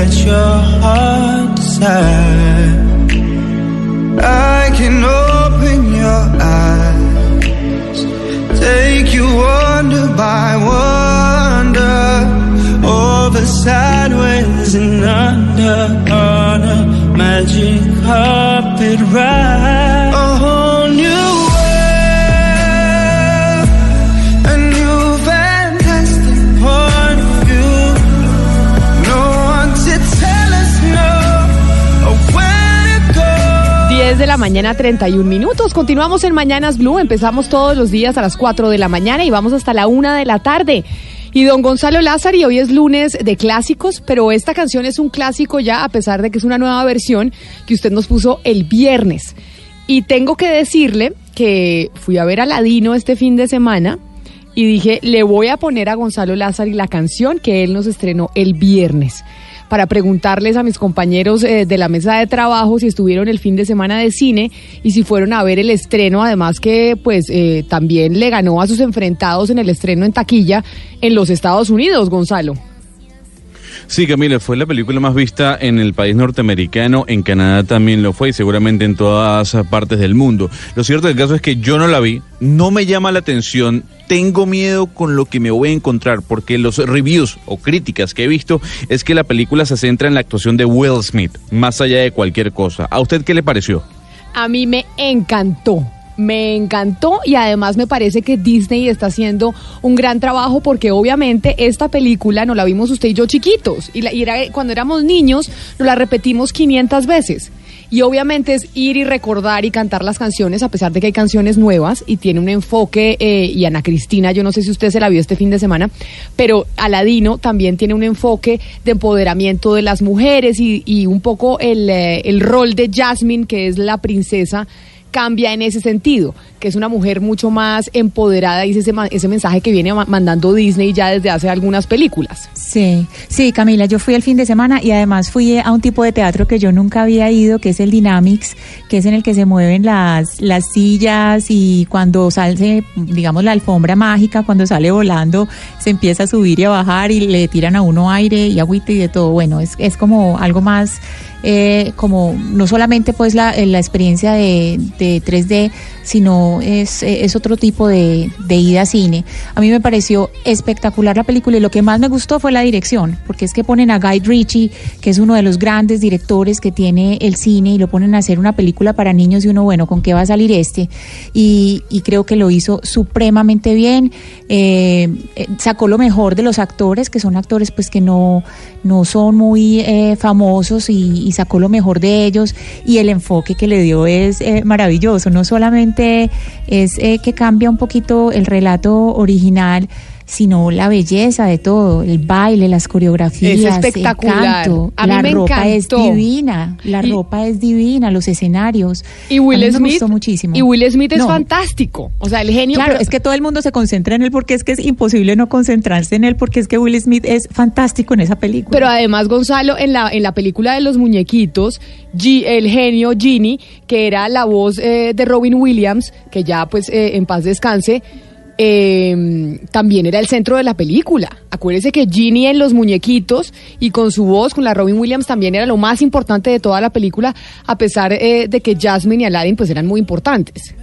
Let your heart decide? I can open your eyes, take you wonder by wonder, over sideways and under on a magic carpet ride. Mañana, 31 minutos. Continuamos en Mañanas Blue. Empezamos todos los días a las 4 de la mañana y vamos hasta la 1 de la tarde. Y don Gonzalo Lázaro, hoy es lunes de clásicos, pero esta canción es un clásico ya, a pesar de que es una nueva versión que usted nos puso el viernes. Y tengo que decirle que fui a ver a Ladino este fin de semana y dije, le voy a poner a Gonzalo Lázaro la canción que él nos estrenó el viernes para preguntarles a mis compañeros eh, de la mesa de trabajo si estuvieron el fin de semana de cine y si fueron a ver el estreno, además que pues eh, también le ganó a sus enfrentados en el estreno en taquilla en los Estados Unidos, Gonzalo. Sí, Camila, fue la película más vista en el país norteamericano, en Canadá también lo fue y seguramente en todas partes del mundo. Lo cierto del caso es que yo no la vi, no me llama la atención, tengo miedo con lo que me voy a encontrar, porque los reviews o críticas que he visto es que la película se centra en la actuación de Will Smith, más allá de cualquier cosa. ¿A usted qué le pareció? A mí me encantó. Me encantó y además me parece que Disney está haciendo un gran trabajo porque obviamente esta película no la vimos usted y yo chiquitos y, la, y era, cuando éramos niños nos la repetimos 500 veces. Y obviamente es ir y recordar y cantar las canciones, a pesar de que hay canciones nuevas y tiene un enfoque, eh, y Ana Cristina, yo no sé si usted se la vio este fin de semana, pero Aladino también tiene un enfoque de empoderamiento de las mujeres y, y un poco el, eh, el rol de Jasmine, que es la princesa cambia en ese sentido, que es una mujer mucho más empoderada y ese, ese mensaje que viene mandando Disney ya desde hace algunas películas. Sí, sí, Camila, yo fui el fin de semana y además fui a un tipo de teatro que yo nunca había ido, que es el Dynamics, que es en el que se mueven las, las sillas y cuando sale, digamos, la alfombra mágica, cuando sale volando, se empieza a subir y a bajar y le tiran a uno aire y agüita y de todo. Bueno, es, es como algo más eh, como no solamente pues la, la experiencia de, de, 3D, sino es, es otro tipo de, de, ida cine. A mí me pareció espectacular la película y lo que más me gustó fue la dirección, porque es que ponen a Guy Ritchie, que es uno de los grandes directores que tiene el cine, y lo ponen a hacer una película para niños y uno, bueno, ¿con qué va a salir este? Y, y creo que lo hizo supremamente bien, eh, sacó lo mejor de los actores, que son actores pues que no, no son muy eh, famosos y, sacó lo mejor de ellos y el enfoque que le dio es eh, maravilloso. No solamente es eh, que cambia un poquito el relato original, sino la belleza de todo, el baile, las coreografías, es espectacular. el canto, a la mí me ropa encantó. es divina, la Y- ropa es divina, los escenarios. Y Will a mí me Smith gustó muchísimo. Y Will Smith es No. fantástico. O sea, el genio. Claro, pero- es que todo el mundo se concentra en él porque es que es imposible no concentrarse en él porque es que Will Smith es fantástico en esa película. Pero además, Gonzalo, en la, en la película de los muñequitos, G- el genio Genie, que era la voz eh, de Robin Williams, que ya pues eh, en paz descanse, eh, también era el centro de la película. Acuérdese que Ginny en los muñequitos y con su voz, con la Robin Williams, también era lo más importante de toda la película, a pesar eh, de que Jasmine y Aladdin pues eran muy importantes.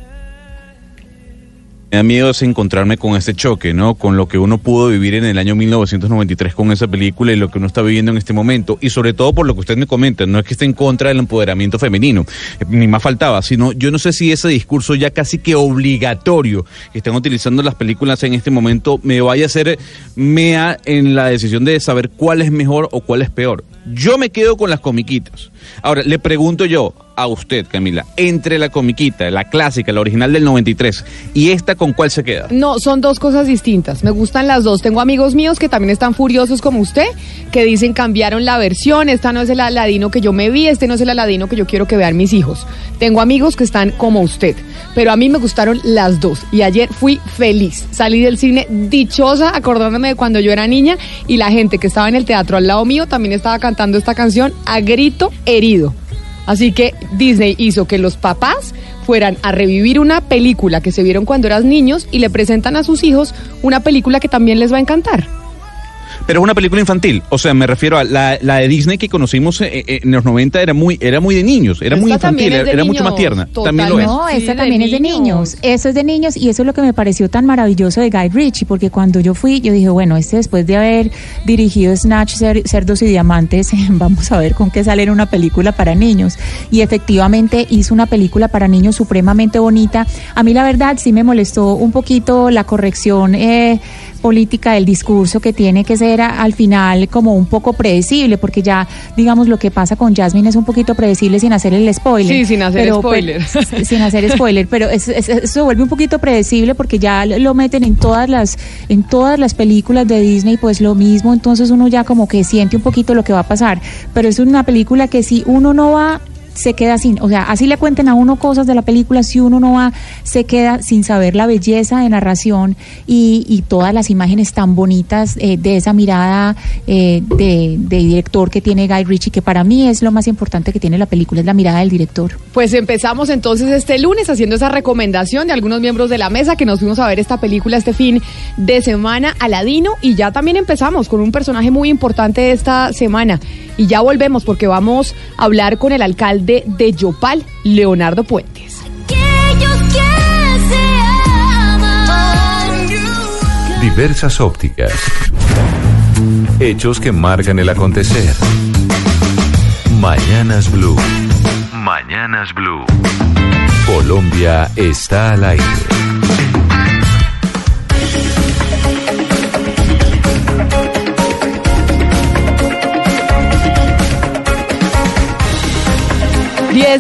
Me da miedo es encontrarme con este choque, ¿no? Con lo que uno pudo vivir en el año 1993 con esa película y lo que uno está viviendo en este momento. Y sobre todo por lo que usted me comenta, no es que esté en contra del empoderamiento femenino, eh, ni más faltaba, sino yo no sé si ese discurso ya casi que obligatorio que están utilizando las películas en este momento me vaya a hacer mea en la decisión de saber cuál es mejor o cuál es peor. Yo me quedo con las comiquitas. Ahora, le pregunto yo a usted, Camila, entre la comiquita, la clásica, la original del 93, y esta, ¿con cuál se queda? No, son dos cosas distintas. Me gustan las dos. Tengo amigos míos que también están furiosos como usted, que dicen cambiaron la versión, esta no es el Aladino que yo me vi, este no es el Aladino que yo quiero que vean mis hijos. Tengo amigos que están como usted, pero a mí me gustaron las dos y ayer fui feliz. Salí del cine dichosa acordándome de cuando yo era niña y la gente que estaba en el teatro al lado mío también estaba cantando esta canción a grito herido. Así que Disney hizo que los papás fueran a revivir una película que se vieron cuando eran niños y le presentan a sus hijos una película que también les va a encantar. Pero es una película infantil, o sea, me refiero a la, la de Disney que conocimos eh, eh, en los 90 era muy era muy de niños, era muy Esta infantil, era, era mucho más tierna. total. También lo es. No, Sí, esta de también es de niños. Eso es de niños y eso es lo que me pareció tan maravilloso de Guy Ritchie, porque cuando yo fui, yo dije, bueno, este después de haber dirigido Snatch, Cer- Cerdos y Diamantes, vamos a ver con qué sale en una película para niños. Y efectivamente hizo una película para niños supremamente bonita. A mí la verdad sí me molestó un poquito la corrección eh, política del discurso que tiene que ser a- al final como un poco predecible, porque ya, digamos, lo que pasa con Jasmine es un poquito predecible sin hacer el spoiler. Sí, sin hacer Pero, spoiler. pues, sin hacer spoiler, pero es- es- eso se vuelve un poquito predecible porque ya lo meten en todas las en todas las películas de Disney, pues lo mismo, entonces uno ya como que siente un poquito lo que va a pasar, pero es una película que si uno no va se queda sin, o sea, así le cuenten a uno cosas de la película, si uno no va, se queda sin saber la belleza de narración y, todas las imágenes tan bonitas eh, de esa mirada eh, de, de director que tiene Guy Ritchie, que para mí es lo más importante que tiene la película, es la mirada del director. Pues empezamos entonces este lunes haciendo esa recomendación de algunos miembros de la mesa que nos fuimos a ver esta película este fin de semana, Aladino, y ya también empezamos con un personaje muy importante de esta semana. Y ya volvemos porque vamos a hablar con el alcalde de Yopal, Leonardo Puentes. Diversas ópticas. Hechos que marcan el acontecer. Mañanas Blue. Mañanas Blue. Colombia está al aire.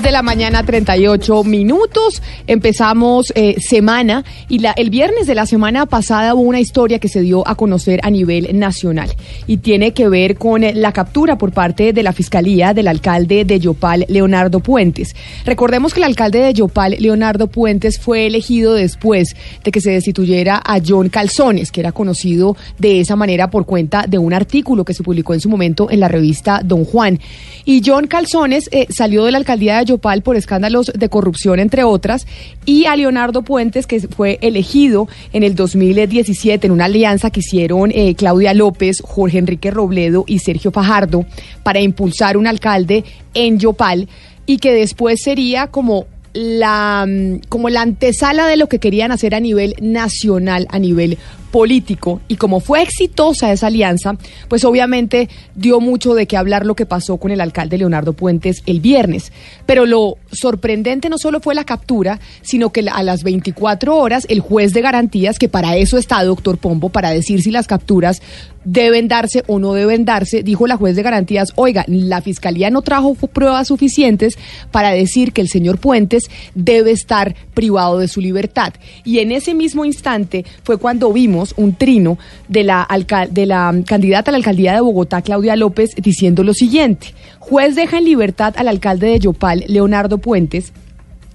De la mañana, 38 minutos. Empezamos eh, semana y el viernes de la semana pasada hubo una historia que se dio a conocer a nivel nacional y tiene que ver con eh, la captura por parte de la Fiscalía del alcalde de Yopal, Leonardo Puentes. Recordemos que el alcalde de Yopal, Leonardo Puentes, fue elegido después de que se destituyera a John Calzones, que era conocido de esa manera por cuenta de un artículo que se publicó en su momento en la revista Don Juan. Y John Calzones eh, salió de la alcaldía de Yopal por escándalos de corrupción, entre otras, y a Leonardo Puentes, que fue elegido en el 2017 en una alianza que hicieron eh, Claudia López, Jorge Enrique Robledo y Sergio Fajardo para impulsar un alcalde en Yopal y que después sería como la mm, como la antesala de lo que querían hacer a nivel nacional, a nivel político y como fue exitosa esa alianza, pues obviamente dio mucho de qué hablar lo que pasó con el alcalde Leonardo Puentes el viernes. Pero lo sorprendente no solo fue la captura, sino que a las 24 horas el juez de garantías, que para eso está doctor Pombo, para decir si las capturas deben darse o no deben darse, dijo la juez de garantías, oiga, la fiscalía no trajo pruebas suficientes para decir que el señor Puentes debe estar privado de su libertad. Y en ese mismo instante fue cuando vimos un trino de la, de la mm, candidata a la alcaldía de Bogotá, Claudia López, diciendo lo siguiente, juez deja en libertad al alcalde de Yopal, Leonardo Puentes,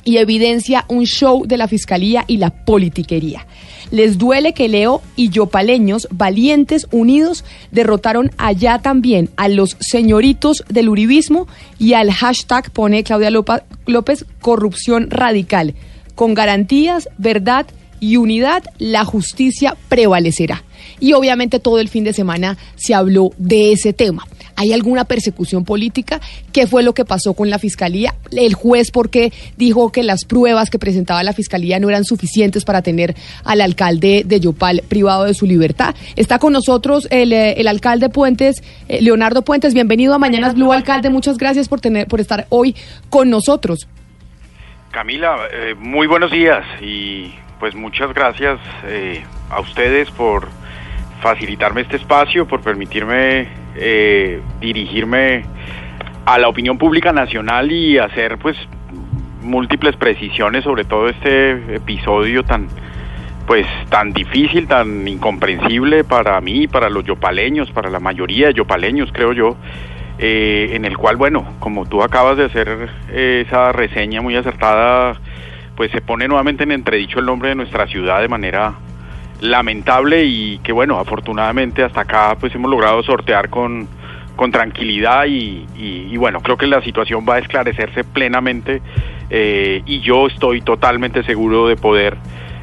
y evidencia un show de la fiscalía y la politiquería. Les duele que Leo y Yopaleños, valientes, unidos, derrotaron allá también a los señoritos del uribismo y al hashtag, pone Claudia López, corrupción radical, con garantías, verdad y unidad, la justicia prevalecerá. Y obviamente todo el fin de semana se habló de ese tema. ¿Hay alguna persecución política? ¿Qué fue lo que pasó con la fiscalía? El juez, porque dijo que las pruebas que presentaba la fiscalía no eran suficientes para tener al alcalde de Yopal privado de su libertad. Está con nosotros el, eh, el alcalde Puentes, eh, Leonardo Puentes. Bienvenido a Mañanas Blue, alcalde. Muchas gracias por tener, por estar hoy con nosotros. Camila, eh, muy buenos días y pues muchas gracias eh, a ustedes por facilitarme este espacio, por permitirme eh, dirigirme a la opinión pública nacional y hacer pues múltiples precisiones sobre todo este episodio tan pues tan difícil, tan incomprensible para mí, para los yopaleños, para la mayoría de yopaleños creo yo, eh, en el cual, bueno, como tú acabas de hacer eh, esa reseña muy acertada, pues se pone nuevamente en entredicho el nombre de nuestra ciudad de manera lamentable y que, bueno, afortunadamente hasta acá pues hemos logrado sortear con, con tranquilidad y, y- bueno, creo que la situación va a esclarecerse plenamente eh, y yo estoy totalmente seguro de poder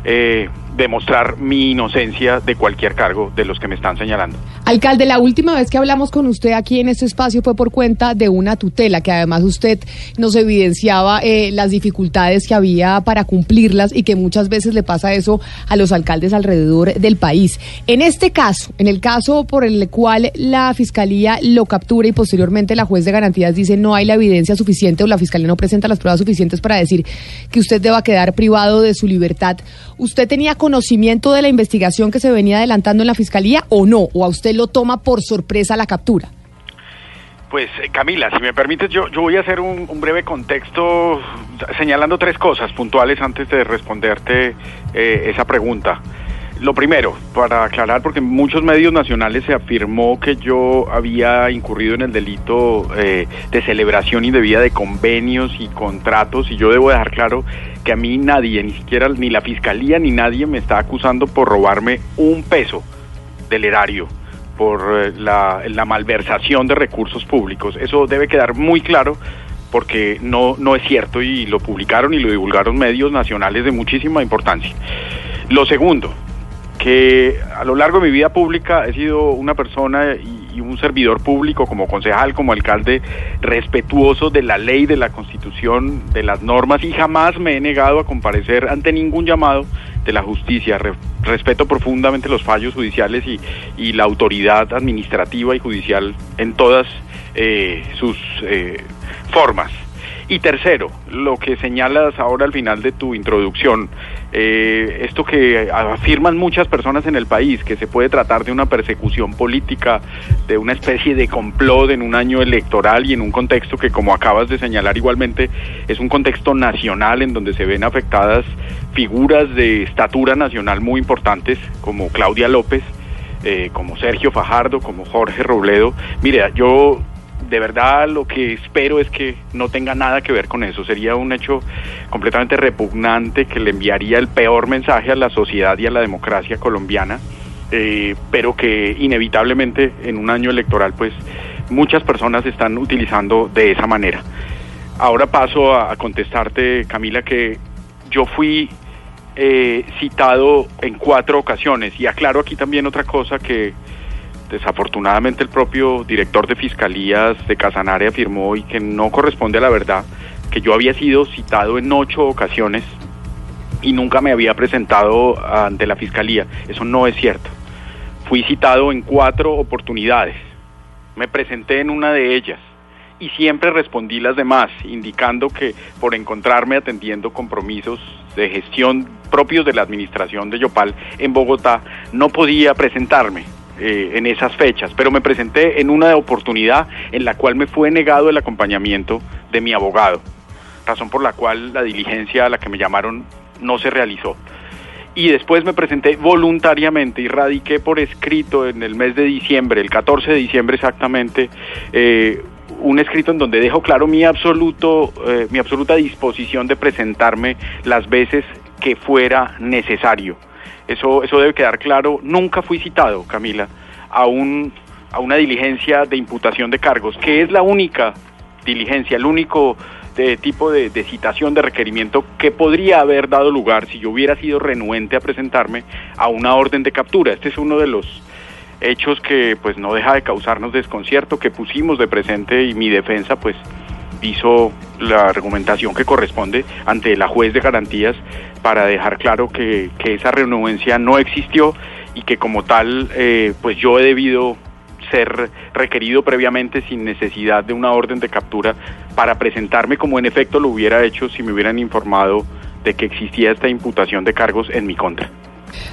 eh, demostrar mi inocencia de cualquier cargo de los que me están señalando. Alcalde, la última vez que hablamos con usted aquí en este espacio fue por cuenta de una tutela, que además usted nos evidenciaba eh, las dificultades que había para cumplirlas y que muchas veces le pasa eso a los alcaldes alrededor del país. En este caso, en el caso por el cual la Fiscalía lo captura y posteriormente la juez de garantías dice no hay la evidencia suficiente o la Fiscalía no presenta las pruebas suficientes para decir que usted deba quedar privado de su libertad, ¿usted tenía conocimiento de la investigación que se venía adelantando en la Fiscalía o no? ¿O a usted lo toma por sorpresa la captura? Pues eh, Camila, si me permites, yo, yo voy a hacer un, un breve contexto señalando tres cosas puntuales antes de responderte eh, esa pregunta. Lo primero, para aclarar, porque en muchos medios nacionales se afirmó que yo había incurrido en el delito eh, de celebración indebida de convenios y contratos, y yo debo dejar claro que a mí nadie, ni siquiera ni la fiscalía ni nadie me está acusando por robarme un peso del erario por eh, la, la malversación de recursos públicos. Eso debe quedar muy claro porque no, no es cierto y lo publicaron y lo divulgaron medios nacionales de muchísima importancia. Lo segundo, que a lo largo de mi vida pública he sido una persona y, y un servidor público como concejal, como alcalde, respetuoso de la ley, de la constitución, de las normas y jamás me he negado a comparecer ante ningún llamado de la justicia. Re- respeto profundamente los fallos judiciales y, y la autoridad administrativa y judicial en todas eh, sus eh, formas. Y tercero, lo que señalas ahora al final de tu introducción, eh, esto que afirman muchas personas en el país, que se puede tratar de una persecución política, de una especie de complot en un año electoral y en un contexto que, como acabas de señalar igualmente, es un contexto nacional en donde se ven afectadas figuras de estatura nacional muy importantes, como Claudia López, eh, como Sergio Fajardo, como Jorge Robledo. Mire, yo de verdad lo que espero es que no tenga nada que ver con eso. Sería un hecho completamente repugnante que le enviaría el peor mensaje a la sociedad y a la democracia colombiana, eh, pero que inevitablemente en un año electoral pues muchas personas están utilizando de esa manera. Ahora paso a, contestarte, Camila, que yo fui eh, citado en cuatro ocasiones y aclaro aquí también otra cosa que desafortunadamente el propio director de fiscalías de Casanare afirmó y que no corresponde a la verdad, que yo había sido citado en ocho ocasiones y nunca me había presentado ante la fiscalía. Eso no es cierto. Fui citado en cuatro oportunidades. Me presenté en una de ellas y siempre respondí las demás, indicando que por encontrarme atendiendo compromisos de gestión propios de la administración de Yopal en Bogotá, no podía presentarme eh, en esas fechas, pero me presenté en una oportunidad en la cual me fue negado el acompañamiento de mi abogado, razón por la cual la diligencia a la que me llamaron no se realizó. Y después me presenté voluntariamente y radiqué por escrito en el mes de diciembre, el 14 de diciembre exactamente, eh, un escrito en donde dejo claro mi absoluto, eh, mi absoluta disposición de presentarme las veces que fuera necesario. Eso, eso debe quedar claro. Nunca fui citado, Camila, a, un, a una diligencia de imputación de cargos, que es la única diligencia, el único de tipo de, de citación de requerimiento que podría haber dado lugar si yo hubiera sido renuente a presentarme a una orden de captura. Este es uno de los hechos que pues no deja de causarnos desconcierto, que pusimos de presente y mi defensa pues hizo la argumentación que corresponde ante la juez de garantías para dejar claro que, que esa renuencia no existió y que como tal eh, pues yo he debido ser requerido previamente sin necesidad de una orden de captura para presentarme como en efecto lo hubiera hecho si me hubieran informado de que existía esta imputación de cargos en mi contra.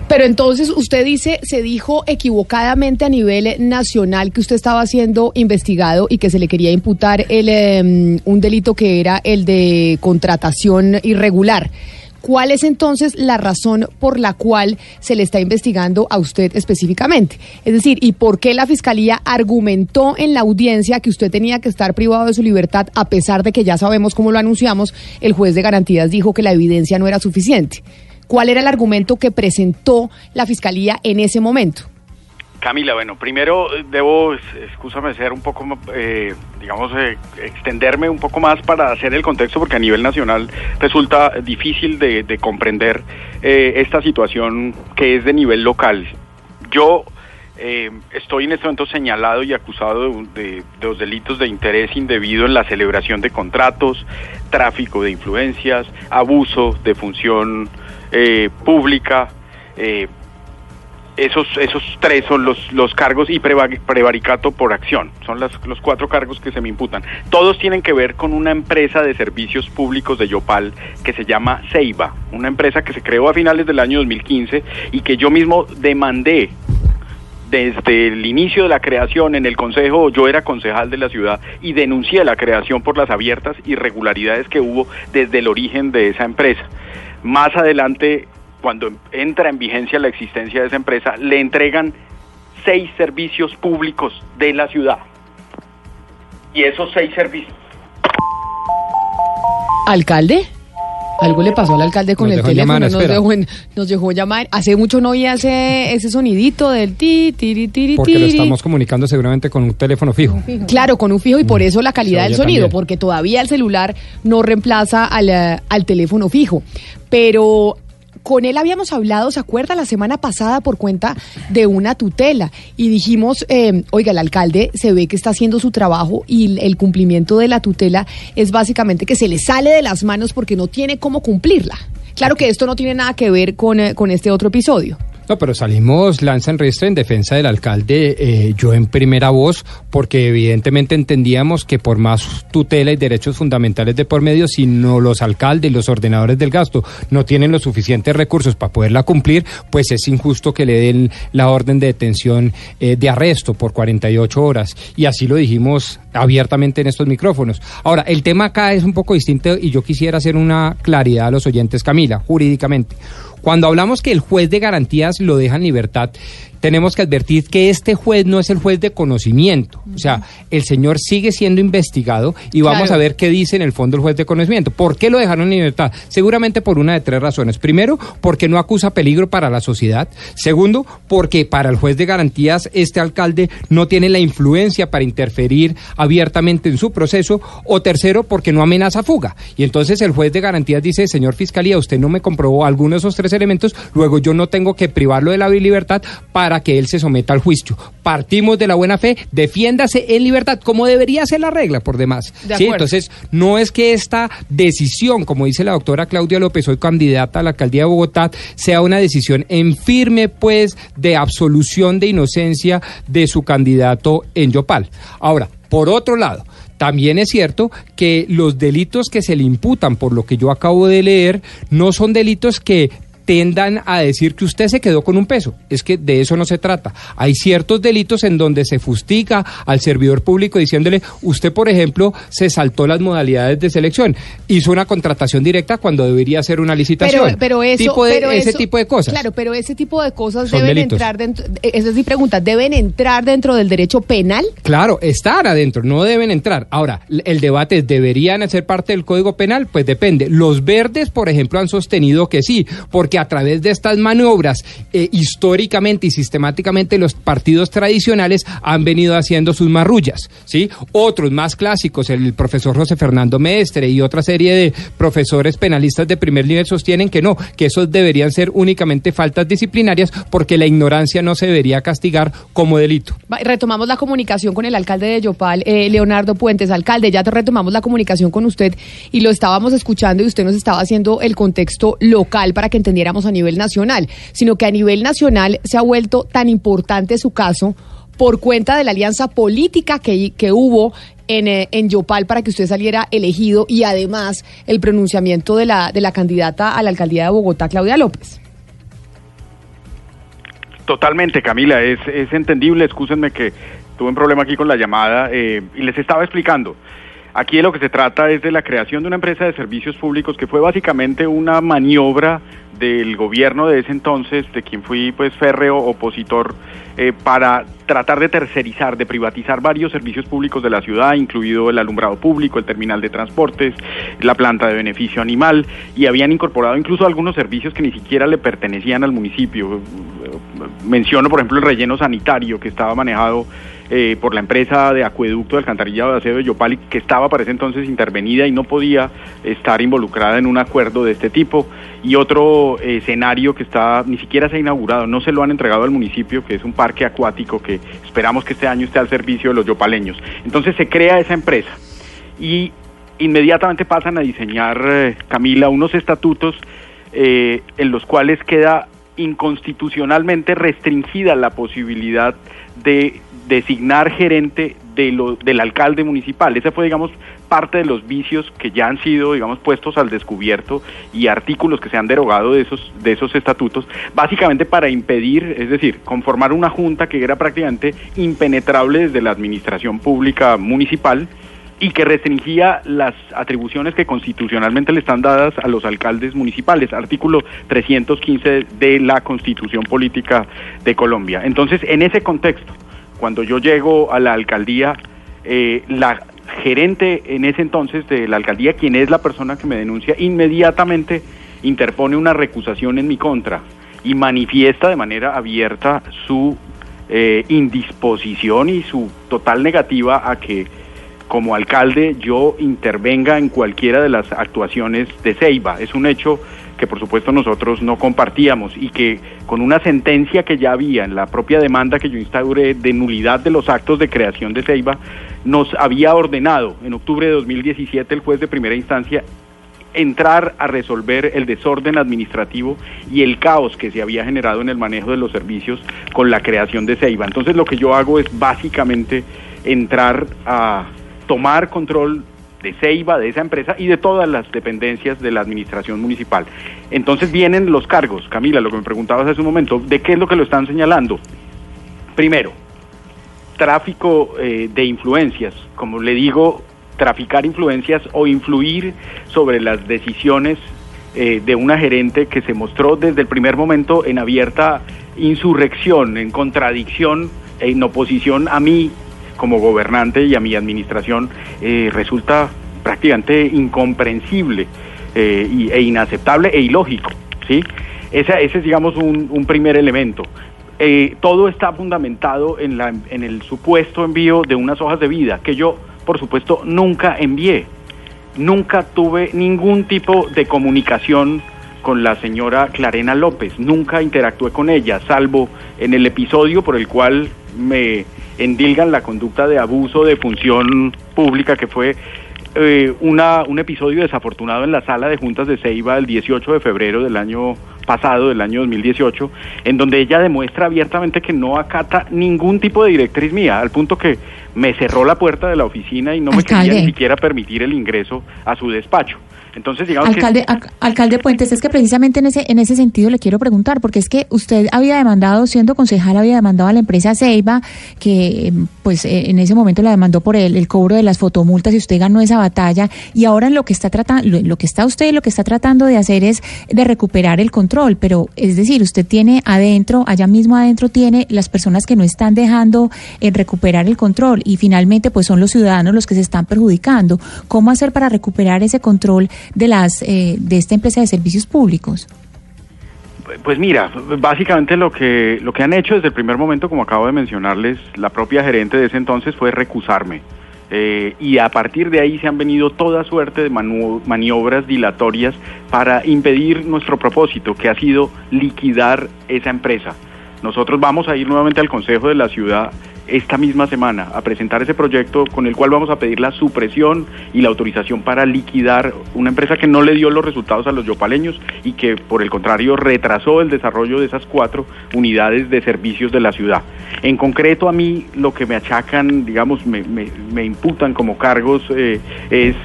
Pero entonces usted dice, se dijo equivocadamente a nivel nacional que usted estaba siendo investigado y que se le quería imputar el, eh, un delito que era el de contratación irregular. ¿Cuál es entonces la razón por la cual se le está investigando a usted específicamente? Es decir, ¿y por qué la Fiscalía argumentó en la audiencia que usted tenía que estar privado de su libertad a pesar de que ya sabemos cómo lo anunciamos, el juez de garantías dijo que la evidencia no era suficiente? ¿Cuál era el argumento que presentó la Fiscalía en ese momento? Camila, bueno, primero eh, debo, es- excúsame, ser un poco, eh, digamos, eh, extenderme un poco más para hacer el contexto, porque a nivel nacional resulta difícil de, de comprender eh, esta situación que es de nivel local. Yo eh, estoy en este momento señalado y acusado de, de- de los delitos de interés indebido en la celebración de contratos, tráfico de influencias, abuso de función eh, pública, eh, esos, esos tres son los, los cargos y preva- prevaricato por acción. Son las- los cuatro cargos que se me imputan. Todos tienen que ver con una empresa de servicios públicos de Yopal que se llama Ceiba, una empresa que se creó a finales del año 2015 y que yo mismo demandé desde el inicio de la creación en el Consejo, yo era concejal de la ciudad y denuncié la creación por las abiertas irregularidades que hubo desde el origen de esa empresa. Más adelante, cuando entra en vigencia la existencia de esa empresa, le entregan seis servicios públicos de la ciudad. Y esos seis servicios... ¿Alcalde? Algo le pasó al alcalde con Nos el teléfono, nos, dejó en- nos dejó llamar. Hace mucho no oía ese, ese sonidito del ti, tiri, tiri, Porque lo estamos comunicando seguramente con un teléfono fijo. Claro, con un fijo y por eso la calidad del sonido, también. porque todavía el celular no reemplaza al, eh, al teléfono fijo. Pero con él habíamos hablado, ¿se acuerda? La semana pasada por cuenta de una tutela y dijimos, eh, oiga, el alcalde se ve que está haciendo su trabajo y el- cumplimiento de la tutela es básicamente que se le sale de las manos porque no tiene cómo cumplirla. Claro que esto no tiene nada que ver con, eh, con este otro episodio. No, pero salimos lanza en en defensa del alcalde, eh, yo en primera voz, porque evidentemente entendíamos que por más tutela y derechos fundamentales de por medio, si no los alcaldes y los ordenadores del gasto no tienen los suficientes recursos para poderla cumplir, pues es injusto que le den la orden de detención eh, de arresto por 48 horas. Y así lo dijimos abiertamente en estos micrófonos. Ahora, el tema acá es un poco distinto y yo quisiera hacer una claridad a los oyentes, Camila, jurídicamente. Cuando hablamos que el juez de garantías lo deja en libertad, tenemos que advertir que este juez no es el juez de conocimiento. O sea, el señor sigue siendo investigado y vamos Claro. a ver qué dice en el fondo el juez de conocimiento. ¿Por qué lo dejaron en libertad? Seguramente por una de tres razones. Primero, porque no acusa peligro para la sociedad. Segundo, porque para el juez de garantías este alcalde no tiene la influencia para interferir abiertamente en su proceso. O tercero, porque no amenaza fuga. Y entonces el juez de garantías dice, señor Fiscalía, usted no me comprobó alguno de esos tres elementos, luego yo no tengo que privarlo de la libertad para que él se someta al juicio. Partimos de la buena fe, defiéndase en libertad, como debería ser la regla por demás. De Sí, entonces no es que esta decisión, como dice la doctora Claudia López, hoy candidata a la alcaldía de Bogotá, sea una decisión en firme, pues, de absolución de inocencia de su candidato en Yopal. Ahora, por otro lado, también es cierto que los delitos que se le imputan, por lo que yo acabo de leer, no son delitos que tendan a decir que usted se quedó con un peso. Es que de eso no se trata. Hay ciertos delitos en donde se fustiga al servidor público diciéndole, usted, por ejemplo, se saltó las modalidades de selección, hizo una contratación directa cuando debería ser una licitación. Pero, pero eso, Tipo de- pero ese eso- tipo de cosas. Claro, pero ese tipo de cosas Son deben delitos. entrar dentro. eh, Esa es mi pregunta. ¿Deben entrar dentro del derecho penal? Claro, están adentro, no deben entrar. Ahora, el debate es, ¿deberían hacer parte del Código Penal? Pues depende. Los verdes, por ejemplo, han sostenido que sí, porque a través de estas maniobras eh, históricamente y sistemáticamente los partidos tradicionales han venido haciendo sus marrullas, ¿sí? Otros más clásicos, el profesor José Fernando Mestre y otra serie de profesores penalistas de primer nivel sostienen que no, que esos deberían ser únicamente faltas disciplinarias porque la ignorancia no se debería castigar como delito. Retomamos la comunicación con el alcalde de Yopal, eh, Leonardo Puentes. Alcalde, ya retomamos la comunicación con usted y lo estábamos escuchando y usted nos estaba haciendo el contexto local para que entendiéramos a nivel nacional, sino que a nivel nacional se ha vuelto tan importante su caso por cuenta de la alianza política que, que hubo en, eh, en Yopal para que usted saliera elegido y además el pronunciamiento de la, de la candidata a la alcaldía de Bogotá, Claudia López. Totalmente, Camila, es, es entendible, excúsenme que tuve un problema aquí con la llamada eh, y les estaba explicando. Aquí de lo que se trata es de la creación de una empresa de servicios públicos que fue básicamente una maniobra del gobierno de ese entonces, de quien fui pues férreo opositor, eh, para tratar de tercerizar, de privatizar varios servicios públicos de la ciudad, incluido el alumbrado público, el terminal de transportes, la planta de beneficio animal, y habían incorporado incluso algunos servicios que ni siquiera le pertenecían al municipio. Menciono, por ejemplo, el relleno sanitario que estaba manejado eh, por la empresa de acueducto de alcantarillado de aseo de Yopal, que estaba para ese entonces intervenida y no podía estar involucrada en un acuerdo de este tipo. Y otro eh, escenario que está, ni siquiera se ha inaugurado, no se lo han entregado al municipio, que es un parque acuático que esperamos que este año esté al servicio de los yopaleños. Entonces se crea esa empresa y inmediatamente pasan a diseñar, eh, Camila, unos estatutos eh, en los cuales queda inconstitucionalmente restringida la posibilidad de designar gerente de lo, del alcalde municipal. Ese fue, digamos, parte de los vicios que ya han sido, digamos, puestos al descubierto y artículos que se han derogado de esos, de esos estatutos, básicamente para impedir, es decir, conformar una junta que era prácticamente impenetrable desde la administración pública municipal y que restringía las atribuciones que constitucionalmente le están dadas a los alcaldes municipales, artículo 315 de la Constitución Política de Colombia. Entonces, en ese contexto, cuando yo llego a la alcaldía, eh, la gerente en ese entonces de la alcaldía, quien es la persona que me denuncia, inmediatamente interpone una recusación en mi contra y manifiesta de manera abierta su eh, indisposición y su total negativa a que como alcalde yo intervenga en cualquiera de las actuaciones de Ceiba. Es un hecho que por supuesto nosotros no compartíamos y que con una sentencia que ya había en la propia demanda que yo instauré de nulidad de los actos de creación de Ceiba, nos había ordenado en octubre de 2017 el juez de primera instancia entrar a resolver el desorden administrativo y el caos que se había generado en el manejo de los servicios con la creación de Ceiba. Entonces lo que yo hago es básicamente entrar a tomar control de Ceiba, de esa empresa y de todas las dependencias de la administración municipal. Entonces vienen los cargos, Camila, lo que me preguntabas hace un momento, ¿de qué es lo que lo están señalando? Primero, tráfico eh, de influencias, como le digo, traficar influencias o influir sobre las decisiones eh, de una gerente que se mostró desde el primer momento en abierta insurrección, en contradicción, en oposición a mí como gobernante y a mi administración, eh, resulta prácticamente incomprensible eh, y- e inaceptable e ilógico, ¿sí? Esa- ese es, digamos, un, un primer elemento. Eh, todo está fundamentado en, la, en el supuesto envío de unas hojas de vida que yo, por supuesto, nunca envié. Nunca tuve ningún tipo de comunicación con la señora Clarena López. Nunca interactué con ella, salvo en el episodio por el cual me endilgan la conducta de abuso de función pública, que fue eh, una, un episodio desafortunado en la sala de juntas de Ceiba el 18 de febrero del año pasado, del año 2018, en donde ella demuestra abiertamente que no acata ningún tipo de directriz mía, al punto que me cerró la puerta de la oficina y no me quería ni siquiera permitir el ingreso a su despacho. Entonces, digamos Alcalde, que... alcalde Puentes, es que precisamente en ese, en ese sentido le quiero preguntar, porque es que usted había demandado, siendo concejal, había demandado a la empresa Ceiba, que pues eh, en ese momento la demandó por el, el cobro de las fotomultas y usted ganó esa batalla, y ahora en lo que está tratando, lo, lo que está usted, lo que está tratando de hacer es de recuperar el control, pero es decir, usted tiene adentro, allá mismo adentro tiene las personas que no están dejando en recuperar el control, y finalmente pues son los ciudadanos los que se están perjudicando. ¿Cómo hacer para recuperar ese control de las eh, de esta empresa de servicios públicos? Pues mira, básicamente lo que, lo que han hecho desde el primer momento, como acabo de mencionarles, la propia gerente de ese entonces fue recusarme. Eh, y a partir de ahí se han venido toda suerte de maniobras dilatorias para impedir nuestro propósito, que ha sido liquidar esa empresa. Nosotros vamos a ir nuevamente al Consejo de la Ciudad esta misma semana a presentar ese proyecto con el cual vamos a pedir la supresión y la autorización para liquidar una empresa que no le dio los resultados a los yopaleños y que por el contrario retrasó el desarrollo de esas cuatro unidades de servicios de la ciudad. En concreto a mí lo que me achacan, digamos, me, imputan como cargos eh, es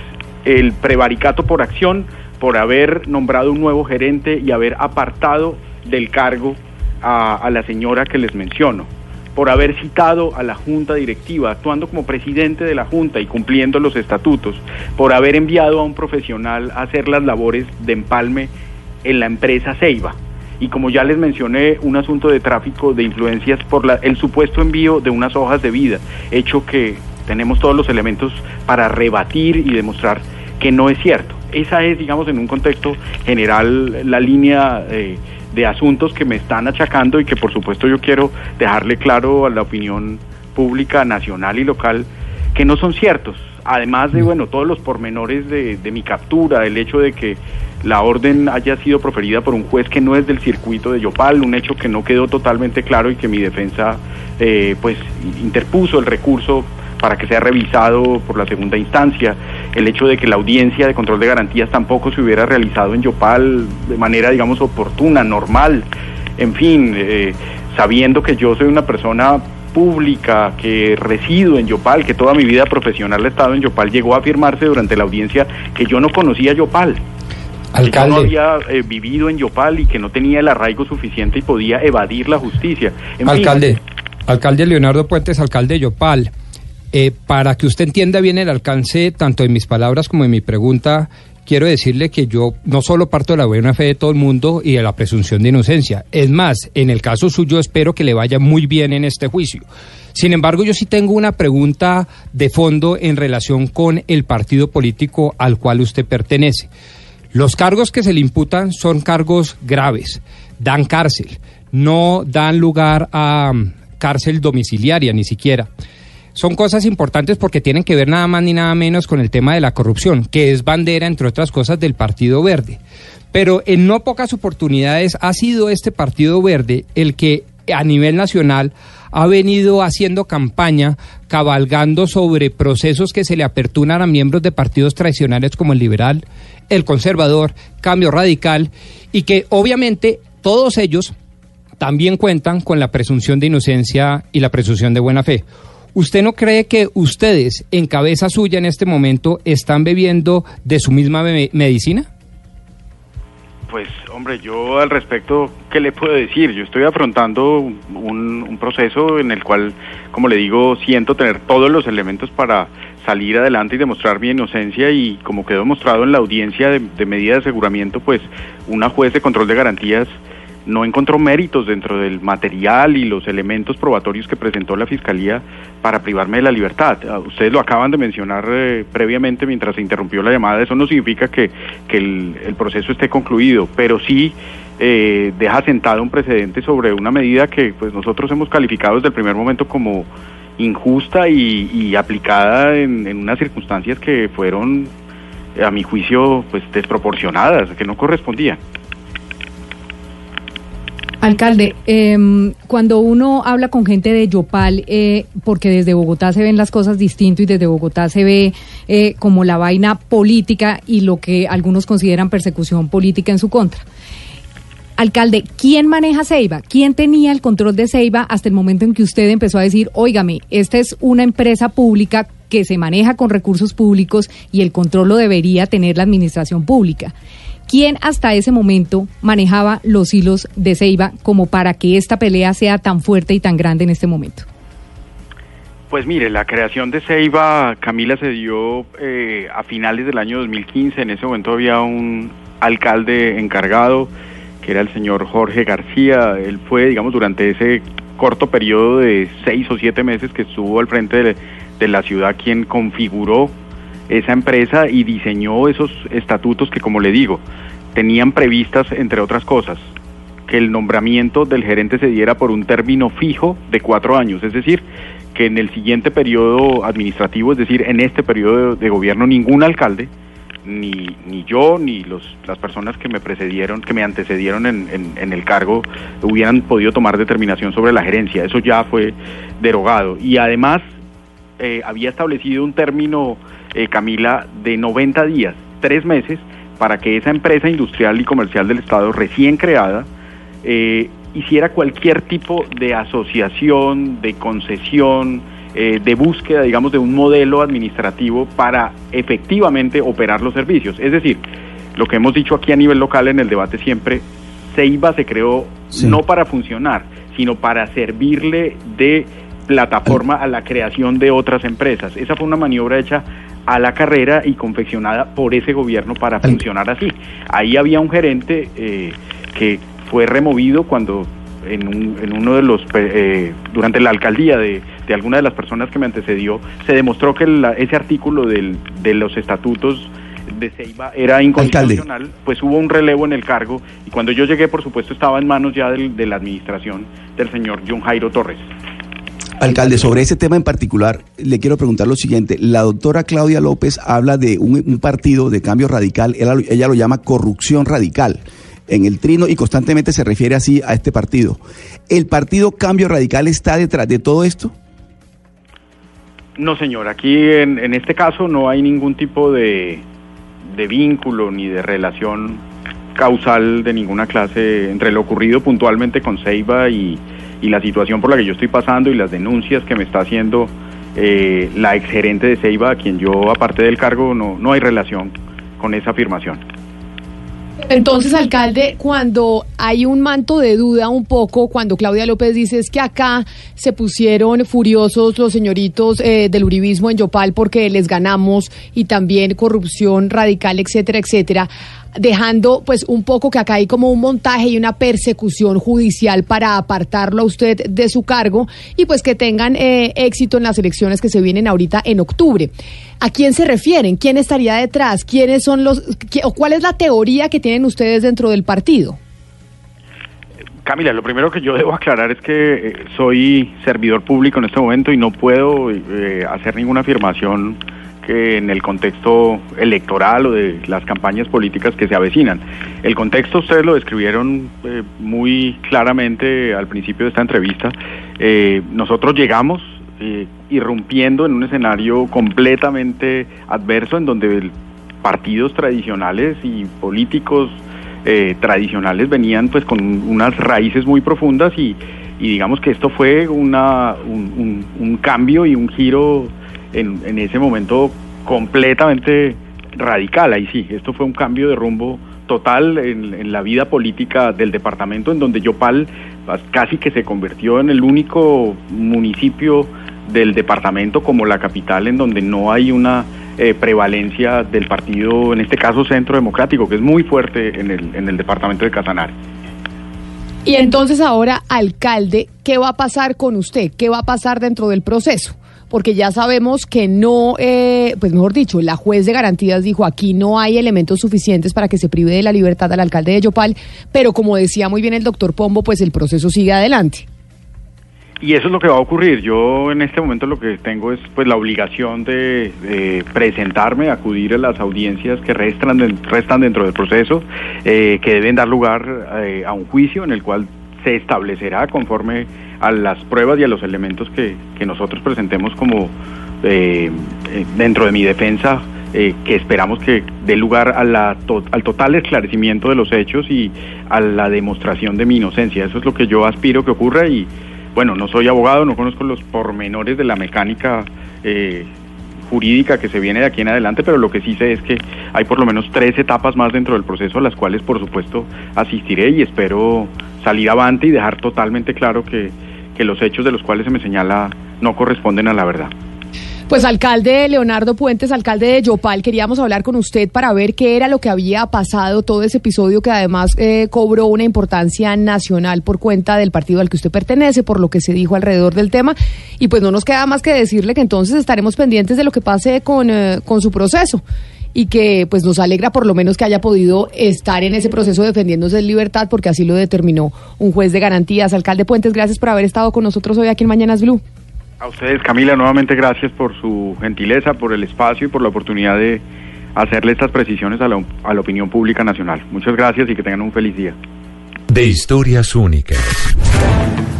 el prevaricato por acción, por haber nombrado un nuevo gerente y haber apartado del cargo a la señora que les menciono, por haber citado a la junta directiva, actuando como presidente de la junta y cumpliendo los estatutos, por haber enviado a un profesional a hacer las labores de empalme en la empresa Ceiba. Y como ya les mencioné, un asunto de tráfico de influencias por la- el supuesto envío de unas hojas de vida, hecho que tenemos todos los elementos para rebatir y demostrar que no es cierto. Esa es, digamos, en un contexto general, la línea eh, de asuntos que me están achacando y que por supuesto yo quiero dejarle claro a la opinión pública nacional y local que no son ciertos. Además de, bueno, todos los pormenores de, de mi captura, el hecho de que la orden haya sido proferida por un juez que no es del circuito de Yopal, un hecho que no quedó totalmente claro y que mi defensa eh, pues interpuso el recurso para que sea revisado por la segunda instancia, el hecho de que la audiencia de control de garantías tampoco se hubiera realizado en Yopal de manera, digamos, oportuna, normal, en fin, eh, sabiendo que yo soy una persona pública, que resido en Yopal, que toda mi vida profesional he estado en Yopal, llegó a afirmarse durante la audiencia que yo no conocía Yopal. Que yo no había eh, vivido en Yopal y que no tenía el arraigo suficiente y podía evadir la justicia. En fin, alcalde, alcalde Leonardo Puentes, alcalde de Yopal. Eh, para que usted entienda bien el alcance tanto de mis palabras como de mi pregunta, quiero decirle que yo no solo parto de la buena fe de todo el mundo y de la presunción de inocencia. Es más, en el caso suyo espero que le vaya muy bien en este juicio. Sin embargo, yo sí tengo una pregunta de fondo en relación con el partido político al cual usted pertenece. Los cargos que se le imputan son cargos graves, dan cárcel, no dan lugar a cárcel domiciliaria ni siquiera. Son cosas importantes porque tienen que ver nada más ni nada menos con el tema de la corrupción, que es bandera, entre otras cosas, del Partido Verde. Pero en no pocas oportunidades ha sido este Partido Verde el que a nivel nacional ha venido haciendo campaña cabalgando sobre procesos que se le aperturan a miembros de partidos tradicionales como el liberal, el conservador, cambio radical, y que obviamente todos ellos también cuentan con la presunción de inocencia y la presunción de buena fe. ¿Usted no cree que ustedes, en cabeza suya en este momento, están bebiendo de su misma me- medicina? Pues, hombre, yo al respecto, ¿qué le puedo decir? Yo estoy afrontando un, un proceso en el cual, como le digo, siento tener todos los elementos para salir adelante y demostrar mi inocencia y como quedó demostrado en la audiencia de, de medida de aseguramiento, pues una juez de control de garantías no encontró méritos dentro del material y los elementos probatorios que presentó la Fiscalía para privarme de la libertad. Ah, Ustedes lo acaban de mencionar eh, previamente mientras se interrumpió la llamada. Eso no significa que, el, proceso esté concluido, pero sí eh, deja sentado un precedente sobre una medida que pues nosotros hemos calificado desde el primer momento como injusta y, aplicada en, en unas circunstancias que fueron, a mi juicio, pues desproporcionadas, que no correspondían. Alcalde, em, cuando uno habla con gente de Yopal, eh, porque desde Bogotá se ven las cosas distinto y desde Bogotá se ve eh, como la vaina política y lo que algunos consideran persecución política en su contra. Alcalde, ¿quién maneja Ceiba? ¿Quién tenía el control de Ceiba hasta el momento en que usted empezó a decir, óigame, esta es una empresa pública que se maneja con recursos públicos y el control lo debería tener la administración pública? ¿Quién hasta ese momento manejaba los hilos de Ceiba como para que esta pelea sea tan fuerte y tan grande en este momento? Pues mire, la creación de Ceiba, Camila, se dio eh, a finales del año 2015. En ese momento había un alcalde encargado, que era el señor Jorge García. Él fue, digamos, durante ese corto periodo de seis o siete meses que estuvo al frente de, de la ciudad quien configuró esa empresa y diseñó esos estatutos que, como le digo, tenían previstas, entre otras cosas, que el nombramiento del gerente se diera por un término fijo de cuatro años, es decir, que en el siguiente periodo administrativo, es decir, en este periodo de, gobierno, ningún alcalde, ni, ni yo, ni los, las personas que me precedieron, que me antecedieron en, en- en el cargo, hubieran podido tomar determinación sobre la gerencia. Eso ya fue derogado. Y además, eh, había establecido un término, eh, Camila, de 90 días, tres meses, para que esa empresa industrial y comercial del Estado recién creada eh, hiciera cualquier tipo de asociación, de concesión, eh, de búsqueda, digamos, de un modelo administrativo para efectivamente operar los servicios. Es decir, lo que hemos dicho aquí a nivel local en el debate siempre, Ceiba se creó Sí. no para funcionar, sino para servirle de plataforma a la creación de otras empresas. Esa fue una maniobra hecha a la carrera y confeccionada por ese gobierno para funcionar así. Ahí había un gerente eh, que fue removido cuando en, un- en uno de los eh, durante la alcaldía de, de alguna de las personas que me antecedió se demostró que la- ese artículo del- de los estatutos de Ceiba era inconstitucional, pues hubo un relevo en el cargo y cuando yo llegué, por supuesto, estaba en manos ya del- de la administración del señor John Jairo Torres. Alcalde, sobre ese tema en particular, le quiero preguntar lo siguiente. La doctora Claudia López habla de un, partido de cambio radical, ella, ella lo llama corrupción radical en el trino y constantemente se refiere así a este partido. ¿El partido Cambio Radical está detrás de todo esto? No, señor, aquí en, en este caso no hay ningún tipo de, de vínculo ni de relación causal de ninguna clase entre lo ocurrido puntualmente con Ceiba y, y la situación por la que yo estoy pasando y las denuncias que me está haciendo eh, la exgerente de Ceiba, a quien yo, aparte del cargo, no, no hay relación con esa afirmación. Entonces, alcalde, cuando hay un manto de duda un poco, cuando Claudia López dice es que acá se pusieron furiosos los señoritos eh, del uribismo en Yopal porque les ganamos y también corrupción radical, etcétera, etcétera, dejando pues un poco que acá hay como un montaje y una persecución judicial para apartarlo a usted de su cargo y pues que tengan eh, éxito en las elecciones que se vienen ahorita en octubre. ¿A quién se refieren? ¿Quién estaría detrás? ¿Quiénes son los o cuál es la teoría que tienen ustedes dentro del partido? Camila, lo primero que yo debo aclarar es que eh, soy servidor público en este momento y no puedo eh, hacer ninguna afirmación que en el contexto electoral o de las campañas políticas que se avecinan. El contexto ustedes lo describieron eh, muy claramente al principio de esta entrevista. Eh, nosotros llegamos eh, irrumpiendo en un escenario completamente adverso en donde partidos tradicionales y políticos tradicionales venían pues con unas raíces muy profundas y, digamos que esto fue una, un, un- un cambio y un giro en, ese momento completamente radical. Ahí sí, esto fue un cambio de rumbo total en, en la vida política del departamento, en donde Yopal pues, casi que se convirtió en el único municipio del departamento como la capital en donde no hay una eh, prevalencia del partido, en este caso Centro Democrático, que es muy fuerte en el, en el departamento de Casanare. Y entonces ahora, alcalde, ¿qué va a pasar con usted? ¿Qué va a pasar dentro del proceso? Porque ya sabemos que no, eh, pues mejor dicho, la juez de garantías dijo aquí no hay elementos suficientes para que se prive de la libertad al alcalde de Yopal, pero como decía muy bien el doctor Pombo, pues el proceso sigue adelante. Y eso es lo que va a ocurrir. Yo en este momento lo que tengo es pues la obligación de, de presentarme, acudir a las audiencias que restan, restan dentro del proceso, eh, que deben dar lugar eh, a un juicio en el cual se establecerá conforme a las pruebas y a los elementos que, que nosotros presentemos como eh, eh, dentro de mi defensa, eh, que esperamos que dé lugar a al total esclarecimiento de los hechos y a la demostración de mi inocencia. Eso es lo que yo aspiro que ocurra y bueno, no soy abogado, no conozco los pormenores de la mecánica eh, jurídica que se viene de aquí en adelante, pero lo que sí sé es que hay por lo menos tres etapas más dentro del proceso a las cuales por supuesto asistiré y espero salir avante y dejar totalmente claro que, que los hechos de los cuales se me señala no corresponden a la verdad. Pues alcalde Leonardo Puentes, alcalde de Yopal, queríamos hablar con usted para ver qué era lo que había pasado, todo ese episodio que además eh, cobró una importancia nacional por cuenta del partido al que usted pertenece, por lo que se dijo alrededor del tema. Y pues no nos queda más que decirle que entonces estaremos pendientes de lo que pase con, eh, con su proceso y que pues nos alegra por lo menos que haya podido estar en ese proceso defendiéndose en libertad porque así lo determinó un juez de garantías. Alcalde Puentes, gracias por haber estado con nosotros hoy aquí en Mañanas Blue. A ustedes, Camila, nuevamente gracias por su gentileza, por el espacio y por la oportunidad de hacerle estas precisiones a la, a la opinión pública nacional. Muchas gracias y que tengan un feliz día. De historias únicas.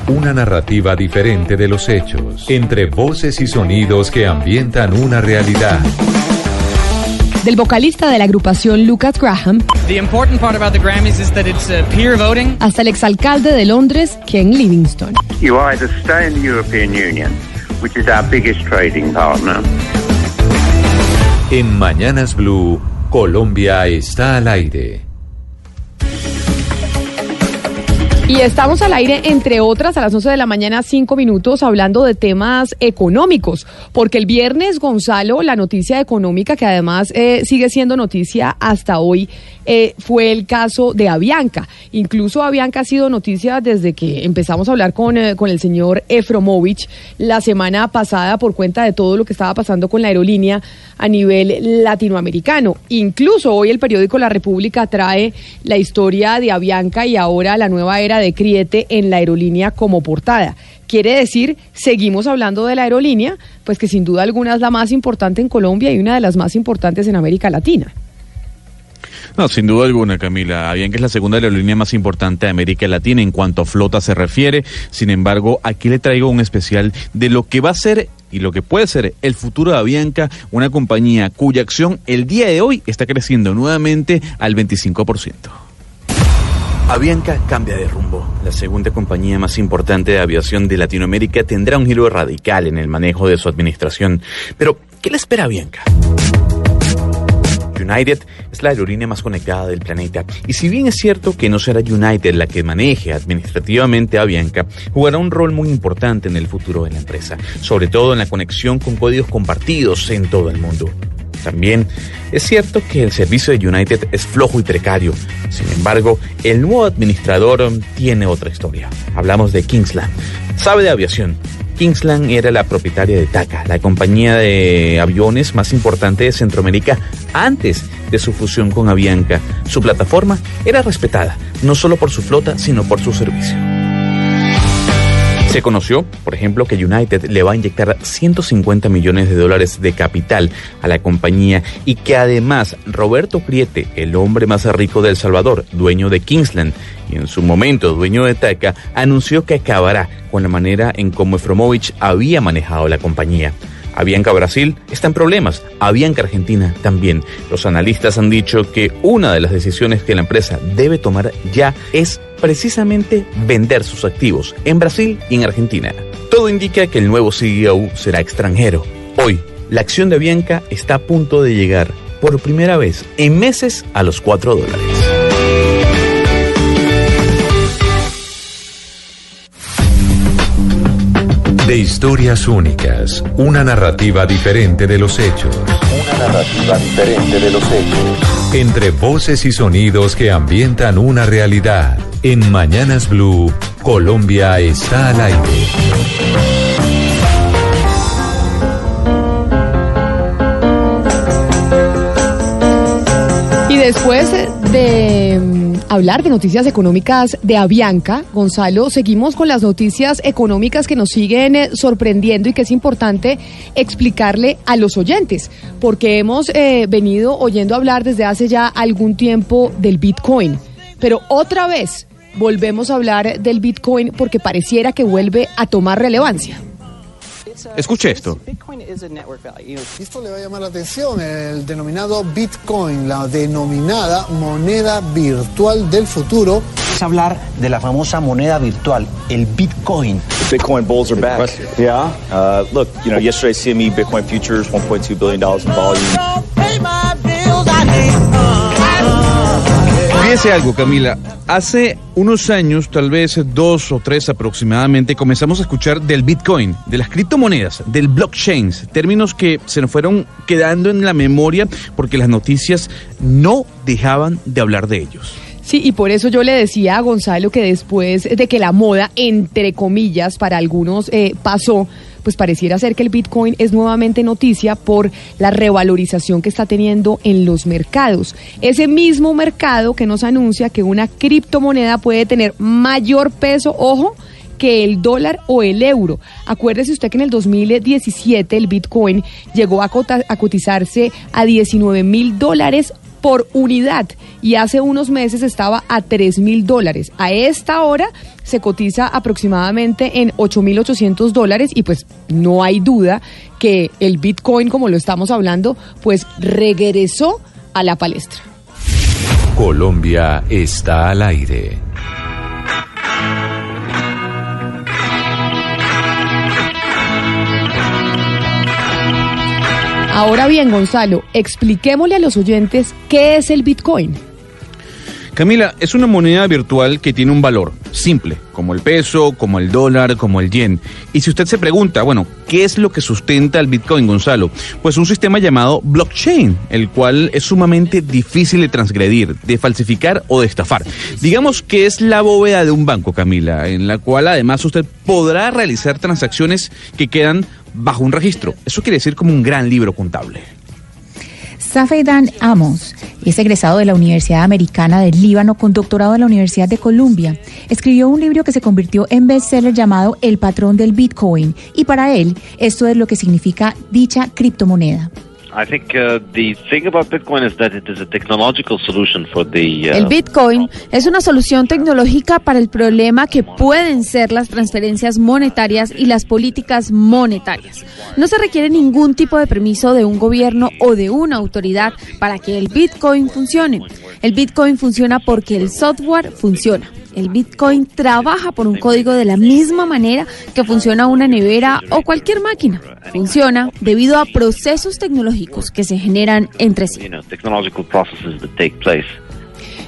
Una narrativa diferente de los hechos, entre voces y sonidos que ambientan una realidad. Del vocalista de la agrupación Lucas Graham The important part about the Grammys is that it's uh, peer voting. hasta el exalcalde de Londres, Ken Livingstone. You either stay in the European Union, which is our biggest trading partner, En Mañanas Blue, Colombia está al aire. Y estamos al aire, entre otras, a las 11 de la mañana, cinco minutos, hablando de temas económicos. Porque el viernes, Gonzalo, la noticia económica, que además eh, sigue siendo noticia hasta hoy, eh, fue el caso de Avianca. Incluso Avianca ha sido noticia desde que empezamos a hablar con, eh, con el señor Efromovich la semana pasada por cuenta de todo lo que estaba pasando con la aerolínea a nivel latinoamericano. Incluso hoy el periódico La República trae la historia de Avianca y ahora la nueva era de Criete en la aerolínea como portada. Quiere decir, seguimos hablando de la aerolínea, pues que sin duda alguna es la más importante en Colombia y una de las más importantes en América Latina. No, sin duda alguna, Camila. Avianca es la segunda aerolínea más importante de América Latina en cuanto a flota se refiere. Sin embargo, aquí le traigo un especial de lo que va a ser y lo que puede ser el futuro de Avianca, una compañía cuya acción el día de hoy está creciendo nuevamente al 25%. Avianca cambia de rumbo. La segunda compañía más importante de aviación de Latinoamérica tendrá un giro radical en el manejo de su administración. Pero, ¿qué le espera a Avianca? United es la aerolínea más conectada del planeta y si bien es cierto que no será United la que maneje administrativamente a Avianca, jugará un rol muy importante en el futuro de la empresa, sobre todo en la conexión con códigos compartidos en todo el mundo. También es cierto que el servicio de United es flojo y precario. Sin embargo, el nuevo administrador um, tiene otra historia. Hablamos de Kingsland. Sabe de aviación. Kingsland era la propietaria de TACA, la compañía de aviones más importante de Centroamérica antes de su fusión con Avianca. Su plataforma era respetada, no solo por su flota, sino por su servicio. Se conoció, por ejemplo, que United le va a inyectar 150 millones de dólares de capital a la compañía y que además Roberto Priete, el hombre más rico de El Salvador, dueño de Kingsland y en su momento dueño de TACA, anunció que acabará con la manera en cómo Efromovich había manejado la compañía. Avianca Brasil está en problemas, Avianca Argentina también. Los analistas han dicho que una de las decisiones que la empresa debe tomar ya es precisamente vender sus activos en Brasil y en Argentina. Todo indica que el nuevo CEO será extranjero. Hoy, la acción de Avianca está a punto de llegar por primera vez en meses a los 4 dólares. De historias únicas, una narrativa diferente de los hechos. Una narrativa diferente de los hechos. Entre voces y sonidos que ambientan una realidad. En Mañanas Blue, Colombia está al aire. Y después de mm, hablar de noticias económicas de Avianca, Gonzalo, seguimos con las noticias económicas que nos siguen eh, sorprendiendo y que es importante explicarle a los oyentes, porque hemos eh, venido oyendo hablar desde hace ya algún tiempo del Bitcoin, pero otra vez volvemos a hablar del Bitcoin porque pareciera que vuelve a tomar relevancia. Escuche esto. Esto le va a llamar la atención, el denominado Bitcoin, la denominada moneda virtual del futuro. Es hablar de la famosa moneda virtual, el Bitcoin. Bitcoin bulls are back. Yeah. Uh, look, you know, yesterday CME Bitcoin futures 1.2 billion dollars in volume. Fíjese algo, Camila. Hace unos años, tal vez dos o tres aproximadamente, comenzamos a escuchar del Bitcoin, de las criptomonedas, del blockchain, términos que se nos fueron quedando en la memoria porque las noticias no dejaban de hablar de ellos. Sí, y por eso yo le decía a Gonzalo que después de que la moda, entre comillas, para algunos eh, pasó, pues pareciera ser que el Bitcoin es nuevamente noticia por la revalorización que está teniendo en los mercados. Ese mismo mercado que nos anuncia que una criptomoneda puede tener mayor peso, ojo, que el dólar o el euro. Acuérdese usted que en el 2017 el Bitcoin llegó a, cotizarse a 19 mil dólares por unidad y hace unos meses estaba a 3 mil dólares. A esta hora se cotiza aproximadamente en 8.800 dólares y pues no hay duda que el Bitcoin, como lo estamos hablando, pues regresó a la palestra. Colombia está al aire. Ahora bien, Gonzalo, expliquémosle a los oyentes qué es el Bitcoin. Camila, es una moneda virtual que tiene un valor simple, como el peso, como el dólar, como el yen. Y si usted se pregunta, bueno, ¿qué es lo que sustenta el Bitcoin, Gonzalo? Pues un sistema llamado blockchain, el cual es sumamente difícil de transgredir, de falsificar o de estafar. Digamos que es la bóveda de un banco, Camila, en la cual además usted podrá realizar transacciones que quedan bajo un registro. Eso quiere decir como un gran libro contable. Safedan Amos es egresado de la Universidad Americana del Líbano con doctorado en la Universidad de Columbia. Escribió un libro que se convirtió en bestseller llamado El patrón del Bitcoin y para él esto es lo que significa dicha criptomoneda. I think uh, the thing about Bitcoin is that it is a technological solution for the. Uh, El Bitcoin es una solución tecnológica para el problema que pueden ser las transferencias monetarias y las políticas monetarias. No se requiere ningún tipo de permiso de un gobierno o de una autoridad para que el Bitcoin funcione. El Bitcoin funciona porque el software funciona. El Bitcoin trabaja por un código de la misma manera que funciona una nevera o cualquier máquina. Funciona debido a procesos tecnológicos que se generan entre sí.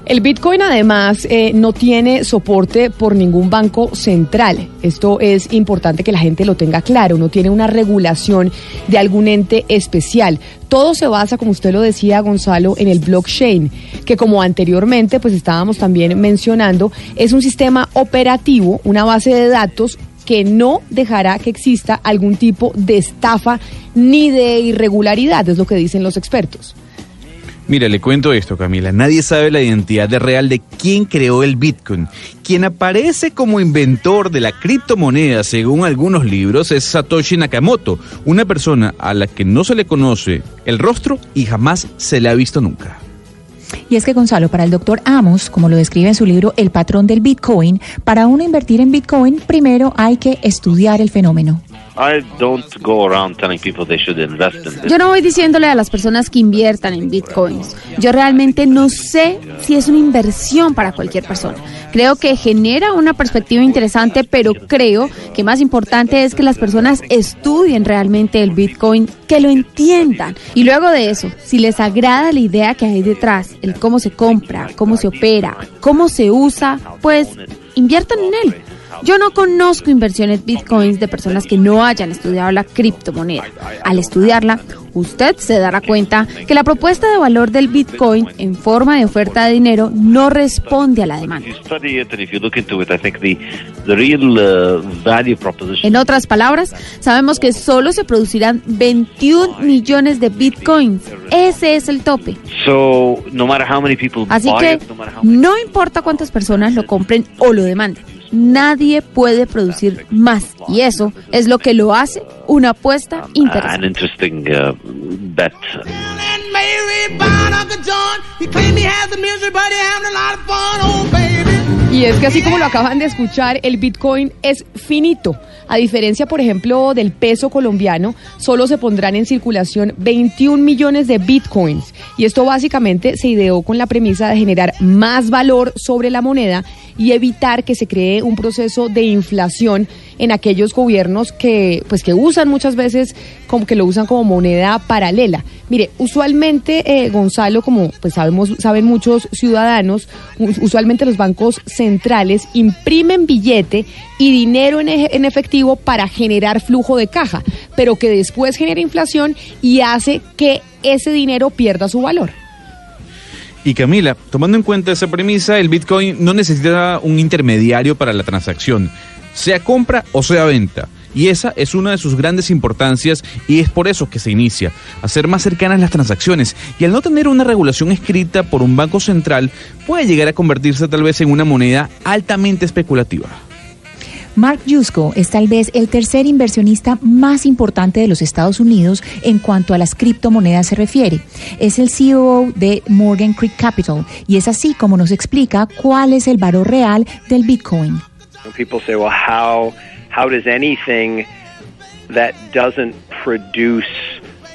El Bitcoin además eh, no tiene soporte por ningún banco central. Esto es importante que la gente lo tenga claro. No tiene una regulación de algún ente especial. Todo se basa, como usted lo decía, Gonzalo, en el blockchain, que como anteriormente pues estábamos también mencionando, es un sistema operativo, una base de datos que no dejará que exista algún tipo de estafa ni de irregularidad, es lo que dicen los expertos. Mira, le cuento esto, Camila. Nadie sabe la identidad de real de quién creó el Bitcoin. Quien aparece como inventor de la criptomoneda, según algunos libros, es Satoshi Nakamoto, una persona a la que no se le conoce el rostro y jamás se le ha visto nunca. Y es que Gonzalo, para el doctor Amos, como lo describe en su libro El patrón del Bitcoin, para uno invertir en Bitcoin, primero hay que estudiar el fenómeno. I don't go around telling people they should invest in. Yo no voy diciéndole a las personas que inviertan en bitcoins. Yo realmente no sé si es una inversión para cualquier persona. Creo que genera una perspectiva interesante, pero creo que más importante es que las personas estudien realmente el bitcoin, que lo entiendan. Y luego de eso, si les agrada la idea que hay detrás, el cómo se compra, cómo se opera, cómo se usa, pues inviertan en él. Yo no conozco inversiones bitcoins de personas que no hayan estudiado la criptomoneda. Al estudiarla, usted se dará cuenta que la propuesta de valor del bitcoin en forma de oferta de dinero no responde a la demanda. En otras palabras, sabemos que solo se producirán 21 millones de bitcoins. Ese es el tope. So no matter how many people Así que no importa cuántas personas lo compren o lo demanden, nadie puede producir más. Y eso es lo que lo hace una apuesta interesante. Y es que así como lo acaban de escuchar, el Bitcoin es finito. A diferencia, por ejemplo, del peso colombiano, solo se pondrán en circulación 21 millones de Bitcoins. Y esto básicamente se ideó con la premisa de generar más valor sobre la moneda y evitar que se cree un proceso de inflación en aquellos gobiernos que pues que usan muchas veces como que lo usan como moneda paralela. Mire, usualmente eh, Gonzalo, como pues sabemos saben muchos ciudadanos, us- usualmente los bancos centrales imprimen billete y dinero en, en efectivo para generar flujo de caja, pero que después genera inflación y hace que ese dinero pierda su valor. Y Camila, tomando en cuenta esa premisa, el Bitcoin no necesita un intermediario para la transacción, sea compra o sea venta. Y esa es una de sus grandes importancias y es por eso que se inicia, hacer más cercanas las transacciones. Y al no tener una regulación escrita por un banco central, puede llegar a convertirse tal vez en una moneda altamente especulativa. Mark Yusko es tal vez el tercer inversionista más importante de los Estados Unidos en cuanto a las criptomonedas se refiere. Es el CEO de Morgan Creek Capital y es así como nos explica cuál es el valor real del Bitcoin. People say, well, how, how does anything that doesn't produce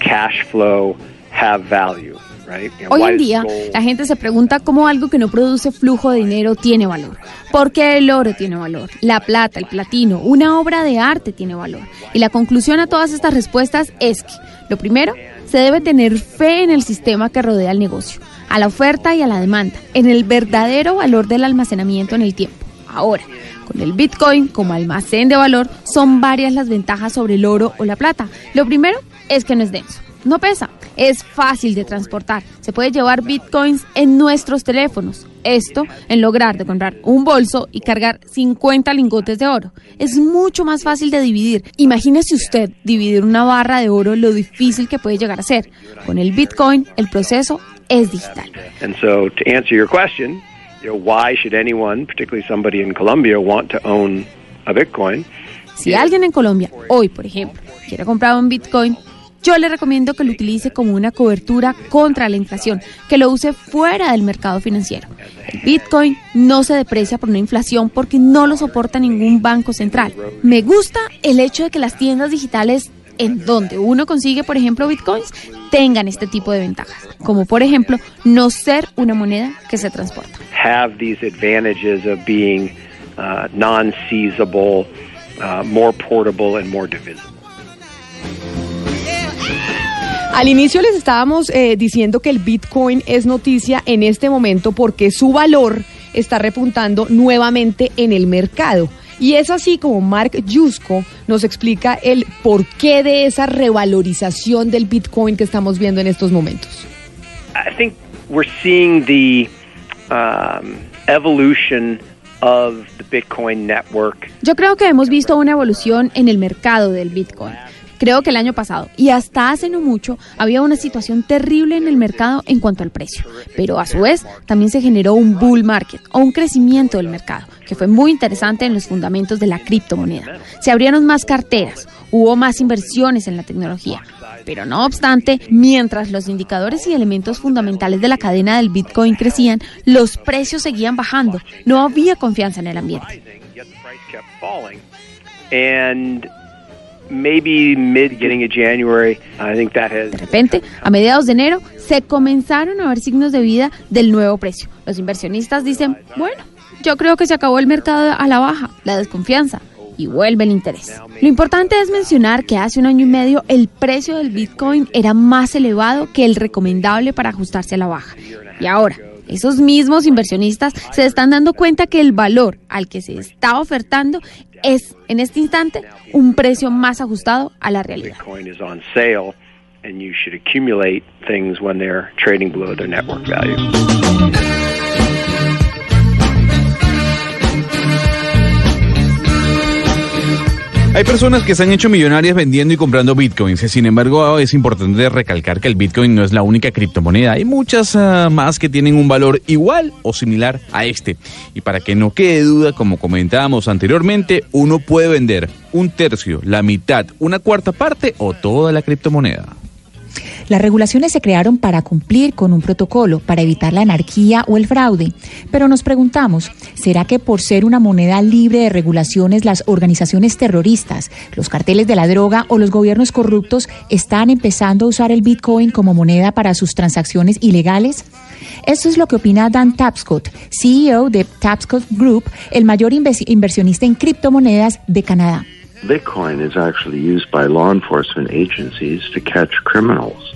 cash flow have value? Right? You know, Hoy en día, la gente se pregunta cómo algo que no produce flujo de dinero tiene valor. ¿Por qué el oro tiene valor? La plata, el platino, una obra de arte tiene valor. Y la conclusión a todas estas respuestas es que, lo primero, se debe tener fe en el sistema que rodea el negocio, a la oferta y a la demanda, en el verdadero valor del almacenamiento en el tiempo. Ahora, con el Bitcoin como almacén de valor, son varias las ventajas sobre el oro o la plata. Lo primero es que no es denso. No pesa, es fácil de transportar. Se puede llevar bitcoins en nuestros teléfonos. Esto en lograr de comprar un bolso y cargar 50 lingotes de oro. Es mucho más fácil de dividir. Imagínese usted dividir una barra de oro lo difícil que puede llegar a ser. Con el bitcoin el proceso es digital. And so, to answer your question, you know, why should anyone, particularly somebody in Colombia, want to own a Bitcoin? Si alguien en Colombia, hoy por ejemplo, quiere comprar un Bitcoin, yo le recomiendo que lo utilice como una cobertura contra la inflación, que lo use fuera del mercado financiero. El Bitcoin no se deprecia por una inflación porque no lo soporta ningún banco central. Me gusta el hecho de que las tiendas digitales en donde uno consigue, por ejemplo, bitcoins, tengan este tipo de ventajas, como por ejemplo no ser una moneda que se transporta. Have these advantages of being uh, non-seizable, uh, more portable, and more divisible. Al inicio les estábamos eh, diciendo que el Bitcoin es noticia en este momento porque su valor está repuntando nuevamente en el mercado. Y es así como Mark Yusko nos explica el porqué de esa revalorización del Bitcoin que estamos viendo en estos momentos. I think we're seeing the um, evolution of the Bitcoin network. Yo creo que hemos visto una evolución en el mercado del Bitcoin. Creo que el año pasado y hasta hace no mucho había una situación terrible en el mercado en cuanto al precio, pero a su vez también se generó un bull market o un crecimiento del mercado que fue muy interesante en los fundamentos de la criptomoneda. Se abrieron más carteras, hubo más inversiones en la tecnología, pero no obstante, mientras los indicadores y elementos fundamentales de la cadena del Bitcoin crecían, los precios seguían bajando, no había confianza en el ambiente. And maybe mid beginning of January, I think that has De repente, a mediados de enero, se comenzaron a ver signos de vida del nuevo precio. Los inversionistas dicen, bueno, yo creo que se acabó el mercado a la baja, la desconfianza, y vuelve el interés. Lo importante es mencionar que hace un año y medio el precio del Bitcoin era más elevado que el recomendable para ajustarse a la baja. Y ahora, esos mismos inversionistas se están dando cuenta que el valor al que se está ofertando es, en este instante, un precio más ajustado a la realidad. Hay personas que se han hecho millonarias vendiendo y comprando bitcoins. Sin embargo, es importante recalcar que el bitcoin no es la única criptomoneda. Hay muchas ah, más que tienen un valor igual o similar a este. Y para que no quede duda, como comentábamos anteriormente, uno puede vender un tercio, la mitad, una cuarta parte o toda la criptomoneda. Las regulaciones se crearon para cumplir con un protocolo, para evitar la anarquía o el fraude. Pero nos preguntamos, ¿será que por ser una moneda libre de regulaciones las organizaciones terroristas, los carteles de la droga o los gobiernos corruptos están empezando a usar el Bitcoin como moneda para sus transacciones ilegales? Esto es lo que opina Dan Tapscott, CEO de Tapscott Group, el mayor inversionista en criptomonedas de Canadá. Bitcoin is actually used by law enforcement agencies to catch criminals.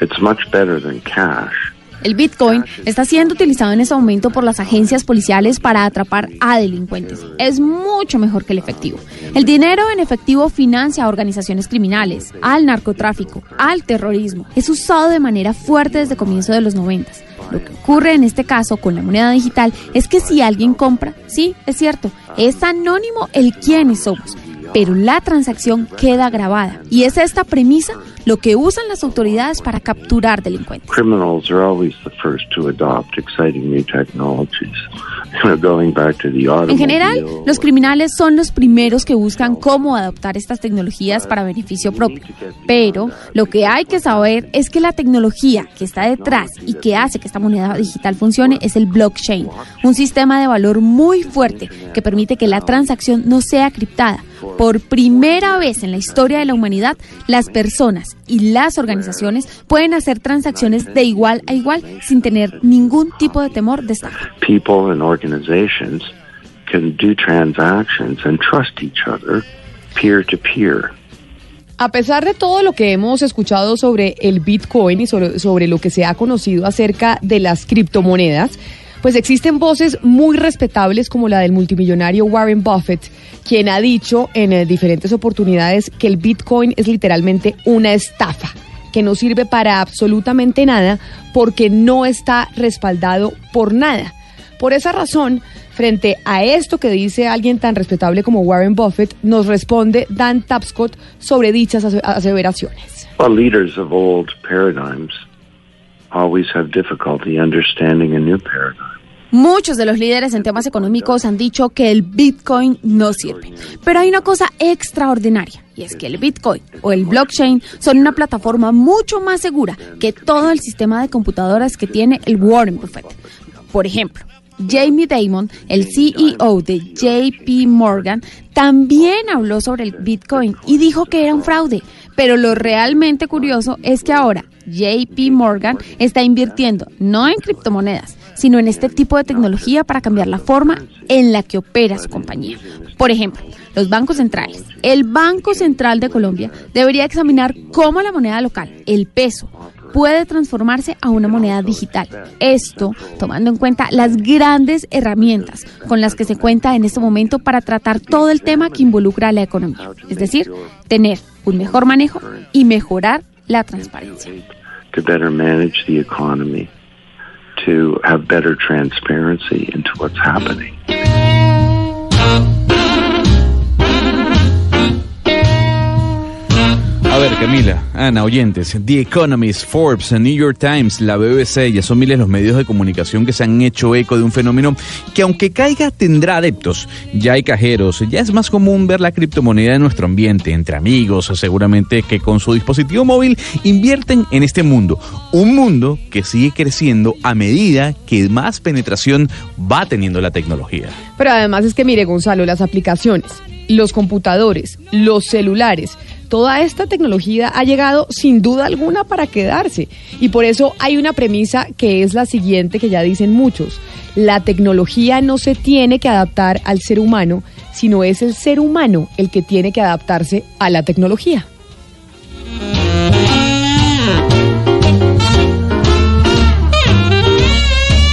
It's much better than cash. El Bitcoin está siendo utilizado en este momento por las agencias policiales para atrapar a delincuentes. Es mucho mejor que el efectivo. El dinero en efectivo financia a organizaciones criminales, al narcotráfico, al terrorismo. Es usado de manera fuerte desde comienzo de los 90. Lo que ocurre en este caso con la moneda digital es que si alguien compra, sí, es cierto, es anónimo el quiénes somos. Pero la transacción queda grabada. Y es esta premisa lo que usan las autoridades para capturar delincuentes. Criminals are always the first to adopt exciting new technologies. En general, los criminales son los primeros que buscan cómo adoptar estas tecnologías para beneficio propio. Pero lo que hay que saber es que la tecnología que está detrás y que hace que esta moneda digital funcione es el blockchain, un sistema de valor muy fuerte que permite que la transacción no sea criptada. Por primera vez en la historia de la humanidad, las personas y las organizaciones pueden hacer transacciones de igual a igual sin tener ningún tipo de temor de estafa. people and organizations can do transactions and trust each other peer to peer. A pesar de todo lo que hemos escuchado sobre el Bitcoin y sobre, sobre lo que se ha conocido acerca de las criptomonedas, pues existen voces muy respetables como la del multimillonario Warren Buffett, quien ha dicho en eh, diferentes oportunidades que el Bitcoin es literalmente una estafa, que no sirve para absolutamente nada porque no está respaldado por nada. Por esa razón, frente a esto que dice alguien tan respetable como Warren Buffett, nos responde Dan Tapscott sobre dichas ase- aseveraciones. A new. Muchos de los líderes en temas económicos han dicho que el Bitcoin no sirve. Pero hay una cosa extraordinaria, y es que el Bitcoin o el blockchain son una plataforma mucho más segura que todo el sistema de computadoras que tiene el Warren Buffett. Por ejemplo, Jamie Dimon, el CEO de JP Morgan, también habló sobre el Bitcoin y dijo que era un fraude. Pero lo realmente curioso es que ahora JP Morgan está invirtiendo no en criptomonedas, sino en este tipo de tecnología para cambiar la forma en la que opera su compañía. Por ejemplo, los bancos centrales. El Banco Central de Colombia debería examinar cómo la moneda local, el peso, puede transformarse a una moneda digital. Esto tomando en cuenta las grandes herramientas con las que se cuenta en este momento para tratar todo el tema que involucra a la economía. Es decir, tener un mejor manejo y mejorar la transparencia. to better manage the economy, to have better transparency into what's happening. A ver, Camila, Ana, oyentes, The Economist, Forbes, New York Times, la BBC, ya son miles los medios de comunicación que se han hecho eco de un fenómeno que aunque caiga tendrá adeptos. Ya hay cajeros, ya es más común ver la criptomoneda en nuestro ambiente, entre amigos, seguramente que con su dispositivo móvil invierten en este mundo. Un mundo que sigue creciendo a medida que más penetración va teniendo la tecnología. Pero además es que, mire, Gonzalo, las aplicaciones, los computadores, los celulares, toda esta tecnología ha llegado sin duda alguna para quedarse. Y por eso hay una premisa que es la siguiente que ya dicen muchos. La tecnología no se tiene que adaptar al ser humano, sino es el ser humano el que tiene que adaptarse a la tecnología.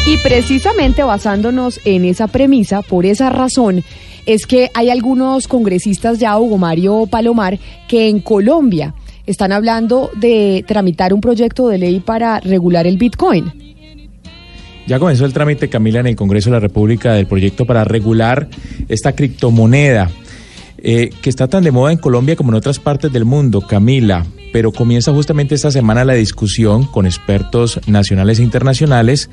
Y precisamente basándonos en esa premisa, por esa razón, es que hay algunos congresistas ya, Hugo Mario Palomar, que en Colombia están hablando de tramitar un proyecto de ley para regular el Bitcoin. Ya comenzó el trámite, Camila, en el Congreso de la República del proyecto para regular esta criptomoneda, eh, que está tan de moda en Colombia como en otras partes del mundo, Camila. Pero comienza justamente esta semana la discusión con expertos nacionales e internacionales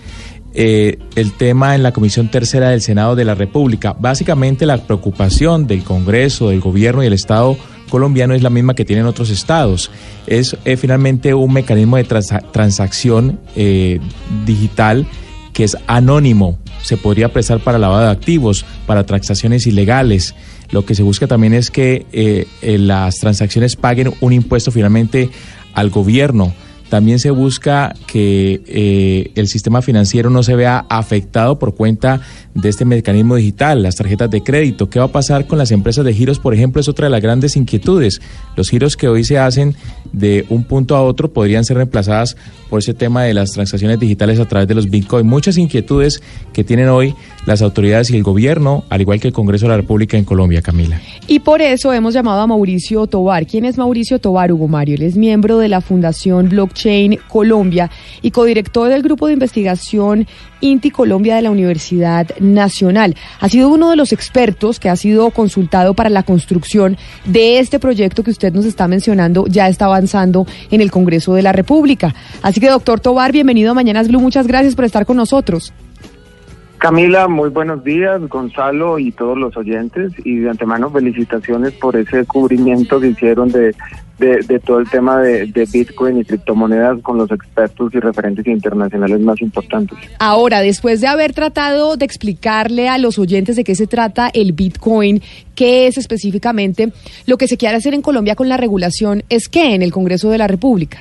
eh, el tema en la Comisión Tercera del Senado de la República. Básicamente la preocupación del Congreso, del Gobierno y del Estado colombiano es la misma que tienen otros estados. Es eh, finalmente un mecanismo de transa- transacción eh, digital que es anónimo. Se podría prestar para lavado de activos, para transacciones ilegales. Lo que se busca también es que eh, eh, las transacciones paguen un impuesto finalmente al gobierno. También se busca que eh, el sistema financiero no se vea afectado por cuenta de este mecanismo digital, las tarjetas de crédito. ¿Qué va a pasar con las empresas de giros, por ejemplo? Es otra de las grandes inquietudes. Los giros que hoy se hacen de un punto a otro podrían ser reemplazadas por ese tema de las transacciones digitales a través de los Bitcoin. Muchas inquietudes que tienen hoy las autoridades y el gobierno, al igual que el Congreso de la República en Colombia, Camila. Y por eso hemos llamado a Mauricio Tobar. ¿Quién es Mauricio Tobar, Hugo Mario? Él es miembro de la Fundación Blockchain Colombia y codirector del grupo de investigación Inti Colombia de la Universidad Nacional. Ha sido uno de los expertos que ha sido consultado para la construcción de este proyecto que usted nos está mencionando, ya está avanzando en el Congreso de la República. Así que, doctor Tobar, bienvenido a Mañanas Blue. Muchas gracias por estar con nosotros. Camila, muy buenos días, Gonzalo y todos los oyentes, y de antemano felicitaciones por ese cubrimiento que hicieron de, de, de todo el tema de, de, Bitcoin y criptomonedas con los expertos y referentes internacionales más importantes. Ahora, después de haber tratado de explicarle a los oyentes de qué se trata el Bitcoin, qué es específicamente, lo que se quiere hacer en Colombia con la regulación es que en el Congreso de la República.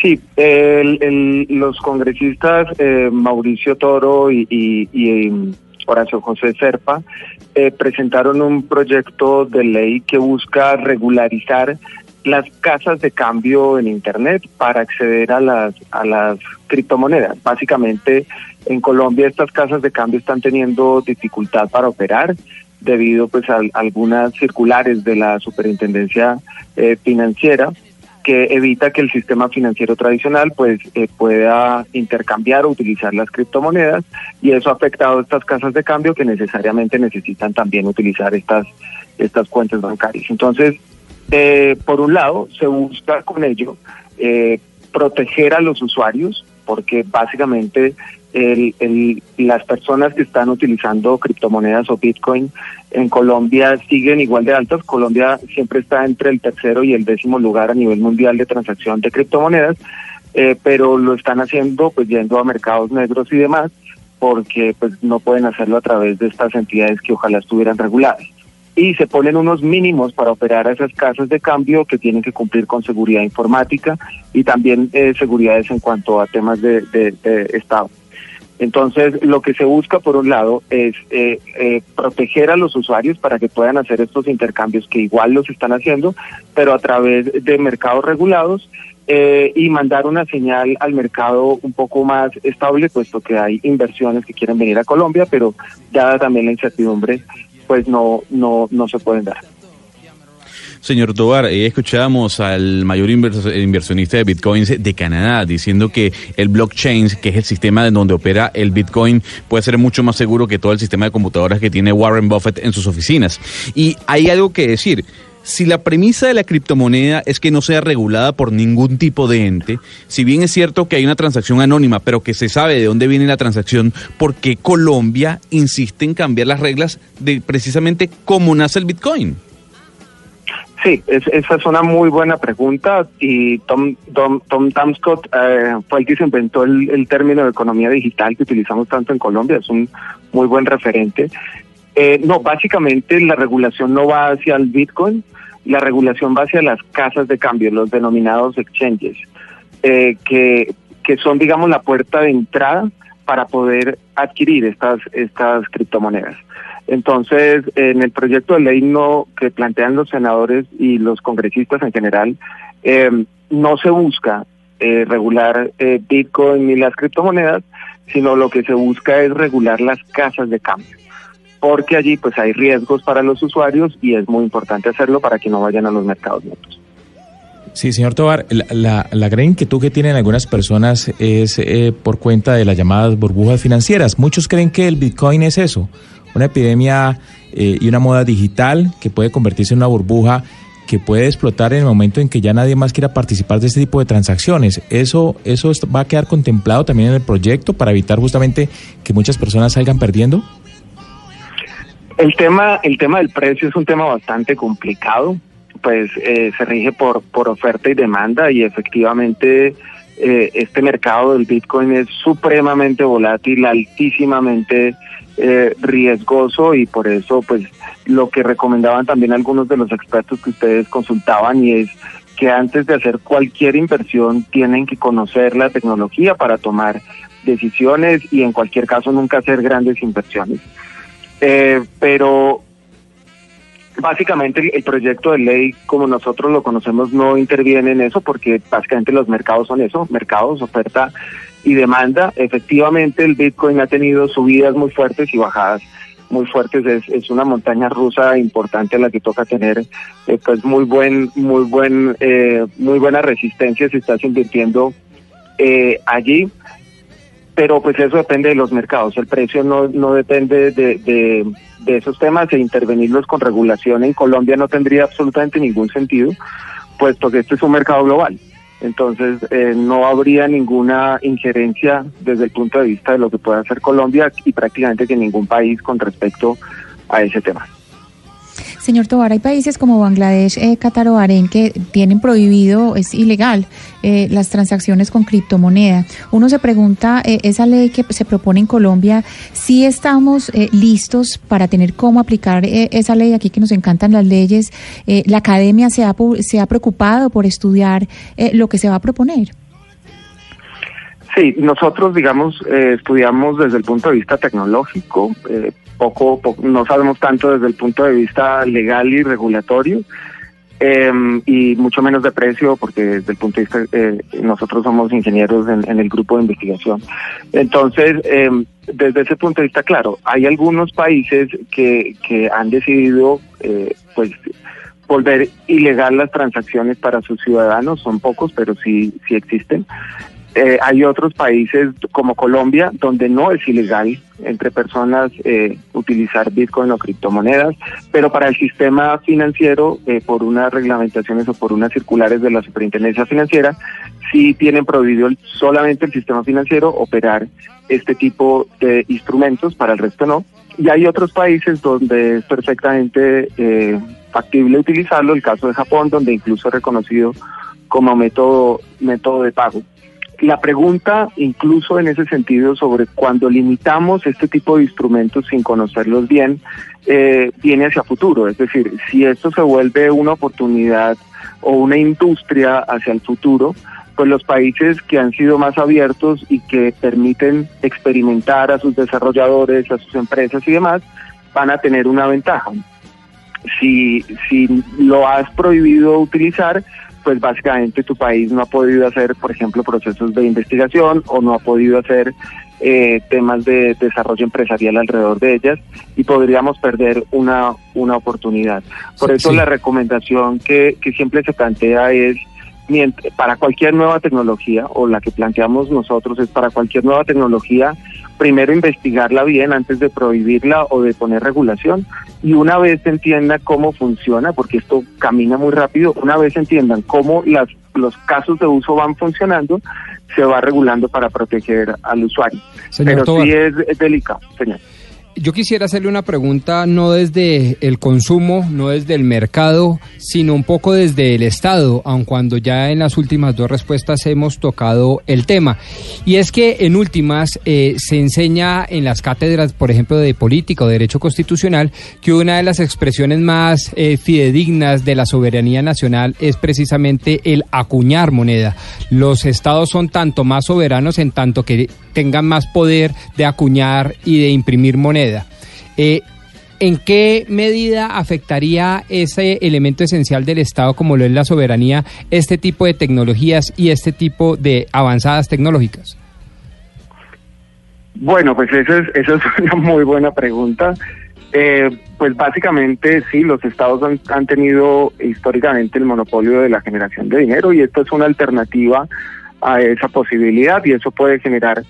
Sí, el, los congresistas eh, Mauricio Toro y, y, Horacio José Serpa eh, presentaron un proyecto de ley que busca regularizar las casas de cambio en Internet para acceder a las, a las criptomonedas. Básicamente, en Colombia estas casas de cambio están teniendo dificultad para operar debido pues a, algunas circulares de la Superintendencia eh, Financiera que evita que el sistema financiero tradicional pues eh, pueda intercambiar o utilizar las criptomonedas y eso ha afectado a estas casas de cambio que necesariamente necesitan también utilizar estas estas cuentas bancarias. Entonces, eh, por un lado, se busca con ello eh, proteger a los usuarios porque básicamente el, el, las personas que están utilizando criptomonedas o Bitcoin en Colombia siguen igual de altas. Colombia siempre está entre el tercero y el décimo lugar a nivel mundial de transacción de criptomonedas, eh, pero lo están haciendo pues yendo a mercados negros y demás porque pues no pueden hacerlo a través de estas entidades que ojalá estuvieran reguladas. Y se ponen unos mínimos para operar a esas casas de cambio que tienen que cumplir con seguridad informática y también eh, seguridades en cuanto a temas de, Estado. Entonces, lo que se busca, por un lado, es eh, eh, proteger a los usuarios para que puedan hacer estos intercambios que igual los están haciendo, pero a través de mercados regulados eh, y mandar una señal al mercado un poco más estable, puesto que hay inversiones que quieren venir a Colombia, pero dada también la incertidumbre, pues no, no, no se pueden dar. Señor Tobar, eh, escuchábamos al mayor inversionista de bitcoins de Canadá diciendo que el blockchain, que es el sistema en donde opera el bitcoin, puede ser mucho más seguro que todo el sistema de computadoras que tiene Warren Buffett en sus oficinas. Y hay algo que decir si la premisa de la criptomoneda es que no sea regulada por ningún tipo de ente, si bien es cierto que hay una transacción anónima, pero que se sabe de dónde viene la transacción, ¿por qué Colombia insiste en cambiar las reglas de precisamente cómo nace el Bitcoin? Sí, es, esa es una muy buena pregunta y Tom, Tom, Tom Tamscott eh, fue el que se inventó el, término de economía digital que utilizamos tanto en Colombia, es un muy buen referente. Eh, no, básicamente la regulación no va hacia el Bitcoin, la regulación va hacia las casas de cambio, los denominados exchanges, eh, que, que son, digamos, la puerta de entrada para poder adquirir estas, estas criptomonedas. Entonces, en el proyecto de ley no que plantean los senadores y los congresistas en general, eh, no se busca eh, regular eh, Bitcoin ni las criptomonedas, sino lo que se busca es regular las casas de cambio, porque allí pues hay riesgos para los usuarios y es muy importante hacerlo para que no vayan a los mercados netos. Sí, señor Tobar, la, la, la, gran inquietud que tienen algunas personas es eh, por cuenta de las llamadas burbujas financieras. Muchos creen que el Bitcoin es eso, una epidemia eh, y una moda digital que puede convertirse en una burbuja que puede explotar en el momento en que ya nadie más quiera participar de este tipo de transacciones. Eso, eso va a quedar contemplado también en el proyecto para evitar justamente que muchas personas salgan perdiendo. El tema, el tema del precio es un tema bastante complicado pues eh, se rige por, por oferta y demanda y efectivamente eh, este mercado del Bitcoin es supremamente volátil, altísimamente eh, riesgoso y por eso pues lo que recomendaban también algunos de los expertos que ustedes consultaban y es que antes de hacer cualquier inversión tienen que conocer la tecnología para tomar decisiones y en cualquier caso nunca hacer grandes inversiones. Eh, pero Básicamente el proyecto de ley, como nosotros lo conocemos, no interviene en eso porque básicamente los mercados son eso, mercados, oferta y demanda. Efectivamente, el Bitcoin ha tenido subidas muy fuertes y bajadas muy fuertes. Es, es una montaña rusa importante a la que toca tener eh, pues muy buen, muy buen, eh, muy buena resistencia si estás invirtiendo eh, allí. Pero pues eso depende de los mercados. El precio no, no depende de, de, de esos temas e intervenirlos con regulación en Colombia no tendría absolutamente ningún sentido, puesto que este es un mercado global. Entonces, eh, no habría ninguna injerencia desde el punto de vista de lo que pueda hacer Colombia y prácticamente que ningún país con respecto a ese tema. Señor Tobar, hay países como Bangladesh, eh, Qatar o Bahrein que tienen prohibido, es ilegal, eh, las transacciones con criptomoneda. Uno se pregunta, eh, esa ley que se propone en Colombia, si estamos eh, listos para tener cómo aplicar eh, esa ley aquí que nos encantan las leyes. La academia se ha, se ha preocupado por estudiar lo que se va a proponer. Sí, nosotros, digamos, estudiamos desde el punto de vista tecnológico, eh, poco, po- no sabemos tanto desde el punto de vista legal y regulatorio, eh, y mucho menos de precio, porque desde el punto de vista, eh, nosotros somos ingenieros en, en el grupo de investigación. Entonces, eh, desde ese punto de vista, claro, hay algunos países que, que han decidido, eh, pues, volver ilegal las transacciones para sus ciudadanos, son pocos, pero sí, sí existen. Eh, hay otros países como Colombia donde no es ilegal entre personas eh, utilizar Bitcoin o criptomonedas, pero para el sistema financiero, eh, por unas reglamentaciones o por unas circulares de la Superintendencia Financiera, sí tienen prohibido solamente el sistema financiero operar este tipo de instrumentos, para el resto no. Y hay otros países donde es perfectamente eh, factible utilizarlo, el caso de Japón, donde incluso es reconocido como método, método de pago. La pregunta, incluso en ese sentido, sobre cuando limitamos este tipo de instrumentos sin conocerlos bien, eh, viene hacia futuro. Es decir, si esto se vuelve una oportunidad o una industria hacia el futuro, pues los países que han sido más abiertos y que permiten experimentar a sus desarrolladores, a sus empresas y demás, van a tener una ventaja. Si, si lo has prohibido utilizar, pues básicamente tu país no ha podido hacer, por ejemplo, procesos de investigación o no ha podido hacer eh, temas de desarrollo empresarial alrededor de ellas y podríamos perder una, una oportunidad. Por eso Sí. la recomendación que, que siempre se plantea es, para cualquier nueva tecnología, o la que planteamos nosotros es para cualquier nueva tecnología, primero investigarla bien antes de prohibirla o de poner regulación y una vez se entienda cómo funciona, porque esto camina muy rápido, una vez entiendan cómo las, los casos de uso van funcionando, se va regulando para proteger al usuario. Señor Pero Tobar. sí es, es delicado, señor. Yo quisiera hacerle una pregunta no desde el consumo, no desde el mercado, sino un poco desde el Estado, aun cuando ya en las últimas dos respuestas hemos tocado el tema. Y es que en últimas eh, se enseña en las cátedras, por ejemplo, de política o derecho constitucional, que una de las expresiones más eh, fidedignas de la soberanía nacional es precisamente el acuñar moneda. Los estados son tanto más soberanos en tanto que tengan más poder de acuñar y de imprimir moneda. Eh, ¿En qué medida afectaría ese elemento esencial del Estado como lo es la soberanía, este tipo de tecnologías y este tipo de avanzadas tecnológicas? Bueno, pues esa es, esa es una muy buena pregunta. Eh, pues básicamente sí, los estados han, han tenido históricamente el monopolio de la generación de dinero y esto es una alternativa a esa posibilidad y eso puede generar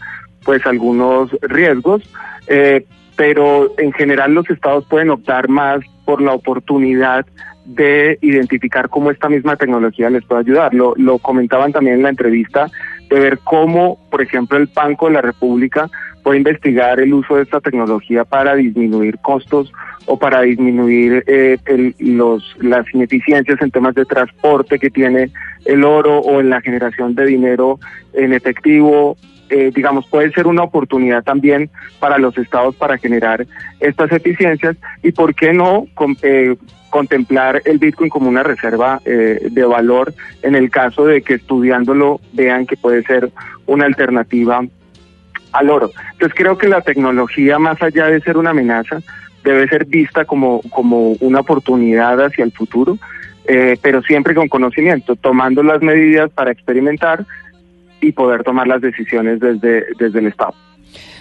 pues algunos riesgos, eh, pero en general los estados pueden optar más por la oportunidad de identificar cómo esta misma tecnología les puede ayudar. Lo, lo comentaban también en la entrevista de ver cómo, por ejemplo, el Banco de la República puede investigar el uso de esta tecnología para disminuir costos o para disminuir eh, el- los, las ineficiencias en temas de transporte que tiene el oro o en la generación de dinero en efectivo. Eh, digamos, puede ser una oportunidad también para los estados para generar estas eficiencias y, ¿por qué no eh, contemplar el Bitcoin como una reserva eh, de valor en el caso de que estudiándolo vean que puede ser una alternativa al oro. Entonces creo que la tecnología, más allá de ser una amenaza, debe ser vista como, como una oportunidad hacia el futuro, eh, pero siempre con conocimiento, tomando las medidas para experimentar y poder tomar las decisiones desde, desde el Estado.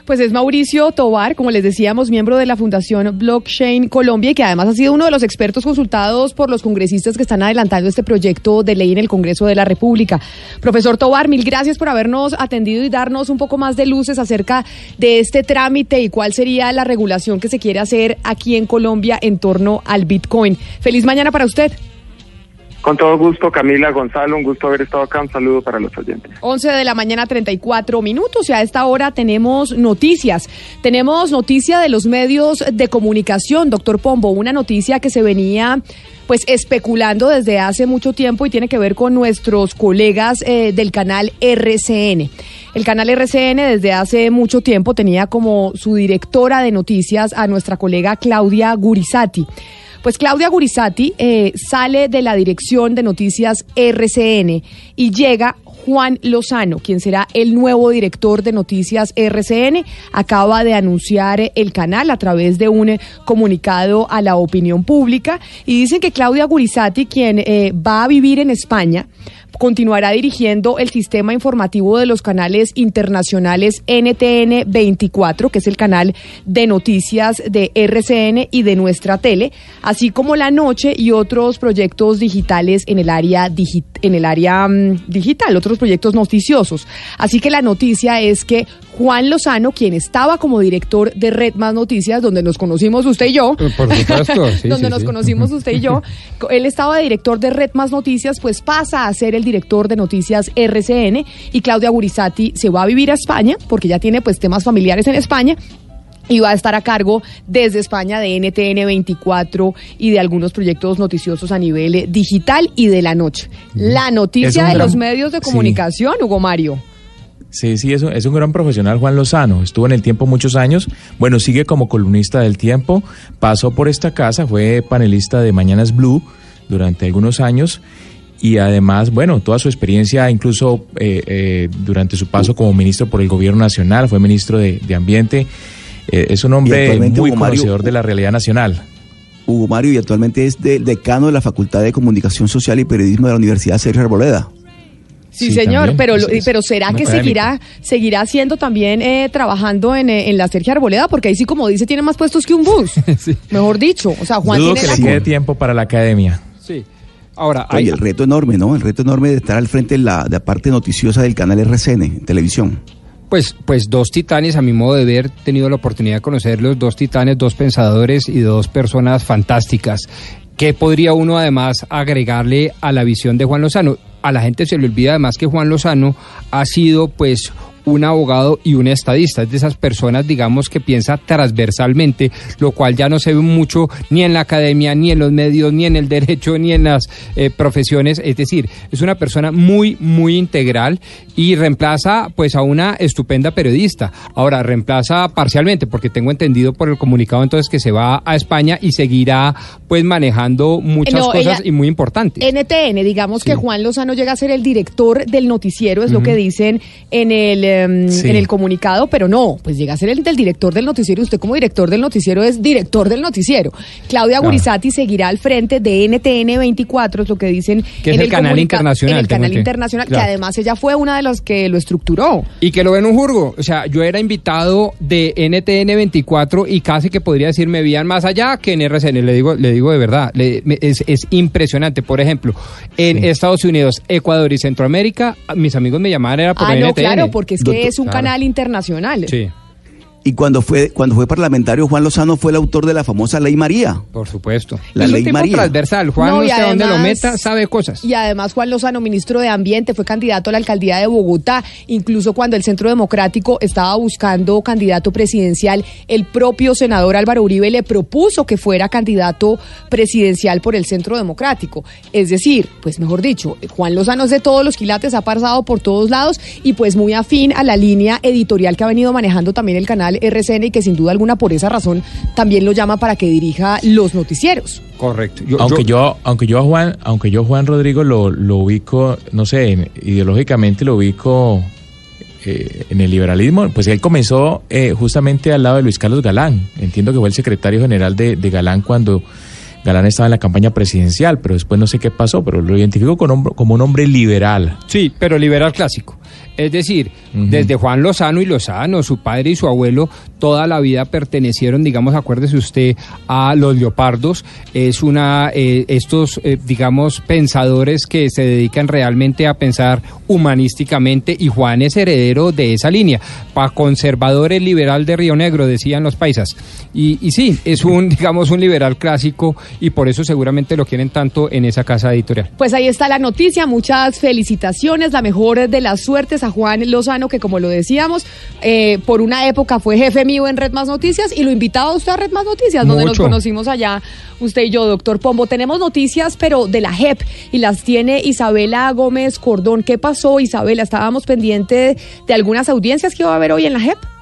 Pues es Mauricio Tobar, como les decíamos, miembro de la Fundación Blockchain Colombia y que además ha sido uno de los expertos consultados por los congresistas que están adelantando este proyecto de ley en el Congreso de la República. Profesor Tobar, mil gracias por habernos atendido y darnos un poco más de luces acerca de este trámite y cuál sería la regulación que se quiere hacer aquí en Colombia en torno al Bitcoin. Feliz mañana para usted. Con todo gusto, Camila, Gonzalo, un gusto haber estado acá. Un saludo para los oyentes. 11 de la mañana, 34 minutos. Y a esta hora tenemos noticias. Tenemos noticia de los medios de comunicación, doctor Pombo. Una noticia que se venía pues especulando desde hace mucho tiempo y tiene que ver con nuestros colegas eh, del canal RCN. El canal RCN desde hace mucho tiempo tenía como su directora de noticias a nuestra colega Claudia Gurizati. Pues Claudia Gurizati eh, sale de la dirección de noticias RCN y llega Juan Lozano, quien será el nuevo director de noticias RCN. Acaba de anunciar el canal a través de un comunicado a la opinión pública y dicen que Claudia Gurizati, quien eh, va a vivir en España, continuará dirigiendo el sistema informativo de los canales internacionales NTN 24, que es el canal de noticias de RCN y de nuestra tele, así como La Noche y otros proyectos digitales en el área, digi en el área mm, digital, otros proyectos noticiosos. Así que la noticia es que Juan Lozano, quien estaba como director de Red Más Noticias, donde nos conocimos usted y yo, Por supuesto, sí, donde sí, nos sí. conocimos usted y yo, él estaba de director de Red Más Noticias, pues pasa a ser el director de noticias RCN y Claudia Gurizati se va a vivir a España porque ya tiene pues temas familiares en España y va a estar a cargo desde España de NTN 24 y de algunos proyectos noticiosos a nivel eh, digital y de la noche. La noticia de gran- los medios de sí. comunicación, Hugo Mario. Sí, sí, es un, es un gran profesional Juan Lozano. Estuvo en el tiempo muchos años. Bueno, sigue como columnista del tiempo. Pasó por esta casa, fue panelista de Mañanas Blue durante algunos años. Y además, bueno, toda su experiencia, incluso eh, eh, durante su paso como ministro por el gobierno nacional, fue ministro de, de Ambiente. Eh, es un hombre muy Hugo Mario, conocedor de la realidad nacional. Hugo Mario y actualmente es de- decano de la Facultad de Comunicación Social y Periodismo de la Universidad Sergio Arboleda. Sí, Sí, señor, también. pero, Es- lo- es pero ¿será que seguirá seguirá siendo también eh, trabajando en, eh, en la Sergio Arboleda? Porque ahí sí, como dice, tiene más puestos que un bus. Mejor dicho, o sea, Juan Dudo tiene que la le quede tiempo para la academia. Sí. Ahora, Oye, el reto enorme, ¿no? El reto enorme de estar al frente de la, de la parte noticiosa del canal RCN, en televisión. Pues, pues dos titanes, a mi modo de ver, he tenido la oportunidad de conocerlos, dos titanes, dos pensadores y dos personas fantásticas. ¿Qué podría uno además agregarle a la visión de Juan Lozano? A la gente se le olvida además que Juan Lozano ha sido pues un abogado y un estadista, es de esas personas, digamos, que piensa transversalmente, lo cual ya no se ve mucho ni en la academia, ni en los medios, ni en el derecho, ni en las eh, profesiones. Es decir, es una persona muy, muy integral y reemplaza pues a una estupenda periodista. Ahora, reemplaza parcialmente, porque tengo entendido por el comunicado entonces que se va a España y seguirá pues manejando muchas No, cosas ella- y muy importantes. NTN, digamos que Juan Lozano llega a ser el director del noticiero, es lo que dicen en el, em, Sí. en el comunicado, pero no, pues llega a ser el del director del noticiero y usted como director del noticiero es director del noticiero. Claudia Claro. Gurizati seguirá al frente de NTN 24, es lo que dicen Que es el canal internacional, En el canal entendido. internacional, Claro. que además ella fue una de las que lo estructuró. Y que lo ven un jurgo. O sea, yo era invitado de NTN 24 y casi que podría decir me veían más allá que en RCN. Le digo, le digo de verdad, le- me- es, es impresionante. Por ejemplo, en Estados Unidos, Ecuador y Centroamérica, mis amigos me llamaban era por Ah, no, NTN. claro, porque es que es un canal internacional. Sí. Y cuando fue, cuando fue parlamentario, Juan Lozano fue el autor de la famosa Ley María. Por supuesto. La es un ley tipo María. transversal. Juan, No, sé dónde lo además- meta, sabe cosas. Y además Juan Lozano, ministro de Ambiente, fue candidato a la alcaldía de Bogotá. Incluso cuando el Centro Democrático estaba buscando candidato presidencial, el propio senador Álvaro Uribe le propuso que fuera candidato presidencial por el Centro Democrático. Es decir, pues mejor dicho, Juan Lozano es de todos los quilates, ha pasado por todos lados y pues muy afín a la línea editorial que ha venido manejando también el canal RCN y que sin duda alguna por esa razón también lo llama para que dirija los noticieros. Correcto. aunque yo, aunque yo a Juan, aunque yo a Juan Rodrigo lo, lo ubico, no sé, en- ideológicamente lo ubico eh, en el liberalismo, pues él comenzó eh, justamente al lado de Luis Carlos Galán. Entiendo que fue el secretario general de, de Galán cuando Galán estaba en la campaña presidencial, pero después no sé qué pasó, pero lo identifico con hombro- como un hombre liberal. Sí, pero liberal clásico. Es decir, desde Juan Lozano y Lozano, su padre y su abuelo, toda la vida pertenecieron, digamos, acuérdese usted, a los leopardos. Es una, eh, estos, eh, digamos, pensadores que se dedican realmente a pensar humanísticamente y Juan es heredero de esa línea. Pa conservadores liberal de Río Negro, decían los paisas. Y, y sí, es un, digamos, un liberal clásico y por eso seguramente lo quieren tanto en esa casa editorial. Pues ahí está la noticia, muchas felicitaciones, la mejor de las a Juan Lozano, que como lo decíamos, eh, por una época fue jefe mío en Red Más Noticias y lo invitaba a usted a Red Más Noticias, donde nos conocimos allá, usted y yo, doctor Pombo. Tenemos noticias, pero de la JEP, y las tiene Isabela Gómez Cordón. ¿Qué pasó, Isabela? Estábamos pendientes de algunas audiencias que iba a haber hoy en la JEP.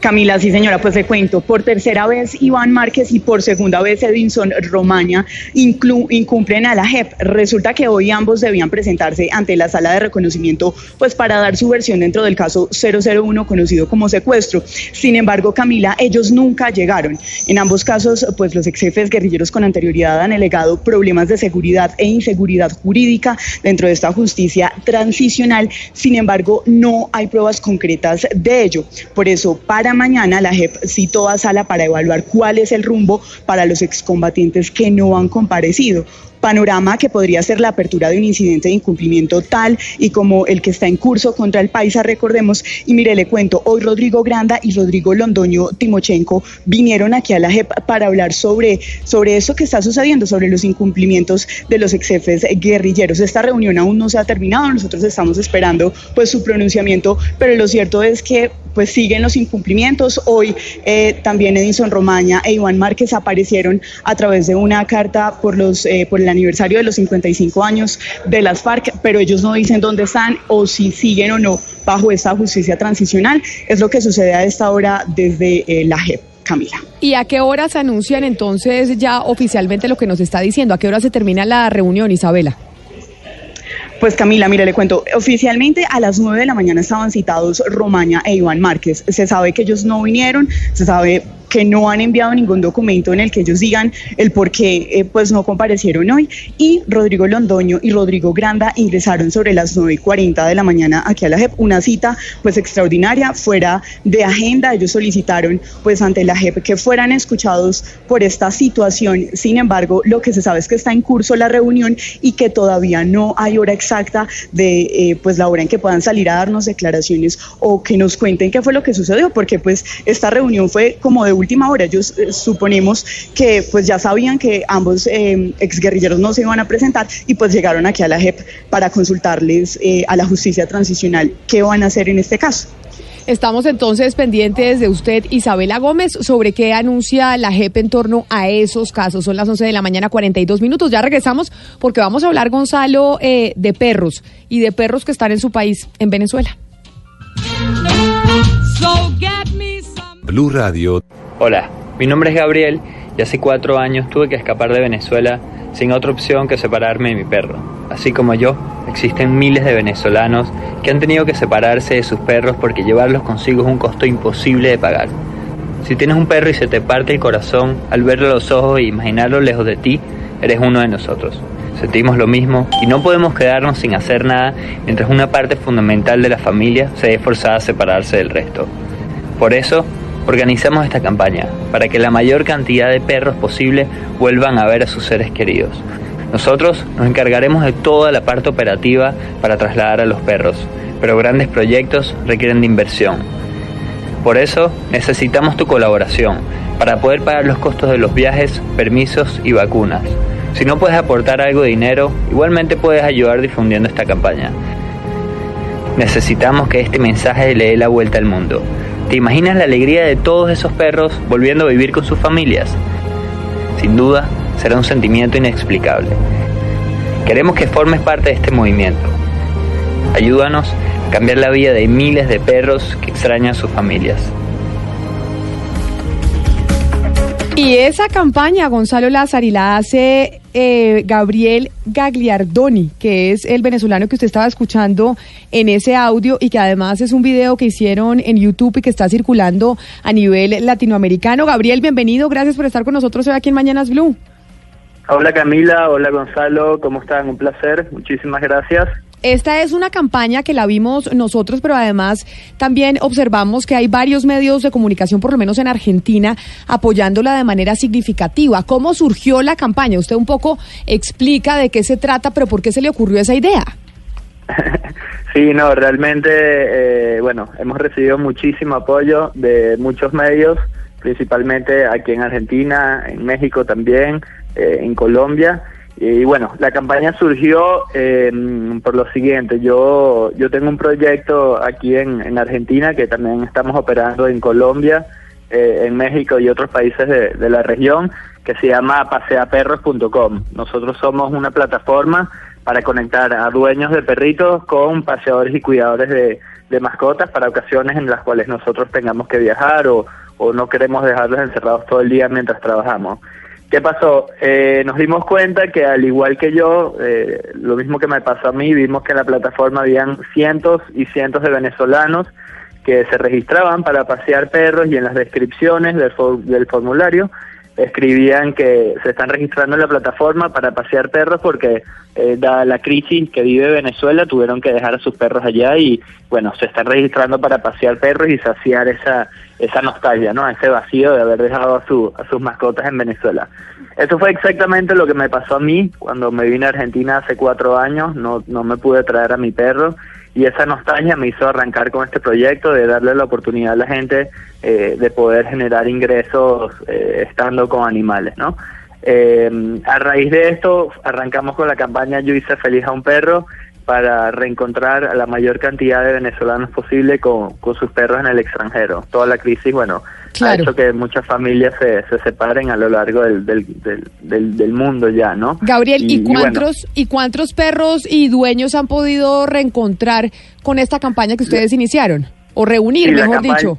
Camila, sí señora, pues le cuento. Por tercera vez Iván Márquez y por segunda vez Edinson Romaña incumplen a la JEP. Resulta que hoy ambos debían presentarse ante la sala de reconocimiento pues para dar su versión dentro del caso 001 conocido como secuestro. Sin embargo, Camila, ellos nunca llegaron. En ambos casos, pues los ex jefes guerrilleros con anterioridad han alegado problemas de seguridad e inseguridad jurídica dentro de esta justicia transicional. Sin embargo, no hay pruebas concretas de ello. Por eso, para mañana la JEP citó a sala para evaluar cuál es el rumbo para los excombatientes que no han comparecido. Panorama que podría ser la apertura de un incidente de incumplimiento tal y como el que está en curso contra el Paisa, recordemos. Y mire, le cuento, hoy Rodrigo Granda y Rodrigo Londoño Timochenko vinieron aquí a la JEP para hablar sobre, sobre eso que está sucediendo, sobre los incumplimientos de los ex jefes guerrilleros. Esta reunión aún no se ha terminado, nosotros estamos esperando pues su pronunciamiento, pero lo cierto es que pues siguen los incumplimientos. Hoy eh, también Edinson Romaña e Iván Márquez aparecieron a través de una carta por, los, eh, por el aniversario de los 55 años de las FARC, pero ellos no dicen dónde están o si siguen o no bajo esta justicia transicional. Es lo que sucede a esta hora desde eh, la JEP. Camila. ¿Y a qué hora se anuncian entonces ya oficialmente lo que nos está diciendo? ¿A qué hora se termina la reunión, Isabela? Pues Camila, mire, le cuento, oficialmente a las 9 de la mañana estaban citados Romaña e Iván Márquez. Se sabe que ellos no vinieron, se sabe que no han enviado ningún documento en el que ellos digan el por qué eh, pues no comparecieron hoy. Y Rodrigo Londoño y Rodrigo Granda ingresaron sobre las 9 y 40 de la mañana aquí a la JEP, una cita pues extraordinaria, fuera de agenda, ellos solicitaron pues ante la JEP que fueran escuchados por esta situación, sin embargo lo que se sabe es que está en curso la reunión y que todavía no hay hora exacta de eh, pues la hora en que puedan salir a darnos declaraciones o que nos cuenten qué fue lo que sucedió, porque pues esta reunión fue como de última hora. Ellos eh, suponemos que pues ya sabían que ambos eh, exguerrilleros no se iban a presentar y pues llegaron aquí a la JEP para consultarles eh, a la justicia transicional qué van a hacer en este caso. Estamos entonces pendientes de usted, Isabela Gómez, sobre qué anuncia la JEP en torno a esos casos. Son las 11 de la mañana, 42 minutos. Ya regresamos porque vamos a hablar, Gonzalo, eh, de perros y de perros que están en su país, en Venezuela. Blue Radio. Hola, mi nombre es Gabriel y hace cuatro años tuve que escapar de Venezuela sin otra opción que separarme de mi perro. Así como yo, existen miles de venezolanos que han tenido que separarse de sus perros porque llevarlos consigo es un costo imposible de pagar. Si tienes un perro y se te parte el corazón al verlo a los ojos e imaginarlo lejos de ti, eres uno de nosotros. Sentimos lo mismo y no podemos quedarnos sin hacer nada mientras una parte fundamental de la familia se ve forzada a separarse del resto. Por eso, organizamos esta campaña, para que la mayor cantidad de perros posible vuelvan a ver a sus seres queridos. Nosotros nos encargaremos de toda la parte operativa para trasladar a los perros, pero grandes proyectos requieren de inversión. Por eso necesitamos tu colaboración para poder pagar los costos de los viajes, permisos y vacunas. Si no puedes aportar algo de dinero, igualmente puedes ayudar difundiendo esta campaña. Necesitamos que este mensaje le dé la vuelta al mundo. ¿Te imaginas la alegría de todos esos perros volviendo a vivir con sus familias? Sin duda, será un sentimiento inexplicable. Queremos que formes parte de este movimiento. Ayúdanos a cambiar la vida de miles de perros que extrañan a sus familias. Y esa campaña, Gonzalo Lázari, la hace eh, Gabriel Gagliardoni, que es el venezolano que usted estaba escuchando en ese audio y que además es un video que hicieron en YouTube y que está circulando a nivel latinoamericano. Gabriel, bienvenido, gracias por estar con nosotros hoy aquí en Mañanas Blue. Hola Camila, hola Gonzalo, ¿cómo están? Un placer, muchísimas gracias. Esta es una campaña que la vimos nosotros, pero además también observamos que hay varios medios de comunicación, por lo menos en Argentina, apoyándola de manera significativa. ¿Cómo surgió la campaña? Usted un poco explica de qué se trata, pero por qué se le ocurrió esa idea. Sí, no, realmente, eh, bueno, hemos recibido muchísimo apoyo de muchos medios, principalmente aquí en Argentina, en México también, eh, en Colombia. Y bueno, la campaña surgió eh, por lo siguiente, yo, yo tengo un proyecto aquí en, en Argentina que también estamos operando en Colombia, eh, en México y otros países de, la región, que se llama paseaperros.com. Nosotros somos una plataforma para conectar a dueños de perritos con paseadores y cuidadores de, mascotas para ocasiones en las cuales nosotros tengamos que viajar o no queremos dejarlos encerrados todo el día mientras trabajamos. ¿Qué pasó? Eh, nos dimos cuenta que al igual que yo, eh, lo mismo que me pasó a mí, vimos que en la plataforma habían cientos y cientos de venezolanos que se registraban para pasear perros y en las descripciones del, for- del formulario escribían que se están registrando en la plataforma para pasear perros porque eh, dada la crisis que vive Venezuela tuvieron que dejar a sus perros allá y bueno se están registrando para pasear perros y saciar esa esa nostalgia no ese vacío de haber dejado a su a sus mascotas en Venezuela. Eso fue exactamente lo que me pasó a mí cuando me vine a Argentina hace cuatro años. No no me pude traer a mi perro y esa nostalgia me hizo arrancar con este proyecto de darle la oportunidad a la gente eh, de poder generar ingresos eh, estando con animales, ¿no? Eh, a raíz de esto arrancamos con la campaña Yo hice feliz a un perro para reencontrar a la mayor cantidad de venezolanos posible con, con sus perros en el extranjero. Toda la crisis, bueno, ha hecho que muchas familias se, se separen a lo largo del, del, del, del- mundo ya, ¿no? Gabriel, ¿y, bueno, cuántos, ¿y cuántos perros y dueños han podido reencontrar con esta campaña que ustedes iniciaron? O reunir, Sí, mejor dicho.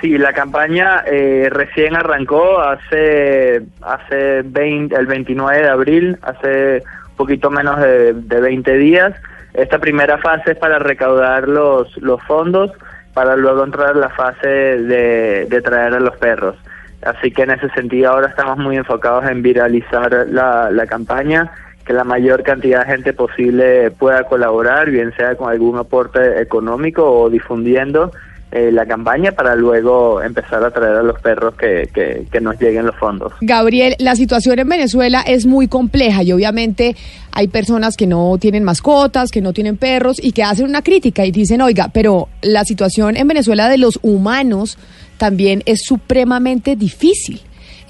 Sí, la campaña eh, recién arrancó hace hace 20, el 29 de abril, hace un poquito menos de, de 20 días. Esta primera fase es para recaudar los, los fondos para luego entrar a la fase de, de traer a los perros. Así que en ese sentido ahora estamos muy enfocados en viralizar la, la campaña, que la mayor cantidad de gente posible pueda colaborar, bien sea con algún aporte económico o difundiendo eh, la campaña para luego empezar a traer a los perros que, que, que nos lleguen los fondos. Gabriel, la situación en Venezuela es muy compleja y obviamente hay personas que no tienen mascotas, que no tienen perros y que hacen una crítica y dicen, oiga, pero la situación en Venezuela de los humanos también es supremamente difícil.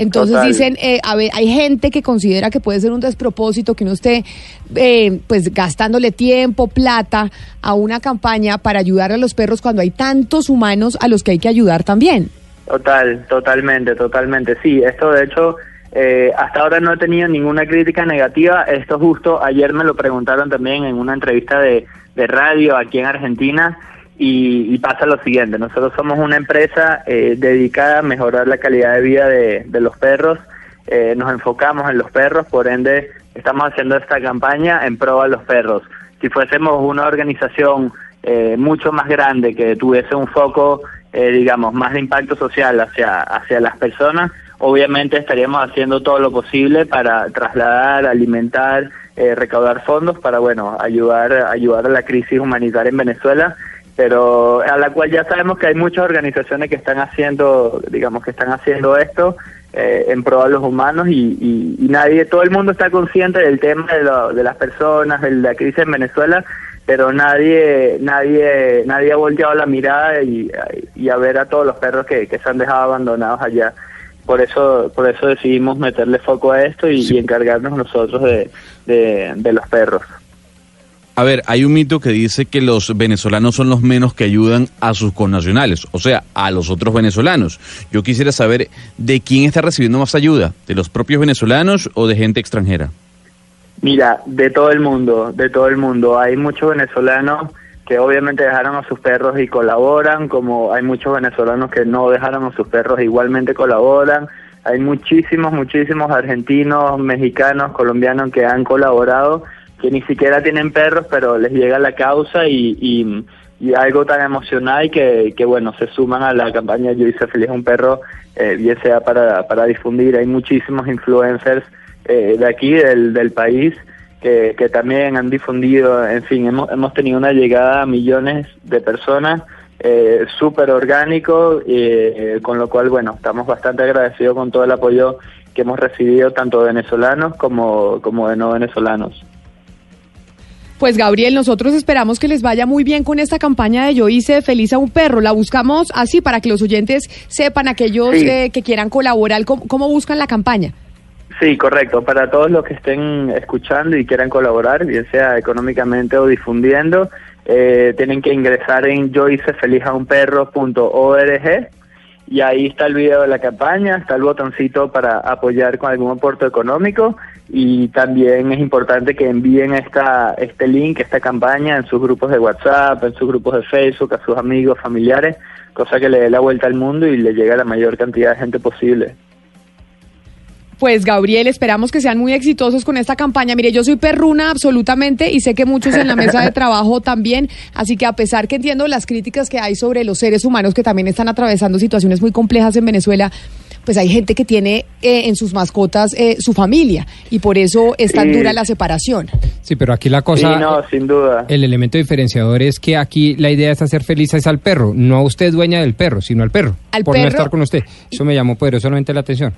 Entonces Total. dicen, eh, a ver, hay gente que considera que puede ser un despropósito que uno esté eh, pues gastándole tiempo, plata a una campaña para ayudar a los perros cuando hay tantos humanos a los que hay que ayudar también. Total, totalmente, totalmente. Sí, esto de hecho, eh, hasta ahora no he tenido ninguna crítica negativa. Esto justo ayer me lo preguntaron también en una entrevista de, de radio aquí en Argentina. Y, y pasa lo siguiente, nosotros somos una empresa eh, dedicada a mejorar la calidad de vida de, los perros, Eh, nos enfocamos en los perros, por ende estamos haciendo esta campaña en pro a los perros. Si fuésemos una organización eh, mucho más grande que tuviese un foco, eh, digamos, más de impacto social hacia, hacia las personas, obviamente estaríamos haciendo todo lo posible para trasladar, alimentar, eh, recaudar fondos para, bueno, ayudar, ayudar a la crisis humanitaria en Venezuela pero a la cual ya sabemos que hay muchas organizaciones que están haciendo, digamos, que están haciendo esto eh, en pro de los humanos y, y- y nadie, todo el mundo está consciente del tema de, lo- de las personas, de la crisis en Venezuela, pero nadie, nadie, nadie ha volteado la mirada y, y a ver a todos los perros que, que se han dejado abandonados allá. Por eso, por eso decidimos meterle foco a esto y, y encargarnos nosotros de, de, de los perros. A ver, hay un mito que dice que los venezolanos son los menos que ayudan a sus connacionales, o sea, a los otros venezolanos. Yo quisiera saber de quién está recibiendo más ayuda, de los propios venezolanos o de gente extranjera. Mira, de todo el mundo, de todo el mundo. Hay muchos venezolanos que obviamente dejaron a sus perros y colaboran, como hay muchos venezolanos que no dejaron a sus perros igualmente colaboran. Hay muchísimos, muchísimos argentinos, mexicanos, colombianos que han colaborado, que ni siquiera tienen perros, pero les llega la causa y, y, algo tan emocional que, que, bueno, se suman a la campaña Yo hice feliz un perro, eh, bien sea para, para difundir. Hay muchísimos influencers eh, de aquí, del, del país, que, que también han difundido, en fin, hemos, hemos tenido una llegada a millones de personas eh, súper orgánico, eh, con lo cual, bueno, estamos bastante agradecidos con todo el apoyo que hemos recibido, tanto venezolanos como, como de no venezolanos. Pues Gabriel, nosotros esperamos que les vaya muy bien con esta campaña de Yo hice feliz a un perro. La buscamos así para que los oyentes sepan, aquellos Sí. eh, que quieran colaborar, ¿cómo, cómo buscan la campaña? Sí, correcto. Para todos los que estén escuchando y quieran colaborar, bien sea económicamente o difundiendo, eh, tienen que ingresar en yohicefelizaunperro.org y ahí está el video de la campaña, está el botoncito para apoyar con algún aporte económico y también es importante que envíen esta este link, esta campaña en sus grupos de WhatsApp, en sus grupos de Facebook, a sus amigos, familiares, cosa que le dé la vuelta al mundo y le llegue a la mayor cantidad de gente posible. Pues Gabriel, esperamos que sean muy exitosos con esta campaña. Mire, yo soy perruna absolutamente y sé que muchos en la mesa de trabajo también, así que a pesar que entiendo las críticas que hay sobre los seres humanos que también están atravesando situaciones muy complejas en Venezuela, pues hay gente que tiene eh, en sus mascotas eh, su familia y por eso es tan Sí. dura la separación. Sí, pero aquí la cosa... Sí, no, sin duda. El elemento diferenciador es que aquí la idea es hacer feliz es al perro, no a usted dueña del perro, sino al perro. Al por no perro. estar con usted. Eso me llamó poderosamente la atención.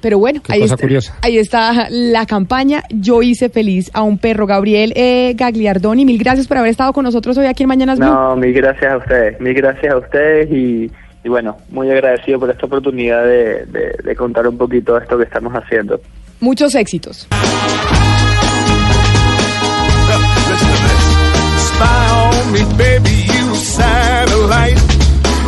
Pero bueno, Qué ahí cosa está, curiosa. ahí está la campaña Yo hice feliz a un perro. Gabriel eh, Gagliardoni, mil gracias por haber estado con nosotros hoy aquí en Mañanas Blue. No, mil gracias a ustedes, mil gracias a ustedes y, y bueno, muy agradecido por esta oportunidad de, contar un poquito de esto que estamos haciendo. Muchos éxitos. Spy on me, baby, you satellite.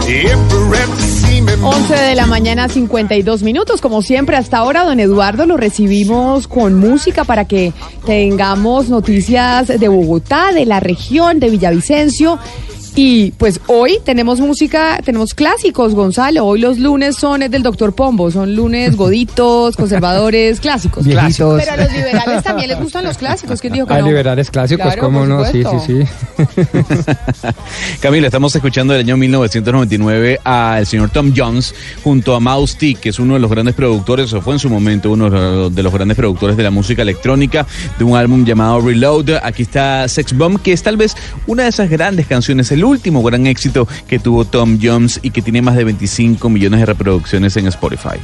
If you're ever see me 11 de la mañana, 52 minutos. Como siempre, hasta ahora, don Eduardo, lo recibimos con música para que tengamos noticias de Bogotá, de la región, de Villavicencio. Y pues hoy tenemos música, tenemos clásicos, Gonzalo. Hoy los lunes son del doctor Pombo, son lunes goditos, conservadores, clásicos. Viejitos. Pero a los liberales también les gustan los clásicos. ¿Quién dijo que A no? liberales clásicos, Claro, ¿cómo no? Sí, sí, sí. Camila, estamos escuchando del año 1999 al señor Tom Jones junto a Mouse T, que es uno de los grandes productores, o fue en su momento uno de los grandes productores de la música electrónica, de un álbum llamado Reload. Aquí está Sex Bomb, que es tal vez una de esas grandes canciones, el último gran éxito que tuvo Tom Jones y que tiene más de 25 millones de reproducciones en Spotify.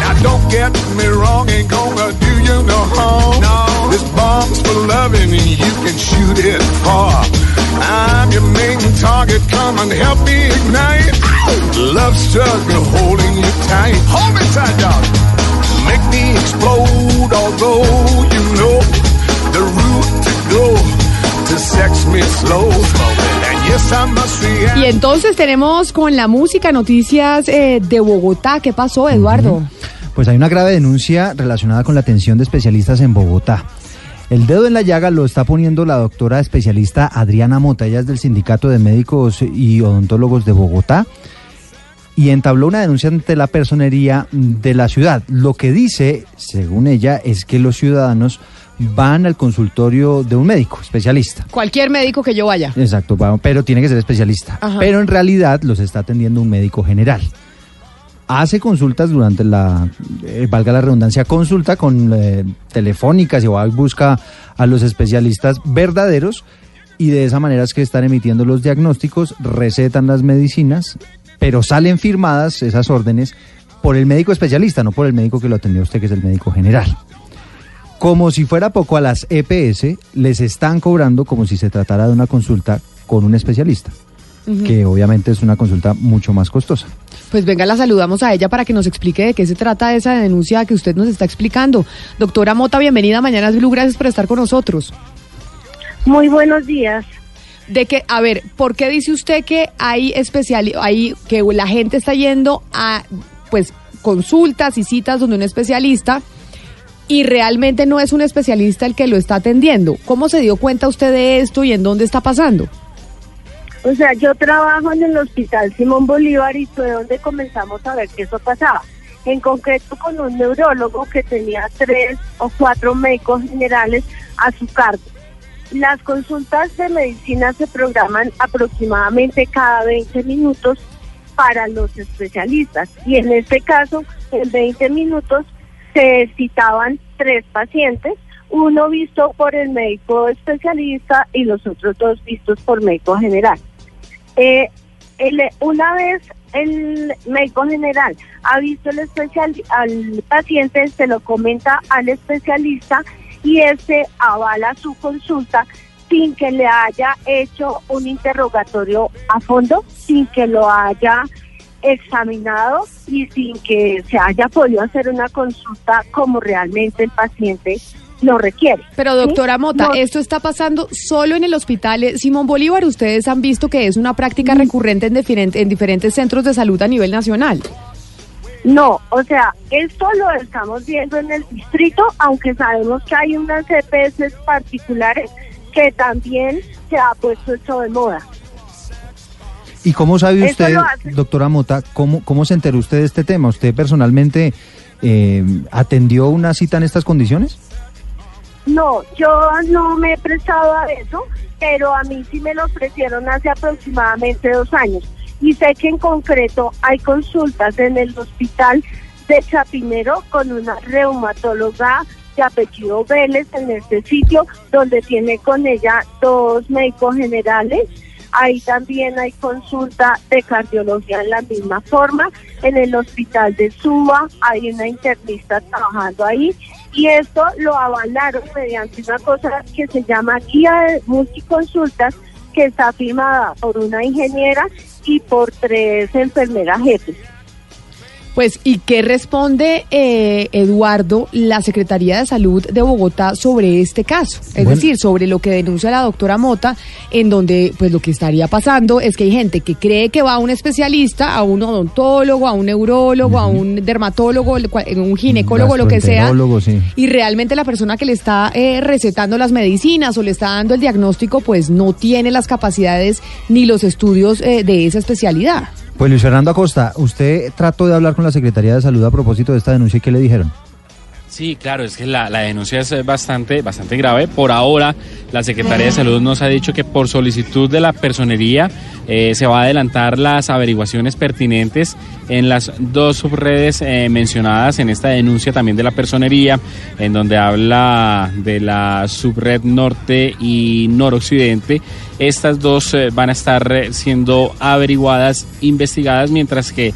Now don't get me wrong, ain't gonna do you no harm. No. This bomb's for loving and you can shoot it far. I'm your main target, come and help me ignite. Love struggle holding you tight. Hold me tight, dog. Make me explode, although you know the route to go Y entonces tenemos con la música noticias eh, de Bogotá. ¿Qué pasó, Eduardo? Pues hay una grave denuncia relacionada con la atención de especialistas en Bogotá. El dedo en la llaga lo está poniendo la doctora especialista Adriana Mota, ella es del Sindicato de Médicos y Odontólogos de Bogotá, y entabló una denuncia ante la personería de la ciudad. Lo que dice, según ella, es que los ciudadanos van al consultorio de un médico especialista. Cualquier médico que yo vaya. Exacto, pero tiene que ser especialista. Ajá. Pero en realidad los está atendiendo un médico general. Hace consultas durante la, eh, valga la redundancia, consulta con eh, telefónicas y va y busca a los especialistas verdaderos y de esa manera es que están emitiendo los diagnósticos, recetan las medicinas, pero salen firmadas esas órdenes por el médico especialista, no por el médico que lo atendió usted, que es el médico general. Como si fuera poco a las EPS, les están cobrando como si se tratara de una consulta con un especialista, que obviamente es una consulta mucho más costosa. Pues venga, la saludamos a ella para que nos explique de qué se trata esa denuncia que usted nos está explicando. Doctora Mota, bienvenida a Mañanas Blue, gracias por estar con nosotros. Muy buenos días. De que, a ver, ¿por qué dice usted que hay especial, hay que la gente está yendo a, pues, consultas y citas donde un especialista y realmente no es un especialista el que lo está atendiendo? ¿Cómo se dio cuenta usted de esto y en dónde está pasando? O sea, yo trabajo en el Hospital Simón Bolívar y fue donde comenzamos a ver que eso pasaba. En concreto con un neurólogo que tenía tres o cuatro médicos generales a su cargo. Las consultas de medicina se programan aproximadamente cada 20 minutos para los especialistas y en este caso en 20 minutos se citaban tres pacientes, uno visto por el médico especialista y los otros dos vistos por médico general. Eh, el- una vez el médico general ha visto el especial, al paciente, se lo comenta al especialista y este avala su consulta sin que le haya hecho un interrogatorio a fondo, sin que lo haya examinado y sin que se haya podido hacer una consulta como realmente el paciente lo requiere. Pero ¿sí? doctora Mota, No- ¿esto está pasando solo en el hospital eh, Simón Bolívar? Ustedes han visto que es una Mm. práctica recurrente en, diferente- en diferentes centros de salud a nivel nacional. No, o sea, esto lo estamos viendo en el distrito, aunque sabemos que hay unas EPS particulares que también se ha puesto esto de moda. ¿Y cómo sabe usted, doctora Mota, cómo, cómo se enteró usted de este tema? ¿Usted personalmente eh, atendió una cita en estas condiciones? No, yo no me he prestado a eso, pero a mí sí me lo ofrecieron hace aproximadamente dos años. Y sé que en concreto hay consultas en el hospital de Chapinero con una reumatóloga de apellido Vélez en este sitio, donde tiene con ella dos médicos generales. Ahí también hay consulta de cardiología en la misma forma. En el hospital de Suba hay una internista trabajando ahí y esto lo avalaron mediante una cosa que se llama guía de multiconsultas que está firmada por una ingeniera y por tres enfermeras jefes. Pues, ¿y qué responde eh, Eduardo, la Secretaría de Salud de Bogotá sobre este caso? Es Bueno. decir, sobre lo que denuncia la doctora Mota, en donde pues lo que estaría pasando es que hay gente que cree que va a un especialista, a un odontólogo, a un neurólogo, a un dermatólogo, cual- un ginecólogo, lo que sea. Sí. Y realmente la persona que le está eh, recetando las medicinas o le está dando el diagnóstico, pues no tiene las capacidades ni los estudios eh, de esa especialidad. Pues Luis Fernando Acosta, usted trató de hablar con la Secretaría de Salud a propósito de esta denuncia y ¿qué le dijeron? Sí, claro, es que la, la denuncia es eh, bastante, bastante grave. Por ahora, la Secretaría de Salud nos ha dicho que por solicitud de la personería eh, se va a adelantar las averiguaciones pertinentes en las dos subredes eh, mencionadas en esta denuncia también de la personería, en donde habla de la subred norte y noroccidente. Estas dos eh, van a estar siendo averiguadas, investigadas, mientras que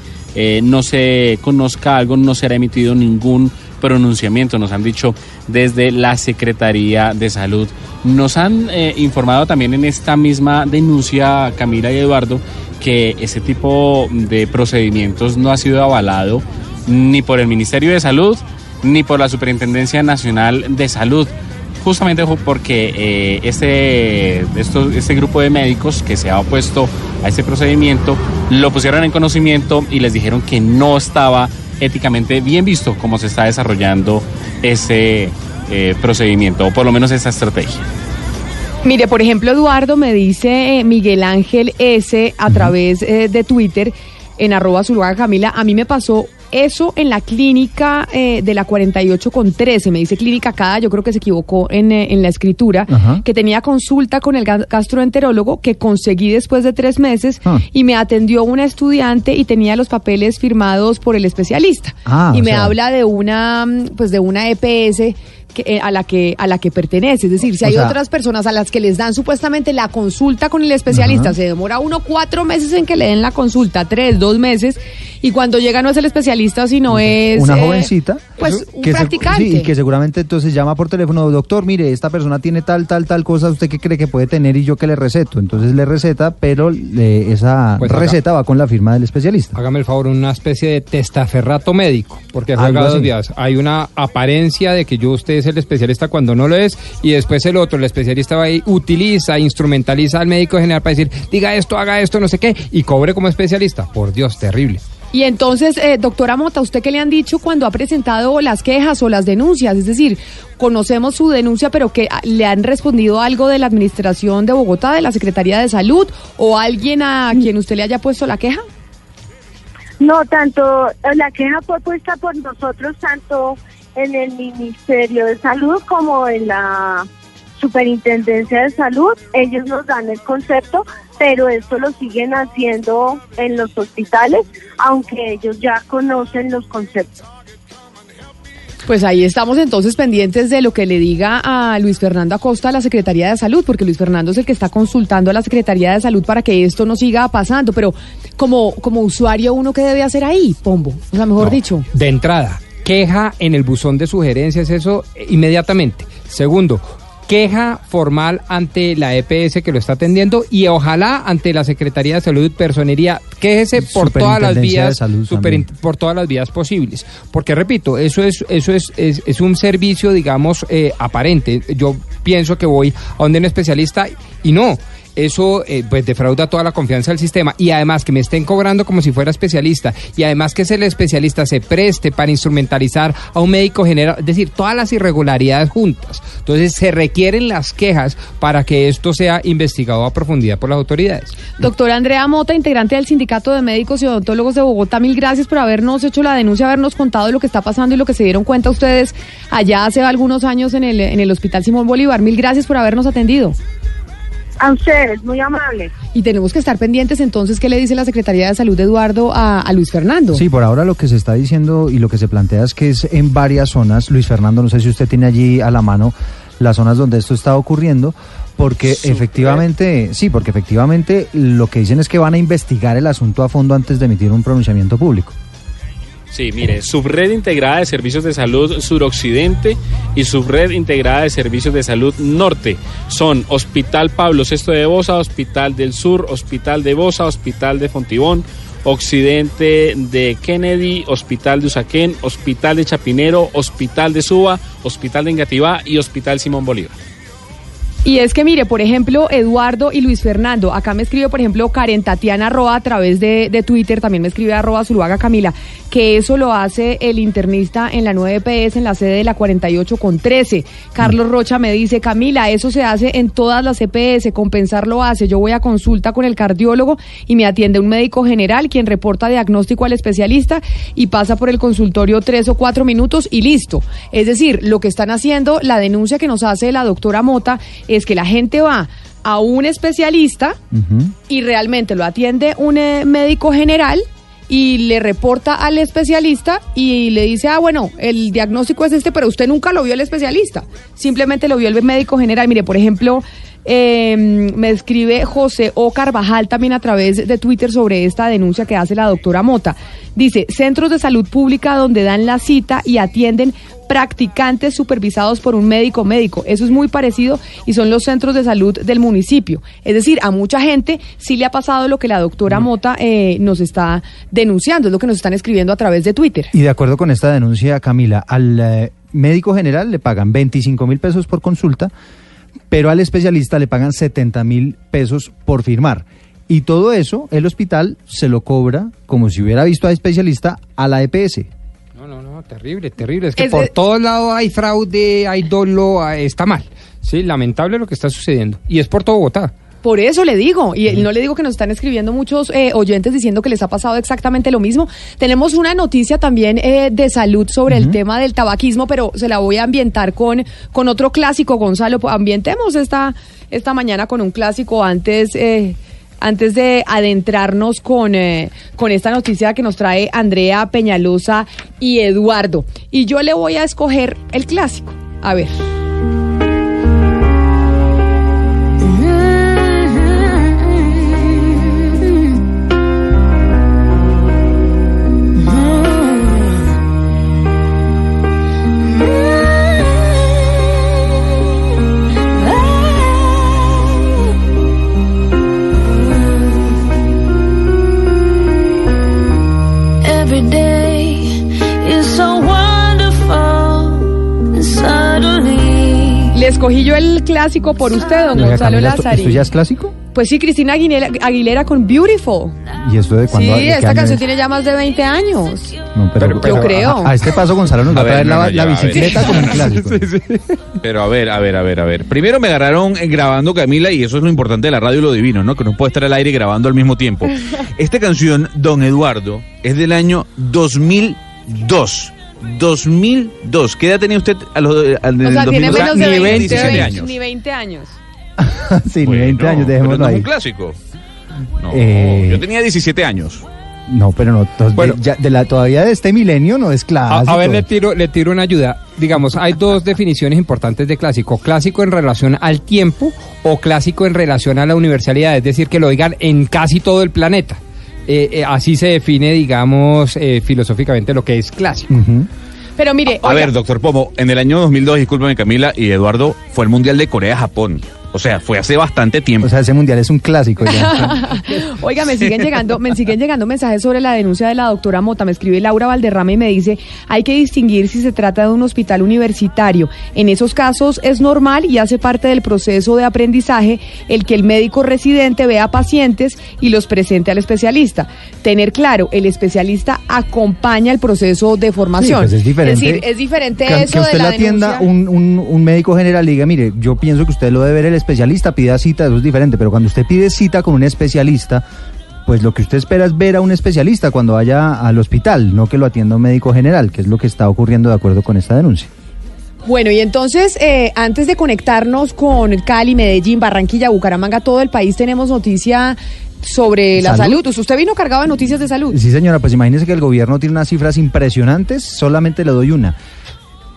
no se conozca algo, no será emitido ningún pronunciamiento, nos han dicho desde la Secretaría de Salud. Nos han eh, informado también en esta misma denuncia, Camila y Eduardo, que ese tipo de procedimientos no ha sido avalado ni por el Ministerio de Salud ni por la Superintendencia Nacional de Salud justamente porque eh, este, este grupo de médicos que se ha opuesto a este procedimiento lo pusieron en conocimiento y les dijeron que no estaba éticamente bien visto cómo se está desarrollando ese eh, procedimiento, o por lo menos esa estrategia. Mire, por ejemplo, Eduardo me dice eh, Miguel Ángel S a través eh, de Twitter en arroba Zuluaga Camila, a mí me pasó eso en la clínica eh, de la 48 con 13, me dice clínica cada, yo creo que se equivocó en, eh, en la escritura, Ajá. que tenía consulta con el ga- gastroenterólogo que conseguí después de tres meses Ah. y me atendió una estudiante y tenía los papeles firmados por el especialista. Ah, y me sea. habla de una, pues de una EPS que, eh, a la que a la que pertenece, es decir, si O hay sea- otras personas a las que les dan supuestamente la consulta con el especialista, se demora uno cuatro meses en que le den la consulta, tres, dos meses, y cuando llega no es el especialista, sino es Una eh, jovencita. pues un que se- practicante. sí, y que seguramente entonces llama por teléfono, doctor, mire, esta persona tiene tal, tal, tal cosa, ¿usted qué cree que puede tener y yo que le receto? Entonces le receta, pero le- esa Pues receta va con la firma del especialista. Hágame el favor, una especie de testaferrato médico, porque juega dos días. Hay una apariencia de que yo usted es el especialista cuando no lo es, y después el otro, el especialista va y utiliza, instrumentaliza al médico general para decir, diga esto, haga esto, no sé qué, y cobre como especialista. Por Dios, terrible. Y entonces, eh, doctora Mota, ¿usted qué le han dicho cuando ha presentado las quejas o las denuncias? Es decir, conocemos su denuncia, pero que ah, le han respondido algo de la Administración de Bogotá, de la Secretaría de Salud, o alguien a quien usted le haya puesto la queja? No, tanto eh, la queja fue puesta por nosotros, tanto en el Ministerio de Salud como en la Superintendencia de Salud. Ellos nos dan el concepto, pero esto lo siguen haciendo en los hospitales, aunque ellos ya conocen los conceptos. Pues ahí estamos entonces pendientes de lo que le diga a Luis Fernando Acosta a la Secretaría de Salud, porque Luis Fernando es el que está consultando a la Secretaría de Salud para que esto no siga pasando. Pero como, como usuario, ¿uno qué debe hacer ahí, Pombo? O sea, mejor dicho. De entrada, queja en el buzón de sugerencias, eso eh, inmediatamente. Segundo, queja formal ante la EPS que lo está atendiendo y ojalá ante la Secretaría de Salud y Personería, quéjese por todas las vías, por todas las vías posibles. Porque repito, eso es, eso es, es, es un servicio, digamos, eh, aparente. Yo pienso que voy a donde un especialista y no. Eso eh, pues defrauda toda la confianza del sistema y además que me estén cobrando como si fuera especialista y además que el especialista se preste para instrumentalizar a un médico general, es decir, todas las irregularidades juntas. Entonces se requieren las quejas para que esto sea investigado a profundidad por las autoridades. Doctora Andrea Mota, integrante del Sindicato de Médicos y Odontólogos de Bogotá, mil gracias por habernos hecho la denuncia, habernos contado lo que está pasando y lo que se dieron cuenta ustedes allá hace algunos años en el, en el Hospital Simón Bolívar. Mil gracias por habernos atendido. A ustedes, muy amables. Y tenemos que estar pendientes entonces, ¿qué le dice la Secretaría de Salud, Eduardo, a, a Luis Fernando? Sí, por ahora lo que se está diciendo y lo que se plantea es que es en varias zonas. Luis Fernando, no sé si usted tiene allí a la mano las zonas donde esto está ocurriendo, porque efectivamente, sí, porque efectivamente lo que dicen es que van a investigar el asunto a fondo antes de emitir un pronunciamiento público. Sí, mire, Subred Integrada de Servicios de Salud Suroccidente y Subred Integrada de Servicios de Salud Norte son Hospital Pablo VI de Bosa, Hospital del Sur, Hospital de Bosa, Hospital de Fontibón, Occidente de Kennedy, Hospital de Usaquén, Hospital de Chapinero, Hospital de Suba, Hospital de Engativá y Hospital Simón Bolívar. Y es que mire, por ejemplo, Eduardo y Luis Fernando, acá me escribe, por ejemplo, Karen Tatiana Roa a través de, de Twitter, también me escribe arroba Zuluaga Camila, que eso lo hace el internista en la 9 PS en la sede de la 48 con 13. Carlos Rocha me dice, Camila, eso se hace en todas las EPS, compensar lo hace. Yo voy a consulta con el cardiólogo y me atiende un médico general quien reporta diagnóstico al especialista y pasa por el consultorio tres o cuatro minutos y listo. Es decir, lo que están haciendo, la denuncia que nos hace la doctora Mota es que la gente va a un especialista y realmente lo atiende un eh, médico general y le reporta al especialista y le dice, ah, bueno, el diagnóstico es este, pero usted nunca lo vio el especialista, simplemente lo vio el médico general. Mire, por ejemplo, eh, me escribe José O. Carvajal también a través de Twitter sobre esta denuncia que hace la doctora Mota. Dice, centros de salud pública donde dan la cita y atienden practicantes supervisados por un médico médico. Eso es muy parecido y son los centros de salud del municipio. Es decir, a mucha gente sí le ha pasado lo que la doctora Mota eh, nos está denunciando, es lo que nos están escribiendo a través de Twitter. Y de acuerdo con esta denuncia, Camila, al eh, médico general le pagan 25 mil pesos por consulta, pero al especialista le pagan 70 mil pesos por firmar. Y todo eso el hospital se lo cobra, como si hubiera visto a especialista, a la EPS. No, no, no, terrible, terrible. Es que Es por de- todos lados hay fraude, hay dolo, está mal. Sí, lamentable lo que está sucediendo. Y es por todo Bogotá. Por eso le digo, y no le digo que nos están escribiendo muchos eh, oyentes diciendo que les ha pasado exactamente lo mismo. Tenemos una noticia también eh, de salud sobre el tema del tabaquismo, pero se la voy a ambientar con, con otro clásico, Gonzalo. Ambientemos esta, esta mañana con un clásico antes... eh, antes de adentrarnos con, eh, con esta noticia que nos trae Andrea Peñalosa y Eduardo. Y yo le voy a escoger el clásico. A ver. El clásico por usted, don Oiga, Gonzalo Camila, ¿esto, Lazari. esto ya es clásico? Pues sí, Cristina Aguilera, Aguilera con Beautiful. ¿Y esto de Sí, cuándo? de qué esta canción es? tiene ya más de 20 años. No, pero- Yo creo. A, a este paso Gonzalo nos va a, A ver, traer no, la, no, ya la va, a ver. bicicleta con un clásico. Pero a ver, a ver, a ver, a ver. Primero me agarraron eh, grabando Camila y eso es lo importante de la radio y lo divino, ¿no? Que no puede estar al aire grabando al mismo tiempo. Esta canción, Don Eduardo, es del año 2002. 2002. ¿Qué edad tenía usted a los, al, O sea, tiene 2002? menos de Ni 20, 17 años. Ni 20 años. sí, ni 20 años, dejémoslo no es ahí. un clásico. No, Eh, yo tenía 17 años. No, pero no, to- de, ya- de la, todavía de este milenio no es A, clásico. a ver, le tiro, le tiro una ayuda. Digamos, hay dos definiciones importantes de clásico. Clásico en relación al tiempo o clásico en relación a la universalidad, es decir, que lo digan en casi todo el planeta. Eh, eh, así se define, digamos, eh, filosóficamente lo que es clásico. Pero mire, A oiga, ver, doctor Pomo, en el año 2002, discúlpame Camila y Eduardo, fue el Mundial de Corea-Japón. O sea, fue hace bastante tiempo. O sea, ese mundial es un clásico ya. Oiga, me siguen llegando, me siguen llegando mensajes sobre la denuncia de la doctora Mota. Me escribe Laura Valderrama y me dice, hay que distinguir si se trata de un hospital universitario. En esos casos es normal y hace parte del proceso de aprendizaje el que el médico residente vea pacientes y los presente al especialista. Tener claro, el especialista acompaña el proceso de formación. Sí, pues es diferente. decir, es diferente que, eso que usted de la le atienda denuncia. un, un, un médico general y diga, mire, yo pienso que usted lo debe ver el especialista, pida cita, eso es diferente, pero cuando usted pide cita con un especialista, pues lo que usted espera es ver a un especialista cuando vaya al hospital, no que lo atienda un médico general, que es lo que está ocurriendo de acuerdo con esta denuncia. Bueno, y entonces, eh, antes de conectarnos con Cali, Medellín, Barranquilla, Bucaramanga, todo el país, tenemos noticia sobre la ¿Salud? salud. Usted vino cargado de noticias de salud. Sí, señora, pues imagínese que el gobierno tiene unas cifras impresionantes, solamente le doy una.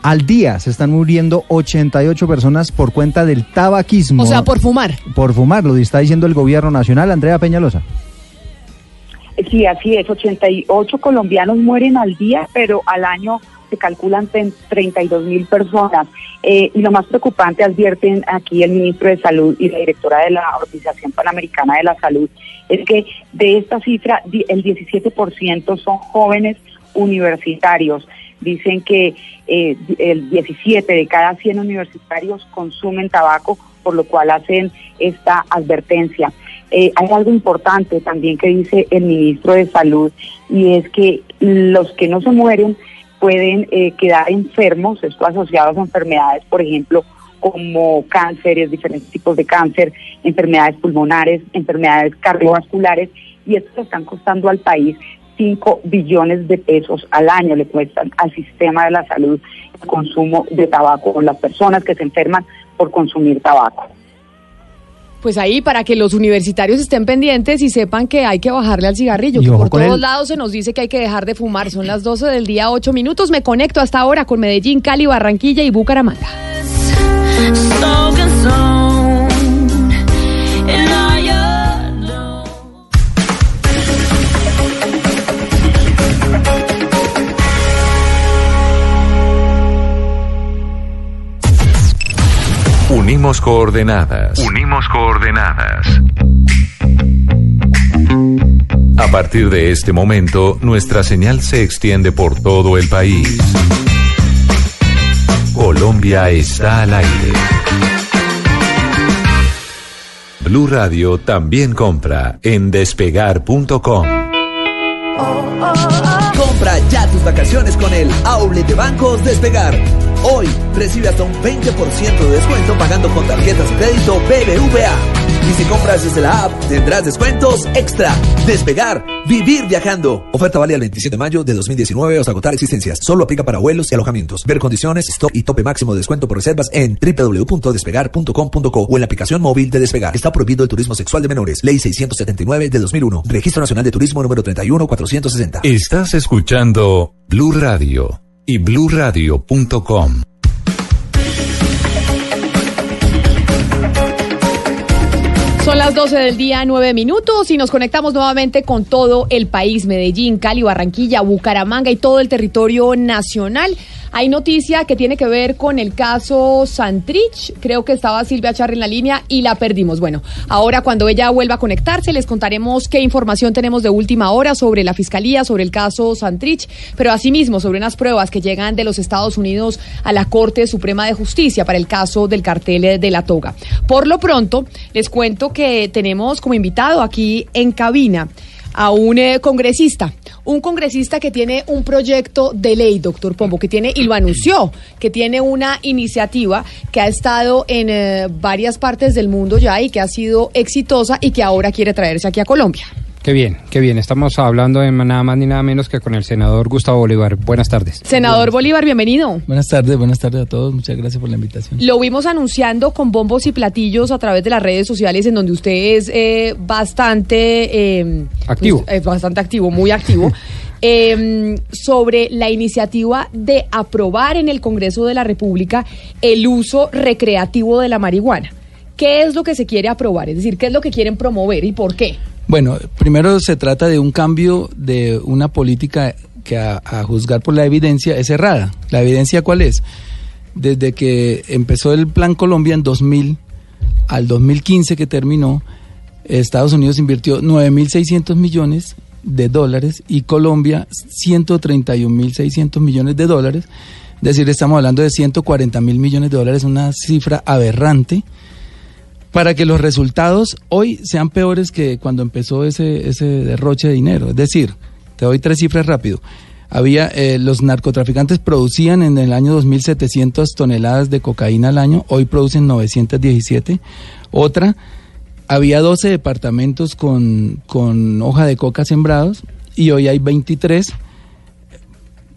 Al día se están muriendo 88 personas por cuenta del tabaquismo. O sea, por fumar. Por fumar, lo está diciendo el gobierno nacional, Andrea Peñalosa. Sí, así es. 88 colombianos mueren al día, pero al año se calculan ten- 32 mil personas. Eh, y lo más preocupante, advierten aquí el ministro de Salud y la directora de la Organización Panamericana de la Salud, es que de esta cifra, el 17% son jóvenes universitarios. Dicen que eh, el 17 de cada 100 universitarios consumen tabaco, por lo cual hacen esta advertencia. Eh, hay algo importante también que dice el ministro de Salud y es que los que no se mueren pueden eh, quedar enfermos, esto asociados a enfermedades, por ejemplo, como cánceres, diferentes tipos de cáncer, enfermedades pulmonares, enfermedades cardiovasculares, y esto le están costando al país 5 billones de pesos al año, le cuestan al sistema de la salud el consumo de tabaco, con las personas que se enferman por consumir tabaco. Pues ahí, para que los universitarios estén pendientes y sepan que hay que bajarle al cigarrillo, Y que por todos el- lados se nos dice que hay que dejar de fumar. Son las 12 del día, 8 minutos. Me conecto hasta ahora con Medellín, Cali, Barranquilla y Bucaramanga. Unimos coordenadas. Unimos coordenadas. A partir de este momento, nuestra señal se extiende por todo el país. Colombia está al aire. Blue Radio también compra en despegar.com. Compra ya tus vacaciones con el Outlet de Bancos Despegar. Hoy recibe hasta un 20% de descuento pagando con tarjetas de crédito BBVA. Y si compras desde la app, tendrás descuentos extra. Despegar, vivir viajando. Oferta válida el 27 de mayo de 2019 hasta agotar existencias. Solo aplica para vuelos y alojamientos. Ver condiciones, stop y tope máximo de descuento por reservas en www.despegar.com.co o en la aplicación móvil de Despegar. Está prohibido el turismo sexual de menores. Ley 679 de 2001. Registro Nacional de Turismo número 31460. Estás escuchando Blue Radio y bluradio.com. Son las 12 del día, 9 minutos y nos conectamos nuevamente con todo el país, Medellín, Cali, Barranquilla, Bucaramanga y todo el territorio nacional. Hay noticia que tiene que ver con el caso Santrich. Creo que estaba Silvia Charri en la línea y la perdimos. Bueno, ahora cuando ella vuelva a conectarse les contaremos qué información tenemos de última hora sobre la fiscalía, sobre el caso Santrich, pero asimismo sobre unas pruebas que llegan de los Estados Unidos a la Corte Suprema de Justicia para el caso del cartel de la toga. Por lo pronto, les cuento que tenemos como invitado aquí en cabina a un eh, congresista, un congresista que tiene un proyecto de ley, doctor Pombo, que tiene, y lo anunció, que tiene una iniciativa que ha estado en eh, varias partes del mundo ya y que ha sido exitosa y que ahora quiere traerse aquí a Colombia. Qué bien, qué bien. Estamos hablando de nada más ni nada menos que con el senador Gustavo Bolívar. Buenas tardes. Senador Bolívar, bienvenido. Buenas tardes, buenas tardes a todos. Muchas gracias por la invitación. Lo vimos anunciando con bombos y platillos a través de las redes sociales en donde usted es eh, bastante eh, Activo. pues, es bastante activo, muy activo. eh, sobre la iniciativa de aprobar en el Congreso de la República el uso recreativo de la marihuana. ¿Qué es lo que se quiere aprobar? Es decir, ¿qué es lo que quieren promover y por qué? Bueno, primero se trata de un cambio de una política que a, juzgar por la evidencia es errada. ¿La evidencia cuál es? Desde que empezó el Plan Colombia en 2000 al 2015 que terminó, Estados Unidos invirtió 9.600 millones de dólares y Colombia 131.600 millones de dólares. Es decir, estamos hablando de 140 mil millones de dólares, una cifra aberrante, para que los resultados hoy sean peores que cuando empezó ese, ese derroche de dinero. Es decir, te doy tres cifras rápido. Había, eh, los narcotraficantes producían en el año 2.700 toneladas de cocaína al año, hoy producen 917. Otra, había 12 departamentos con, con hoja de coca sembrados y hoy hay 23.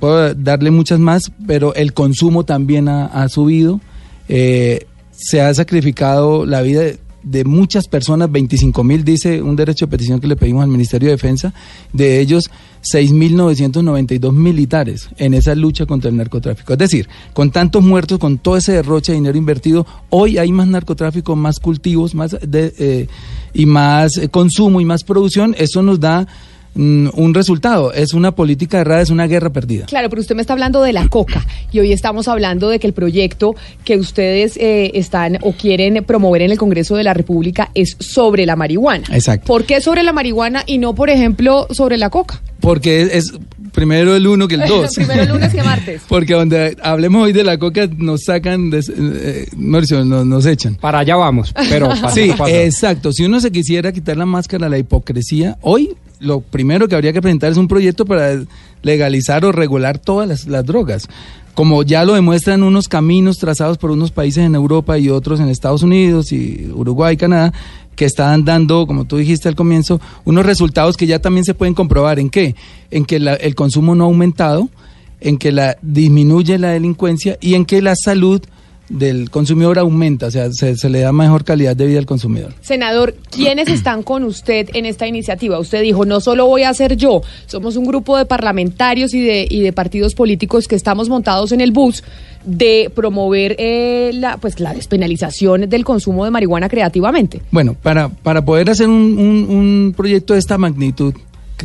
Puedo darle muchas más, pero el consumo también ha, ha subido. Eh, se ha sacrificado la vida de, muchas personas, 25 mil, dice un derecho de petición que le pedimos al Ministerio de Defensa, de ellos 6.992 militares en esa lucha contra el narcotráfico. Es decir, con tantos muertos, con todo ese derroche de dinero invertido, hoy hay más narcotráfico, más cultivos más de, eh, y más eh, consumo y más producción. Eso nos da mm, un resultado. Es una política errada, es una guerra perdida. Claro, pero usted me está hablando de la coca y hoy estamos hablando de que el proyecto que ustedes eh, están o quieren promover en el Congreso de la República es sobre la marihuana. Exacto. ¿Por qué sobre la marihuana y no, por ejemplo, sobre la coca? Porque es, es primero el uno que el dos. Primero lunes que martes. Porque donde hablemos hoy de la coca nos sacan, de, eh, Mauricio, nos, nos echan. Para allá vamos, pero paso sí, a paso. exacto. Si uno se quisiera quitar la máscara, la hipocresía, hoy lo primero que habría que presentar es un proyecto para legalizar o regular todas las, las drogas. Como ya lo demuestran unos caminos trazados por unos países en Europa y otros en Estados Unidos y Uruguay, Canadá, que están dando, como tú dijiste al comienzo, unos resultados que ya también se pueden comprobar. ¿En qué? En que la- el consumo no ha aumentado, en que la, disminuye la delincuencia y en que la salud del consumidor aumenta, o sea, se, se le da mejor calidad de vida al consumidor. Senador, ¿quiénes están con usted en esta iniciativa? Usted dijo, no solo voy a ser yo, somos un grupo de parlamentarios y de, y de partidos políticos que estamos montados en el bus de promover eh, la, pues, la despenalización del consumo de marihuana creativamente. Bueno, para, para poder hacer un, un- un proyecto de esta magnitud,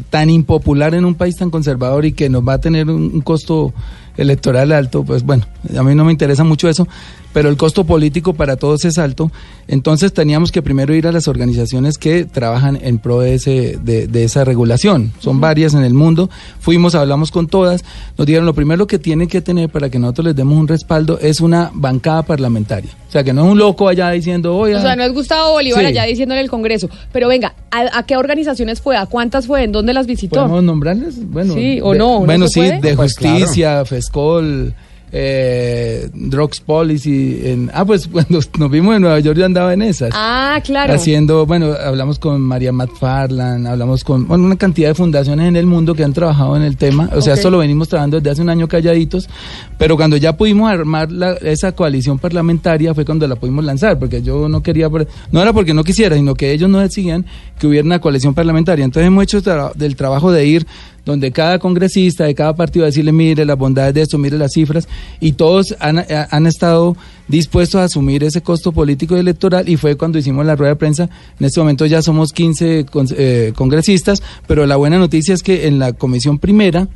tan impopular en un país tan conservador y que nos va a tener un, un costo electoral alto, pues bueno, a mí no me interesa mucho eso, pero el costo político para todos es alto. Entonces teníamos que primero ir a las organizaciones que trabajan en pro de, ese, de, de esa regulación. Son varias en el mundo. Fuimos, hablamos con todas. Nos dijeron lo primero que tienen que tener para que nosotros les demos un respaldo es una bancada parlamentaria. O sea, que no es un loco allá diciendo, oye, O sea, no es Gustavo Bolívar Sí. allá diciéndole el Congreso. Pero venga, ¿a, a qué organizaciones fue? ¿A cuántas fue? ¿En dónde las visitó? ¿Podemos nombrarles? Bueno, Sí, o no, ¿no Bueno, sí, puede? de Pues justicia, FESCOL, eh, Drugs Policy. En, ah, pues cuando nos vimos en Nueva York yo andaba en esas. Ah, claro. Haciendo, bueno, hablamos con María McFarland, hablamos con bueno, una cantidad de fundaciones en el mundo que han trabajado en el tema. O sea, Ok. esto lo venimos trabajando desde hace un año calladitos, pero cuando ya pudimos armar la- esa coalición parlamentaria fue cuando la pudimos lanzar, porque yo no quería, no era porque no quisiera, sino que ellos no decían que hubiera una coalición parlamentaria. Entonces hemos hecho tra- del trabajo de ir donde cada congresista de cada partido va a decirle, mire las bondades de esto, mire las cifras, y todos han, ha- han estado dispuestos a asumir ese costo político y electoral, y fue cuando hicimos la rueda de prensa. En este momento ya somos 15 con- eh, congresistas, pero la buena noticia es que en la comisión primera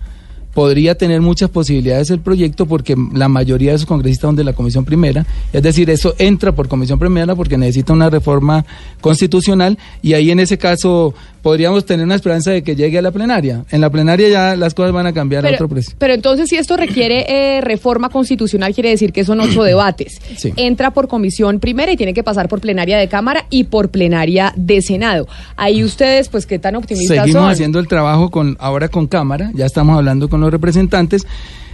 podría tener muchas posibilidades el proyecto porque la mayoría de sus congresistas son de la comisión primera, es decir, eso entra por comisión primera porque necesita una reforma constitucional y ahí en ese caso podríamos tener una esperanza de que llegue a la plenaria. En la plenaria ya las cosas van a cambiar a otro precio. pero entonces si esto requiere eh, reforma constitucional, quiere decir que son ocho debates. Sí. Entra por comisión primera y tiene que pasar por plenaria de Cámara y por plenaria de Senado. Ahí ustedes, pues, ¿qué tan optimistas Seguimos son? haciendo el trabajo con ahora con Cámara, ya estamos hablando con los representantes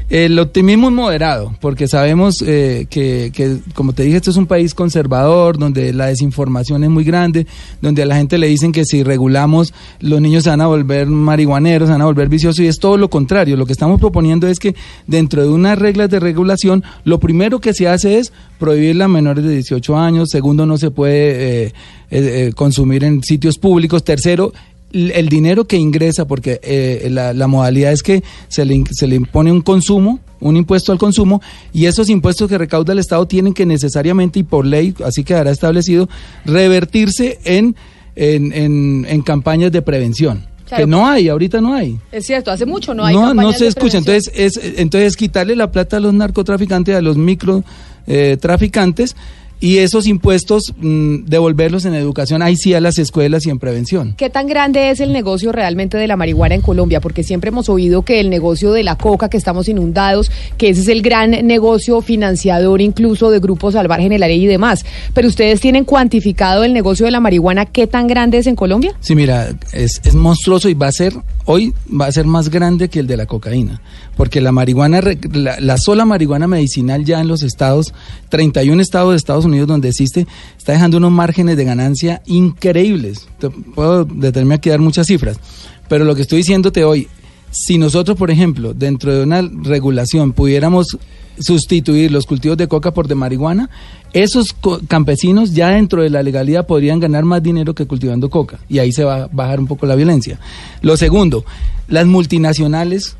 El optimismo es moderado, porque sabemos eh, que, que, como te dije, esto es un país conservador, donde la desinformación es muy grande, donde a la gente le dicen que si regulamos, los niños se van a volver marihuaneros, se van a volver viciosos, y es todo lo contrario. Lo que estamos proponiendo es que dentro de unas reglas de regulación, lo primero que se hace es prohibirla a menores de 18 años, segundo, no se puede eh, eh, eh, consumir en sitios públicos, tercero, el dinero que ingresa, porque eh, la, la modalidad es que se le, se le impone un consumo, un impuesto al consumo, y esos impuestos que recauda el Estado tienen que necesariamente y por ley, así quedará establecido, revertirse en, en, en- en campañas de prevención. Claro. Que no hay, ahorita no hay. Es cierto, hace mucho no hay No, no se escucha. Entonces, es, entonces quitarle la plata a los narcotraficantes, a los micro eh, traficantes, y esos impuestos mm, devolverlos en educación, ahí sí a las escuelas y en prevención. ¿Qué tan grande es el negocio realmente de la marihuana en Colombia? Porque siempre hemos oído que el negocio de la coca, que estamos inundados, que ese es el gran negocio financiador incluso de grupos salvajes en el área y demás. Pero ustedes tienen cuantificado el negocio de la marihuana, ¿qué tan grande es en Colombia? Sí, mira, es, es monstruoso y va a ser, hoy va a ser más grande que el de la cocaína, porque la marihuana, la, la sola marihuana medicinal ya en los estados, 31 estados de Estados Unidos donde existe, está dejando unos márgenes de ganancia increíbles. Te puedo detenerme aquí a dar muchas cifras, pero lo que estoy diciéndote hoy, si nosotros, por ejemplo, dentro de una regulación pudiéramos sustituir los cultivos de coca por de marihuana, esos co- campesinos ya dentro de la legalidad podrían ganar más dinero que cultivando coca y ahí se va a bajar un poco la violencia. Lo segundo, las multinacionales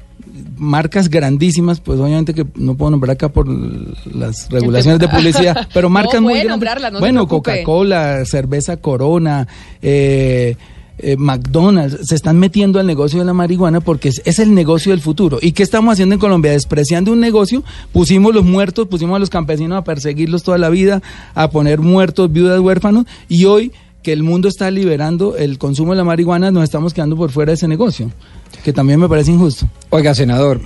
marcas grandísimas, pues obviamente que no puedo nombrar acá por las regulaciones de publicidad, pero No, marcas muy puede grandes. nombrarlas, no bueno. Coca-Cola, cerveza Corona, eh, eh, McDonald's, se están metiendo al negocio de la marihuana porque es, es el negocio del futuro. ¿Y qué estamos haciendo en Colombia? Despreciando un negocio, pusimos los muertos, pusimos a los campesinos a perseguirlos toda la vida, a poner muertos, viudas, huérfanos, y hoy que el mundo está liberando el consumo de la marihuana, nos estamos quedando por fuera de ese negocio, que también me parece injusto. Oiga, senador,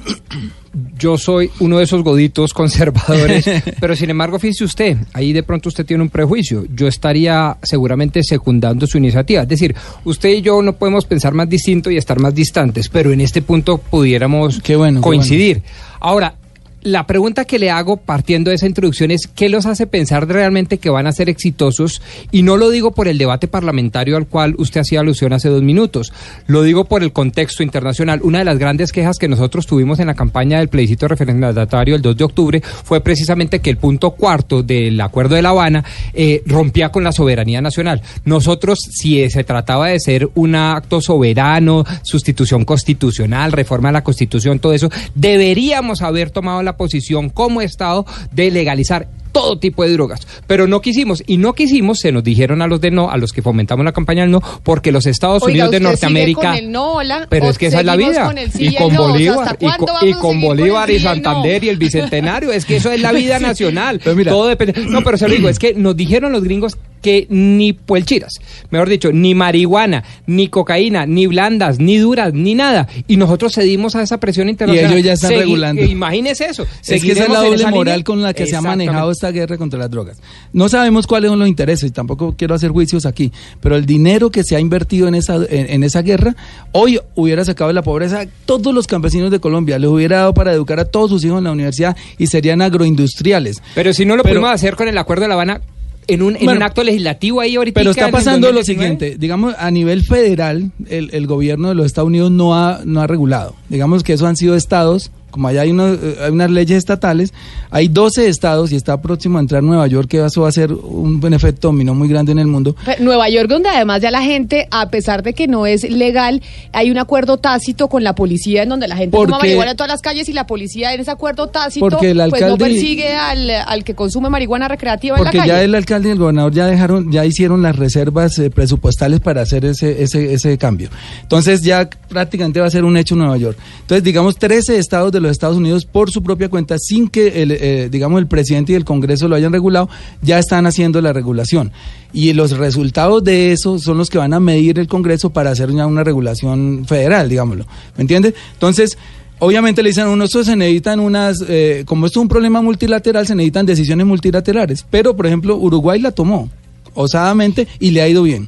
yo soy uno de esos goditos conservadores, pero sin embargo, fíjese usted, ahí de pronto usted tiene un prejuicio. Yo estaría seguramente secundando su iniciativa. Es decir, usted y yo no podemos pensar más distinto y estar más distantes, pero en este punto pudiéramos bueno, qué coincidir. Ahora, la pregunta que le hago partiendo de esa introducción es ¿qué los hace pensar realmente que van a ser exitosos? Y no lo digo por el debate parlamentario al cual usted hacía alusión hace dos minutos, lo digo por el contexto internacional. Una de las grandes quejas que nosotros tuvimos en la campaña del plebiscito referendatario el 2 de octubre fue precisamente que el punto cuarto del Acuerdo de La Habana eh, rompía con la soberanía nacional. Nosotros, si se trataba de ser un acto soberano, sustitución constitucional, reforma de la constitución, todo eso, deberíamos haber tomado la posición como Estado de legalizar todo tipo de drogas, pero no quisimos y no quisimos, se nos dijeron a los de no, a los que fomentamos la campaña del no, porque los Estados Oiga, Unidos de ¿usted Norteamérica sigue con el no, hola, pero es que esa es la vida. con el sí y con no? O sea, Bolívar, ¿hasta y con, y Bolívar y no? Santander y el Bicentenario. Es que eso es la vida nacional. Todo depende. No, pero se lo digo, es que nos dijeron los gringos que ni puelchiras, mejor dicho, ni marihuana, ni cocaína, ni blandas, ni duras, ni nada. Y nosotros cedimos a esa presión internacional. ellos ya están Segui- regulando. eh, Imagínese eso. Es que esa es la doble moral línea. con la que se ha manejado esta guerra contra las drogas. No sabemos cuáles son los intereses, y tampoco quiero hacer juicios aquí, pero el dinero que se ha invertido en esa, en, en esa guerra, hoy hubiera sacado de la pobreza a todos los campesinos de Colombia, les hubiera dado para educar a todos sus hijos en la universidad y serían agroindustriales. Pero si no lo Pero- pudimos hacer con el Acuerdo de La Habana en un, en Bueno, un acto legislativo ahí ahorita. Pero está pasando lo 2019. siguiente, digamos, a nivel federal, el, el gobierno de los Estados Unidos no ha, no ha regulado. Digamos que eso han sido estados, como allá hay, unos, eh, hay unas leyes estatales, hay 12 estados y está próximo a entrar Nueva York, que eso va a ser un efecto dominó muy grande en el mundo. Pe- Nueva York, donde además ya la gente, a pesar de que no es legal, hay un acuerdo tácito con la policía en donde la gente Porque- marihuana en todas las calles y la policía en ese acuerdo tácito Porque el pues no persigue al, al que consume marihuana recreativa en Porque la calle. ya el alcalde y el gobernador ya dejaron, ya hicieron las reservas eh, presupuestales para hacer ese, ese, ese cambio. Entonces ya prácticamente va a ser un hecho en Nueva York. Entonces, digamos, 13 estados de los Estados Unidos por su propia cuenta, sin que el, eh, digamos, el presidente y el Congreso lo hayan regulado, ya están haciendo la regulación. Y los resultados de eso son los que van a medir el Congreso para hacer ya una regulación federal, digámoslo. ¿Me entiende? Entonces, Obviamente le dicen a uno, se necesitan unas, eh, como esto es un problema multilateral, se necesitan decisiones multilaterales. Pero, por ejemplo, Uruguay la tomó osadamente y le ha ido bien.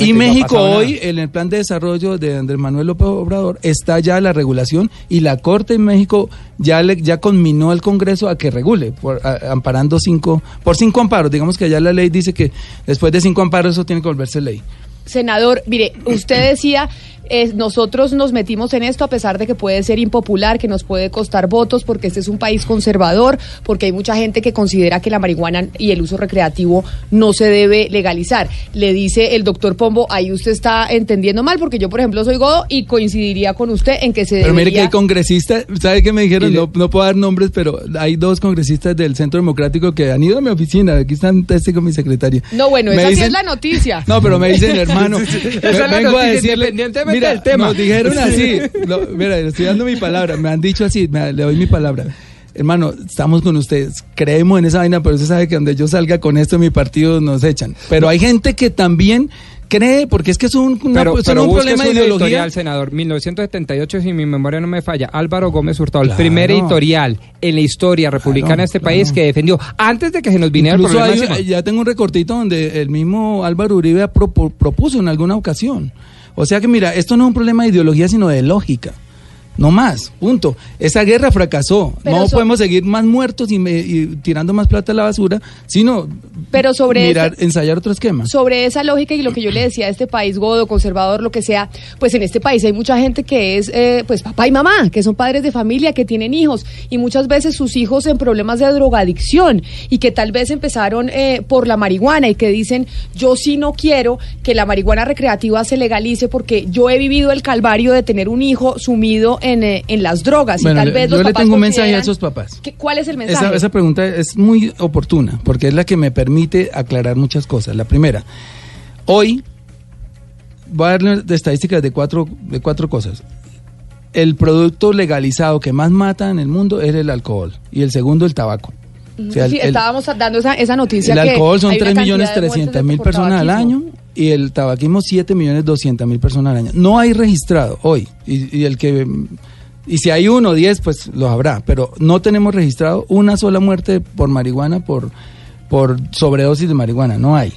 Y México hoy, en el plan de desarrollo de Andrés Manuel López Obrador, está ya la regulación y la Corte en México ya le, ya conminó al Congreso a que regule, por, a- amparando cinco, por cinco amparos. Digamos que ya la ley dice que después de cinco amparos eso tiene que volverse ley. Senador, mire, usted decía, eh, nosotros nos metimos en esto a pesar de que puede ser impopular, que nos puede costar votos, porque este es un país conservador, porque hay mucha gente que considera que la marihuana y el uso recreativo no se debe legalizar. Le dice el doctor Pombo, ahí usted está entendiendo mal, porque yo, por ejemplo, soy godo y coincidiría con usted en que se Pero mire que hay congresistas, ¿sabe qué me dijeron? No, no puedo dar nombres, pero hay dos congresistas del Centro Democrático que han ido a mi oficina, aquí están este con mi secretaria. No, bueno, Me esa sí dicen- es la noticia. No, pero me dicen, hermano, Esa es la vengo a decirle, independientemente mira, del tema. nos dijeron así, lo- mira, le estoy dando mi palabra, me han dicho así, me- le doy mi palabra. Hermano, estamos con ustedes, creemos en esa vaina, pero usted sabe que donde yo salga con esto, mi partido nos echan. Pero hay gente que también cree, porque es que es un, una- Pero, es pero un problema de ideología. editorial, senador. 1978, si mi memoria no me falla, Álvaro Gómez Hurtado, Claro. el primer editorial en la historia republicana de este país que defendió, antes de que se nos viniera el Incluso problema hay- encima. ya tengo un recortito donde el mismo Álvaro Uribe propuso en alguna ocasión. O sea que mira, esto no es un problema de ideología, sino de lógica. No más, punto. Esa guerra fracasó. Pero no so- podemos seguir más muertos y, me- y tirando más plata a la basura, sino Pero sobre mirar, ese- ensayar otro esquema. sobre esa lógica y lo que yo le decía a este país godo, conservador, lo que sea, pues en este país hay mucha gente que es eh, pues papá y mamá, que son padres de familia, que tienen hijos y muchas veces sus hijos en problemas de drogadicción y que tal vez empezaron eh, por la marihuana y que dicen yo sí no quiero que la marihuana recreativa se legalice porque yo he vivido el calvario de tener un hijo sumido en, eh, en las drogas Bueno, y tal le- vez yo los le papás tengo un mensaje a esos papás. ¿Qué- ¿Cuál es el mensaje? Esa, esa pregunta es muy oportuna porque es la que me permite aclarar muchas cosas. La primera, hoy voy a darle de estadísticas de cuatro, de cuatro cosas. El producto legalizado que más mata en el mundo es el alcohol y el segundo el tabaco. Ujú. O sea, sí, el- estábamos dando esa, esa noticia el que alcohol son hay una 3 millones cantidad de muertes 300 mil personas al año y el tabaquismo 7 millones 200 mil personas al año. No hay registrado hoy. Y, el que y si hay uno o 10, pues los habrá. Pero no tenemos registrado una sola muerte por marihuana, por, por sobredosis de marihuana. No hay.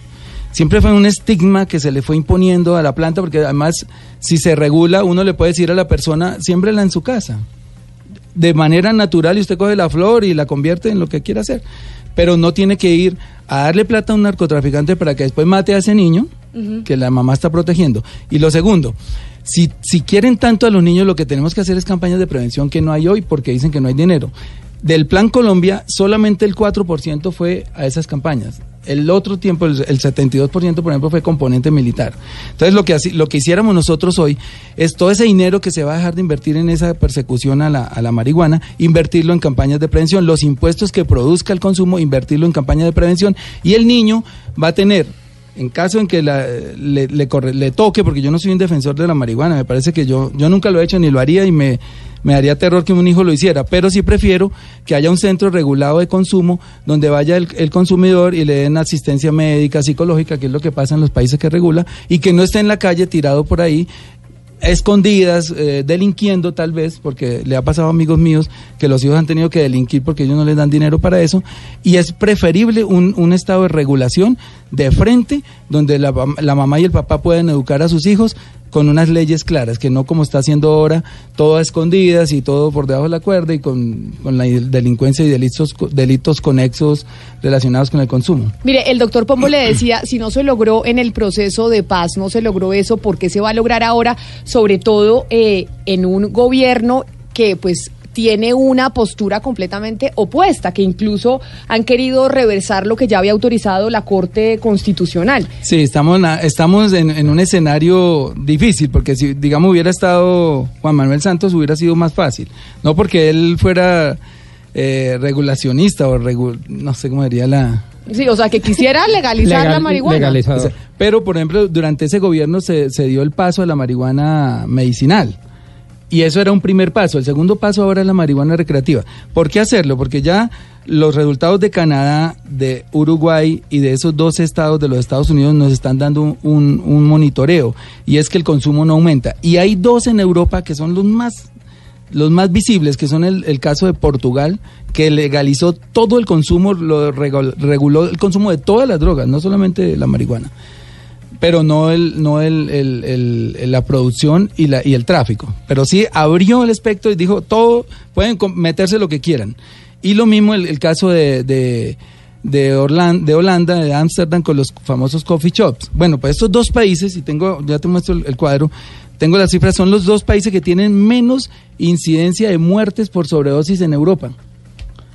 Siempre fue un estigma que se le fue imponiendo a la planta, porque además, si se regula, uno le puede decir a la persona, siémbrela en su casa de manera natural y usted coge la flor y la convierte en lo que quiera hacer. Pero no tiene que ir a darle plata a un narcotraficante para que después mate a ese niño Que la mamá está protegiendo. Y lo segundo, si, si quieren tanto a los niños, lo que tenemos que hacer es campañas de prevención que no hay hoy porque dicen que no hay dinero. Del Plan Colombia, solamente el 4% fue a esas campañas. El otro tiempo, el, el 72%, por ejemplo, fue componente militar. Entonces, lo que, lo que hiciéramos nosotros hoy es todo ese dinero que se va a dejar de invertir en esa persecución a la, a la marihuana, invertirlo en campañas de prevención. Los impuestos que produzca el consumo, invertirlo en campañas de prevención. Y el niño va a tener en caso en que la- le, corre- le toque, porque yo no soy un defensor de la marihuana, me parece que yo, yo nunca lo he hecho ni lo haría y me, me daría terror que un hijo lo hiciera, pero sí prefiero que haya un centro regulado de consumo donde vaya el, el consumidor y le den asistencia médica, psicológica, que es lo que pasa en los países que regula, y que no esté en la calle tirado por ahí escondidas, eh, delinquiendo tal vez, porque le ha pasado a amigos míos que los hijos han tenido que delinquir porque ellos no les dan dinero para eso, y es preferible un, un estado de regulación de frente, donde la, la mamá y el papá pueden educar a sus hijos con unas leyes claras, que no como está haciendo ahora, todo a escondidas y todo por debajo de la cuerda y con, con la delincuencia y delitos, delitos conexos relacionados con el consumo. Mire, el doctor Pombo le decía, si no se logró en el proceso de paz, no se logró eso, ¿por qué se va a lograr ahora? Sobre todo eh, en un gobierno que pues tiene una postura completamente opuesta, que incluso han querido reversar lo que ya había autorizado la Corte Constitucional. Sí, estamos, estamos en, en un escenario difícil, porque si, digamos, hubiera estado Juan Manuel Santos, hubiera sido más fácil. No porque él fuera eh, regulacionista o regu- no sé cómo diría la... Sí, o sea, que quisiera legalizar la marihuana. O sea, Pero, por ejemplo, durante ese gobierno se, se dio el paso a la marihuana medicinal. Y eso era un primer paso. El segundo paso ahora es la marihuana recreativa. ¿Por qué hacerlo? Porque ya los resultados de Canadá, de Uruguay y de esos dos estados de los Estados Unidos nos están dando un, monitoreo. Y es que el consumo no aumenta. Y hay dos en Europa que son los más los más visibles, que son el, el caso de Portugal, que legalizó todo el consumo, lo regul- reguló el consumo de todas las drogas, no solamente la marihuana. Pero no el no el, el- el- la producción y la y el tráfico pero sí abrió el espectro y dijo todo pueden meterse lo que quieran y lo mismo el, caso de, de de de Holanda, de Ámsterdam con los famosos coffee shops. Bueno, pues estos dos países, y tengo, ya te muestro el cuadro, tengo las cifras, son los dos países que tienen menos incidencia de muertes por sobredosis en Europa.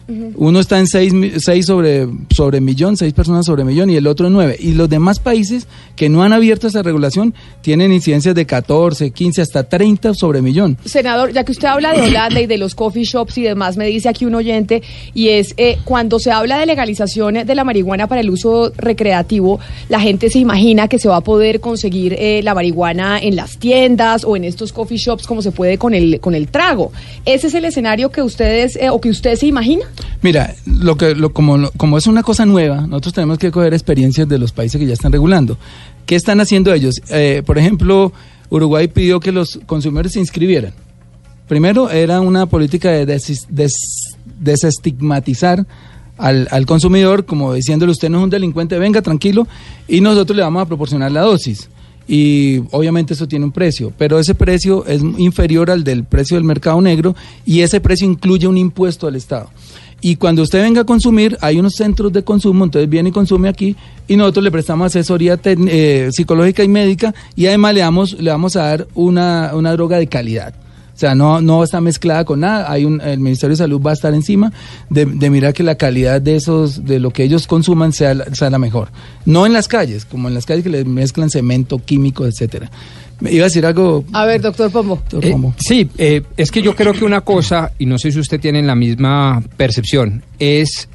Uno está en 6 sobre, sobre millón, 6 personas sobre millón y el otro en 9. Y los demás países que no han abierto esa regulación tienen incidencias de 14, 15, hasta 30 sobre millón. Senador, ya que usted habla de Holanda y de los coffee shops y demás, me dice aquí un oyente, y es eh, cuando se habla de legalización de la marihuana para el uso recreativo, la gente se imagina que se va a poder conseguir eh, la marihuana en las tiendas o en estos coffee shops como se puede con el, con el trago. ¿Ese es el escenario que ustedes eh, o que usted se imagina? Mira, lo que, lo, como, como es una cosa nueva, nosotros tenemos que coger experiencias de los países que ya están regulando. ¿Qué están haciendo ellos? Eh, por ejemplo, Uruguay pidió que los consumidores se inscribieran. Primero era una política de desestigmatizar al, al consumidor, como diciéndole usted no es un delincuente, venga tranquilo, y nosotros le vamos a proporcionar la dosis. Y obviamente eso tiene un precio, pero ese precio es inferior al del precio del mercado negro y ese precio incluye un impuesto al Estado. Y cuando usted venga a consumir, hay unos centros de consumo, entonces viene y consume aquí y nosotros le prestamos asesoría eh, psicológica y médica y además le damos, le vamos a dar una, una droga de calidad. O sea, no, no está mezclada con nada. Hay un, el Ministerio de Salud va a estar encima de, de mirar que la calidad de esos, de lo que ellos consuman sea, la- sea la mejor. No en las calles, como en las calles que le mezclan cemento, químicos, etcétera. Me iba a decir algo. A ver, doctor Pombo. doctor Eh, Pombo. sí, eh, es que yo creo que una cosa, y no sé si usted tiene la misma percepción, es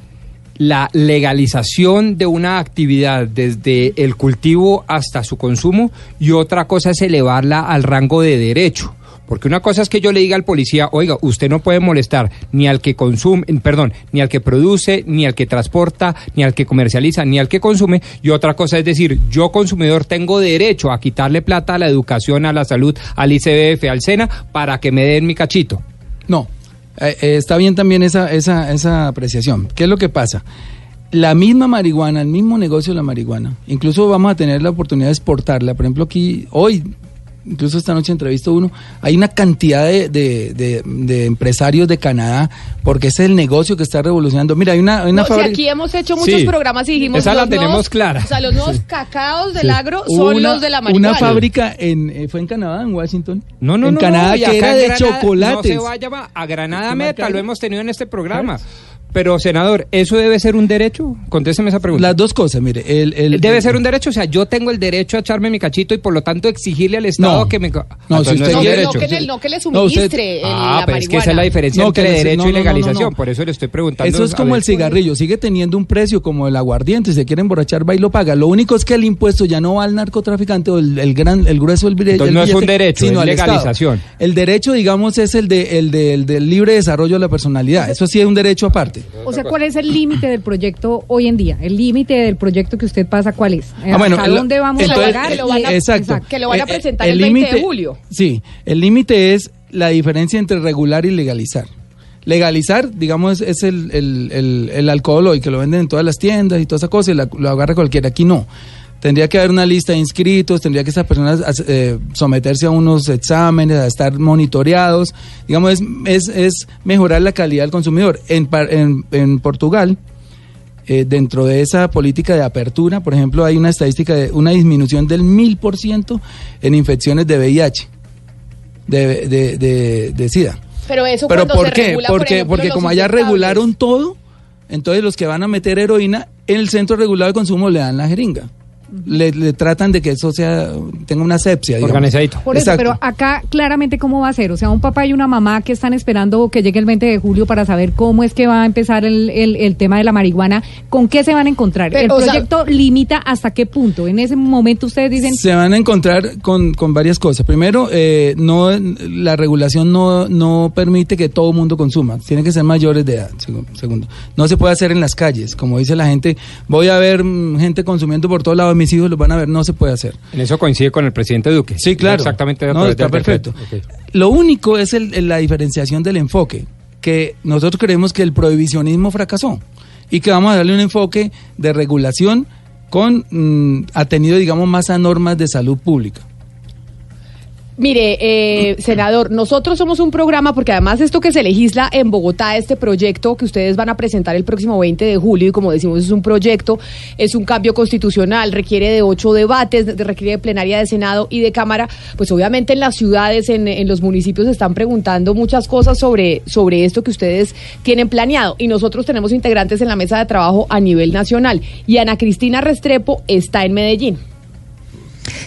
la legalización de una actividad desde el cultivo hasta su consumo y otra cosa es elevarla al rango de derecho. Porque una cosa es que yo le diga al policía, oiga, usted no puede molestar ni al que consume, perdón, ni al que produce, ni al que transporta, ni al que comercializa, ni al que consume. Y otra cosa es decir, yo consumidor tengo derecho a quitarle plata a la educación, a la salud, al ICBF, al SENA, para que me den mi cachito. No, eh, eh, está bien también esa, esa, esa apreciación. ¿Qué es lo que pasa? La misma marihuana, el mismo negocio de la marihuana, incluso vamos a tener la oportunidad de exportarla. Por ejemplo, aquí, hoy, incluso esta noche entrevisto uno, hay una cantidad de, de- de- de empresarios de Canadá, porque ese es el negocio que está revolucionando. Mira, hay una, hay una No, si aquí hemos hecho muchos Sí. programas y dijimos Esa la tenemos nuevos- clara. O sea, los nuevos cacaos del Sí. agro son una- los de la marihuana. Una fábrica en, eh, fue en Canadá, en Washington. No, no, en no, Canadá no, que era en de Granada chocolates. No se vaya a Granada ¿Qué Meta, lo hemos tenido en este programa. Pero, senador, ¿eso debe ser un derecho? Contésteme esa pregunta. Las dos cosas, mire. El, el- ¿Debe el- ser un derecho? O sea, yo tengo el derecho a echarme mi cachito y por lo tanto exigirle al Estado No. que me... No, Entonces si usted es quiere-. No que, le- no que le No, usted- suministre el- Ah, la pero es que esa es la diferencia No, que entre le- derecho no, y no, no, no, legalización. no. Por eso le estoy preguntando. Eso es como el cigarrillo, sigue teniendo un precio como el aguardiente, si se quiere emborrachar va y lo paga. Lo único es que el impuesto ya no va al narcotraficante o el, el gran, el grueso del billete. Entonces no es un derecho, es al Estado. legalización. El derecho, digamos, es el, de, el, de- el del libre desarrollo de la personalidad. Eso sí es un derecho aparte. O sea, ¿cuál es el límite del proyecto hoy en día? ¿El límite del proyecto que usted pasa cuál es? Ah, bueno, ¿A dónde vamos entonces, a llegar? exacto. que lo van a Eh, eh, presentar el 20 de límite- julio. Sí, el límite es la diferencia entre regular y legalizar. Legalizar, digamos, es el, el, el, el alcohol hoy que lo venden en todas las tiendas y toda esa cosa y la- lo agarra cualquiera. Aquí no. Tendría que haber una lista de inscritos, tendría que esas personas eh, someterse a unos exámenes, a estar monitoreados. Digamos, es, es, es mejorar la calidad del consumidor. En, en, en Portugal, eh, dentro de esa política de apertura, por ejemplo, hay una estadística de una disminución del mil por ciento en infecciones de VIH, de, de, de, de SIDA. Pero eso ¿Pero cuando por se qué? regula, por porque ejemplo, porque como allá regularon todo, entonces los que van a meter heroína en el centro regulado de consumo le dan la jeringa. Le, le tratan de que eso sea tenga una asepsia. digamos. Organizadito. Por eso, Exacto. pero acá claramente cómo va a ser. O sea, un papá y una mamá que están esperando que llegue el 20 de julio para saber cómo es que va a empezar el, el- el tema de la marihuana. ¿Con qué se van a encontrar? Pero, el sea- proyecto limita hasta qué punto. En ese momento ustedes dicen... Se van a encontrar con, con varias cosas. Primero, eh, no la regulación no, no permite que todo mundo consuma. Tienen que ser mayores de edad. segu- Segundo, no se puede hacer en las calles. Como dice la gente, voy a ver mm, gente consumiendo por todos lados, mis hijos los van a ver. No se puede hacer. En eso coincide con el presidente Duque. Sí, claro. Exactamente. No, está perfecto. Lo único es el- el- la diferenciación del enfoque, que nosotros creemos que el prohibicionismo fracasó y que vamos a darle un enfoque de regulación con mm, atenido, digamos, más a normas de salud pública. Mire, eh, senador, nosotros somos un programa porque además esto que se legisla en Bogotá, este proyecto que ustedes van a presentar el próximo 20 de julio y como decimos es un proyecto, es un cambio constitucional, requiere de ocho debates, de- requiere de plenaria de Senado y de Cámara, pues obviamente en las ciudades, en, en los municipios se están preguntando muchas cosas sobre, sobre esto que ustedes tienen planeado y nosotros tenemos integrantes en la mesa de trabajo a nivel nacional y Ana Cristina Restrepo está en Medellín.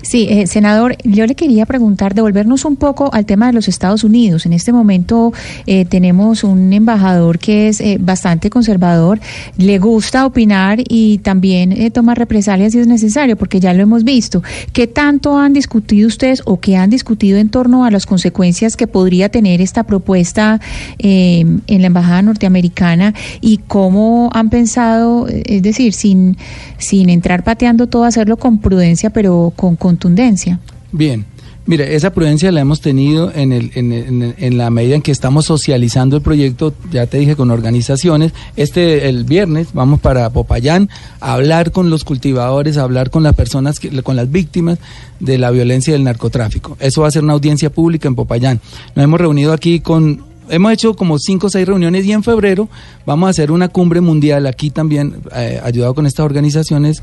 Sí, eh, senador, yo le quería preguntar, devolvernos un poco al tema de los Estados Unidos. En este momento eh, tenemos un embajador que es eh, bastante conservador, le gusta opinar y también eh, tomar represalias si es necesario, porque ya lo hemos visto. ¿Qué tanto han discutido ustedes o qué han discutido en torno a las consecuencias que podría tener esta propuesta eh, en la embajada norteamericana y cómo han pensado, eh, es decir, sin, sin entrar pateando todo, hacerlo con prudencia, pero con contundencia? Bien. Mire, esa prudencia la hemos tenido en, el, en, la medida en que estamos socializando el proyecto, ya te dije, con organizaciones. Este, el viernes, vamos para Popayán a hablar con los cultivadores, a hablar con las personas, que- con las víctimas de la violencia del narcotráfico. Eso va a ser una audiencia pública en Popayán. Nos hemos reunido aquí con Hemos hecho como cinco o seis reuniones y en febrero vamos a hacer una cumbre mundial aquí también, eh, ayudado con estas organizaciones,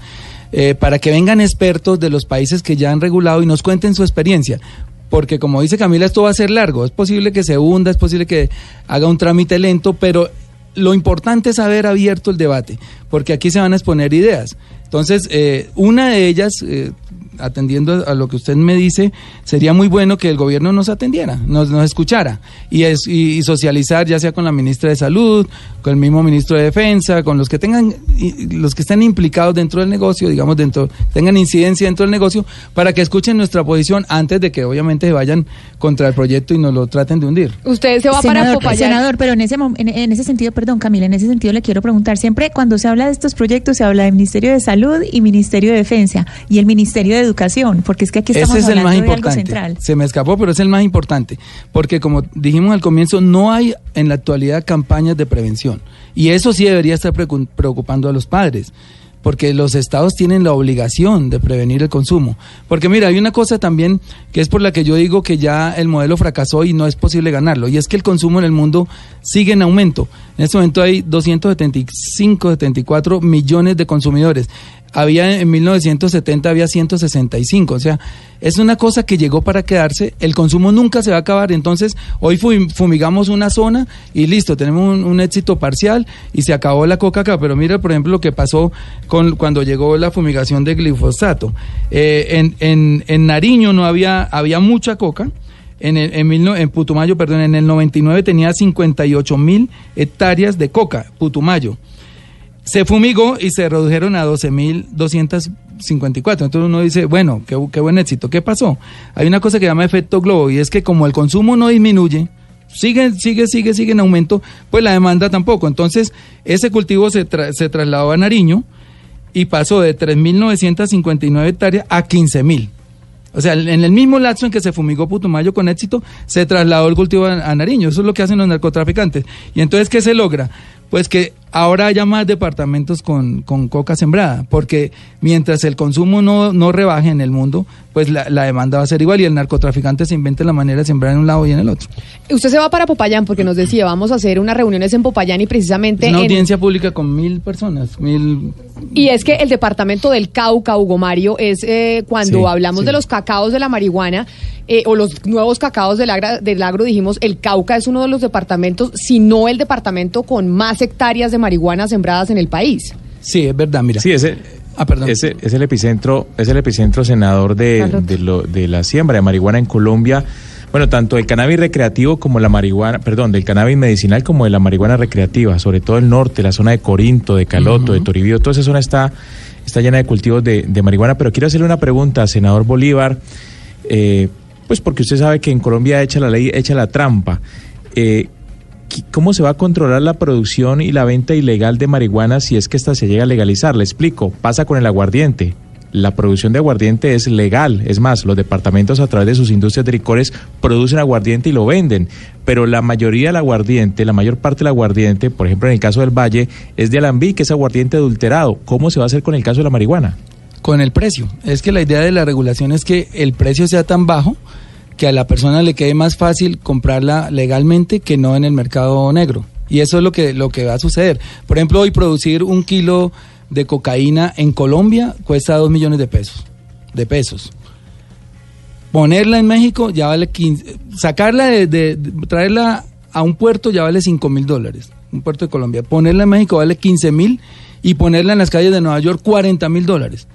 eh, para que vengan expertos de los países que ya han regulado y nos cuenten su experiencia. Porque como dice Camila, esto va a ser largo. Es posible que se hunda, es posible que haga un trámite lento, pero lo importante es haber abierto el debate, porque aquí se van a exponer ideas. Entonces, eh, una de ellas, eh, atendiendo a lo que usted me dice, sería muy bueno que el gobierno nos atendiera, nos, escuchara y, es, y, y socializar ya sea con la ministra de Salud, con el mismo ministro de Defensa, con los que tengan, y- los que estén implicados dentro del negocio, digamos, dentro, tengan incidencia dentro del negocio, para que escuchen nuestra posición antes de que obviamente se vayan contra el proyecto y nos lo traten de hundir. Usted se va para senador, Popayán. senador, pero en ese, en, en ese sentido, perdón Camila, en ese sentido le quiero preguntar, siempre cuando se habla de estos proyectos se habla de Ministerio de Salud y Ministerio de Defensa y el Ministerio de Educación, porque es que aquí estamos Ese es el hablando más de algo importante. central. Se me escapó, pero es el más importante. Porque como dijimos al comienzo, no hay en la actualidad campañas de prevención. Y eso sí debería estar preocu- preocupando a los padres. Porque los estados tienen la obligación de prevenir el consumo. Porque mira, hay una cosa también que es por la que yo digo que ya el modelo fracasó y no es posible ganarlo. Y es que el consumo en el mundo sigue en aumento. En este momento hay 275, 74 millones de consumidores. Había en 1970 había 165, o sea, es una cosa que llegó para quedarse, el consumo nunca se va a acabar, entonces hoy fum- fumigamos una zona y listo, tenemos un, éxito parcial y se acabó la coca acá, pero mira por ejemplo lo que pasó con cuando llegó la fumigación de glifosato. Eh, en, en, en Nariño no había, había mucha coca, en, el, en, mil en Putumayo, perdón, en el 99 tenía 58 mil hectáreas de coca, Putumayo se fumigó y se redujeron a 12.254. Entonces uno dice, bueno, qué, buen éxito. ¿Qué pasó? Hay una cosa que llama efecto globo y es que como el consumo no disminuye, sigue, sigue, sigue, sigue en aumento, pues la demanda tampoco. Entonces ese cultivo se trasladó a Nariño y pasó de 3.959 hectáreas a 15.000. O sea, en el mismo lapso en que se fumigó Putumayo con éxito, se trasladó el cultivo a, a Nariño. Eso es lo que hacen los narcotraficantes. Y entonces, ¿qué se logra? Pues que ahora haya más departamentos con, con coca sembrada, porque mientras el consumo no, no rebaje en el mundo, pues la, la demanda va a ser igual y el narcotraficante se inventa la manera de sembrar en un lado y en el otro. Usted se va para Popayán porque nos decía, vamos a hacer unas reuniones en Popayán y precisamente... Es una en- audiencia pública con mil personas, mil... Y es que el departamento del Cauca, Hugo Mario, es eh, cuando Sí, hablamos sí. de los cacaos de la marihuana eh, o los nuevos cacaos del, agra- del agro, dijimos, el Cauca es uno de los departamentos, si no el departamento con más hectáreas de marihuana sembradas en el país. Sí, es verdad, mira. Sí, ese, Ah, perdón. ese es el epicentro, es el epicentro senador de, de, lo- de la siembra de marihuana en Colombia. Bueno, tanto el cannabis recreativo como la marihuana, perdón, del cannabis medicinal como de la marihuana recreativa, sobre todo el norte, la zona de Corinto, de Caloto, de Toribío, toda esa zona está, está llena de cultivos de, de marihuana. Pero quiero hacerle una pregunta, senador Bolívar, eh, pues porque usted sabe que en Colombia echa la ley, echa la trampa. Eh, ¿Qui- ¿Cómo se va a controlar la producción y la venta ilegal de marihuana si es que esta se llega a legalizar? Le explico, pasa con el aguardiente. La producción de aguardiente es legal, es más, los departamentos a través de sus industrias de licores producen aguardiente y lo venden, pero la mayoría del aguardiente, la mayor parte del aguardiente, por ejemplo en el caso del Valle, es de Alambí, que es aguardiente adulterado. ¿Cómo se va a hacer con el caso de la marihuana? Con el precio. Es que la idea de la regulación es que el precio sea tan bajo que a la persona le quede más fácil comprarla legalmente que no en el mercado negro. Y eso es lo que, lo que va a suceder. Por ejemplo, hoy producir un kilo de cocaína en Colombia cuesta 2 millones de pesos. De pesos. Ponerla en México ya vale 15. Sacarla de, traerla a un puerto ya vale 5 mil dólares. Un puerto de Colombia. Ponerla en México vale 15 mil y ponerla en las calles de Nueva York 40 mil dólares.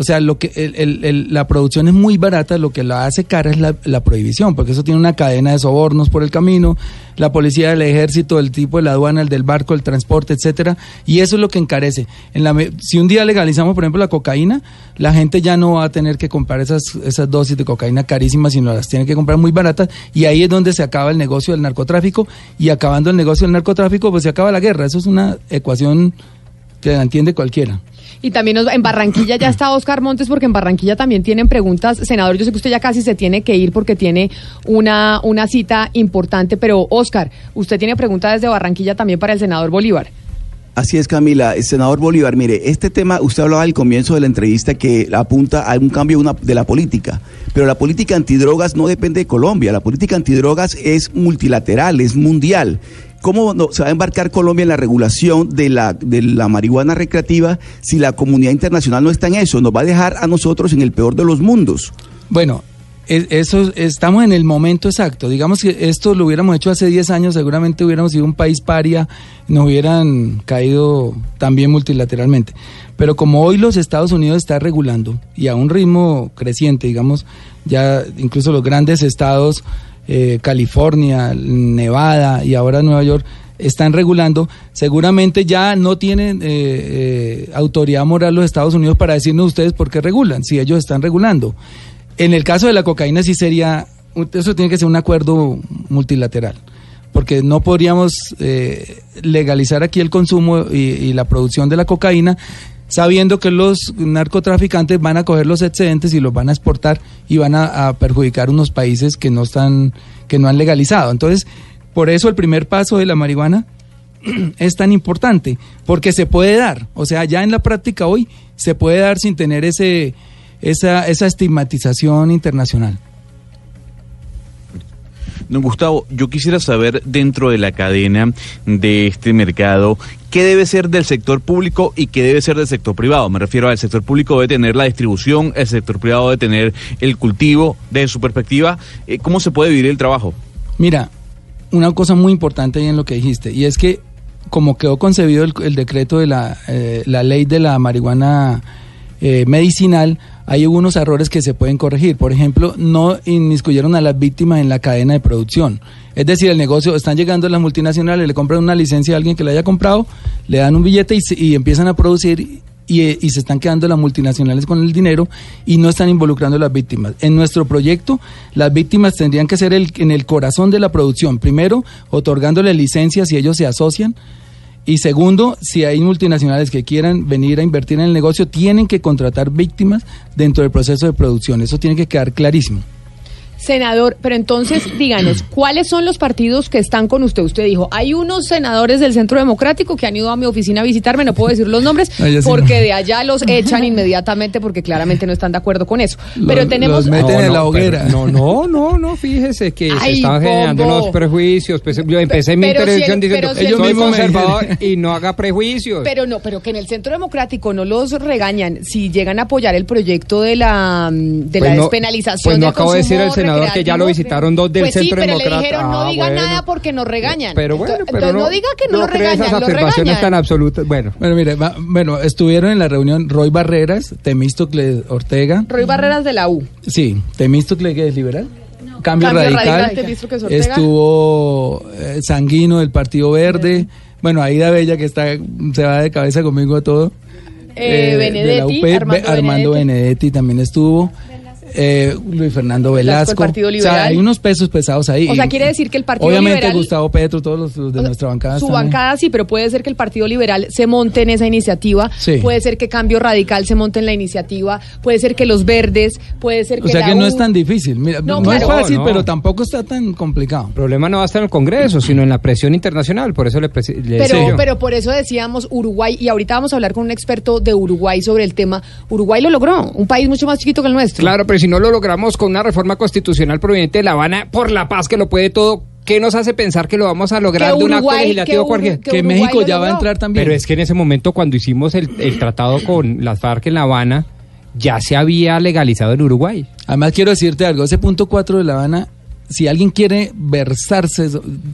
O sea, lo que el- el- el- la producción es muy barata, lo que la hace cara es la, prohibición, porque eso tiene una cadena de sobornos por el camino, la policía del ejército, el tipo de la aduana, el del barco, el transporte, etcétera, y eso es lo que encarece. En la, si un día legalizamos, por ejemplo, la cocaína, la gente ya no va a tener que comprar esas, esas dosis de cocaína carísimas, sino las tiene que comprar muy baratas, y ahí es donde se acaba el negocio del narcotráfico, y acabando el negocio del narcotráfico, pues se acaba la guerra. Eso es una ecuación que la entiende cualquiera. Y también nos- en Barranquilla ya está Oscar Montes, porque en Barranquilla también tienen preguntas. Senador, yo sé que usted ya casi se tiene que ir porque tiene una, una cita importante, pero Oscar, usted tiene preguntas desde Barranquilla también para el senador Bolívar. Así es, Camila. Eh, Senador Bolívar, mire, este tema, usted hablaba al comienzo de la entrevista que apunta a un cambio una- de la política, pero la política antidrogas no depende de Colombia, la política antidrogas es multilateral, es mundial. ¿Cómo no- se va a embarcar Colombia en la regulación de la, de la marihuana recreativa si la comunidad internacional no está en eso? Nos va a dejar a nosotros en el peor de los mundos. Bueno, e- eso estamos en el momento exacto. Digamos que esto lo hubiéramos hecho hace 10 años, seguramente hubiéramos sido un país paria, nos hubieran caído también multilateralmente. Pero como hoy los Estados Unidos está regulando y a un ritmo creciente, digamos, ya incluso los grandes estados, eh, California, Nevada y ahora Nueva York, están regulando, seguramente ya no tienen eh, eh, autoridad moral los Estados Unidos para decirnos ustedes por qué regulan, si ellos están regulando. En el caso de la cocaína sí sería, eso tiene que ser un acuerdo multilateral, porque no podríamos eh, legalizar aquí el consumo y, y la producción de la cocaína sabiendo que los narcotraficantes van a coger los excedentes y los van a exportar y van a, a perjudicar unos países que no están, que no han legalizado. Entonces, por eso el primer paso de la marihuana es tan importante, porque se puede dar, o sea, ya en la práctica hoy se puede dar sin tener ese, esa, esa estigmatización internacional. Don Gustavo, yo quisiera saber dentro de la cadena de este mercado qué debe ser del sector público y qué debe ser del sector privado. Me refiero al sector público debe tener la distribución, el sector privado debe tener el cultivo. Desde su perspectiva, eh, ¿cómo se puede dividir el trabajo? Mira, una cosa muy importante ahí en lo que dijiste, y es que como quedó concebido el, el decreto de la, eh, la ley de la marihuana eh, medicinal, hay algunos errores que se pueden corregir. Por ejemplo, no inmiscuyeron a las víctimas en la cadena de producción. Es decir, el negocio, están llegando las multinacionales, le compran una licencia a alguien que la haya comprado, le dan un billete y, y empiezan a producir y, eh, y se están quedando las multinacionales con el dinero y no están involucrando a las víctimas. En nuestro proyecto, las víctimas tendrían que ser el, en el corazón de la producción. Primero, otorgándole licencias si ellos se asocian. Y segundo, si hay multinacionales que quieran venir a invertir en el negocio, tienen que contratar víctimas dentro del proceso de producción. Eso tiene que quedar clarísimo. Senador, pero entonces díganos, ¿cuáles son los partidos que están con usted? Usted dijo, hay unos senadores del Centro Democrático que han ido a mi oficina a visitarme, no puedo decir los nombres, Ah, sí porque no. de allá los echan inmediatamente porque claramente no están de acuerdo con eso. Pero Los- tenemos... los meten en la hoguera. pero No, no, no, fíjese que se Ay, están generando unos prejuicios. Pues, yo empecé mi pero si intervención el- diciendo que yo soy conservador y no haga prejuicios. Pero no, pero que en el Centro Democrático no los regañan si llegan a apoyar el proyecto de la, mm, de Pues la no- despenalización pues no del acabo de decir consumo el senador que ya lo visitaron dos del pues Centro sí, pero Democrático. le dijeron no Ah, diga bueno. nada porque nos regañan. Pero bueno, Entonces- pero entonces no, diga que no, lo esas regañan, lo afirmaciones regañan. tan absolutas. Bueno, Bueno, mire, va- bueno, estuvieron en la reunión Roy Barreras, Temístocle Ortega. Roy Barreras de la U. Sí, Temístocle que es liberal. Cambio, Cambio radical. Temístocles. Estuvo eh, Sanguino del Partido Verde. Bueno, Aida Bella que está se va de cabeza conmigo a todo. Eh, Eh, de la Benedetti, UP, Armando Armando Benedetti también estuvo. Eh, Luis Fernando Velasco. Partido O sea, Liberal. hay unos pesos pesados ahí. O sea, quiere decir que el Partido Obviamente Liberal- Gustavo Petro, todos los, los de nuestra bancada. Su están ahí. bancada sí, pero puede ser que el Partido Liberal se monte en esa iniciativa, Sí. puede ser que Cambio Radical se monte en la iniciativa, puede ser que los verdes, puede ser que O sea la que no U- es tan difícil. Mira, No, no, es fácil, No, pero tampoco está tan complicado. El problema no va a estar en el Congreso, sino en la presión internacional. Por eso le, presi- le decía Pero, yo. pero por eso decíamos Uruguay, y ahorita vamos a hablar con un experto de Uruguay sobre el tema. Uruguay lo logró, un país mucho más chiquito que el nuestro. Claro, pero si no lo logramos con una reforma constitucional proveniente de La Habana por la paz que lo puede todo, ¿qué nos hace pensar que lo vamos a lograr Que de un acto legislativo que cualquier? Que México ya va a entrar también. Pero es que en ese momento cuando hicimos el, el tratado con las FARC en La Habana, ya se había legalizado en Uruguay. Además, quiero decirte algo. Ese punto 4 de La Habana, si alguien quiere versarse,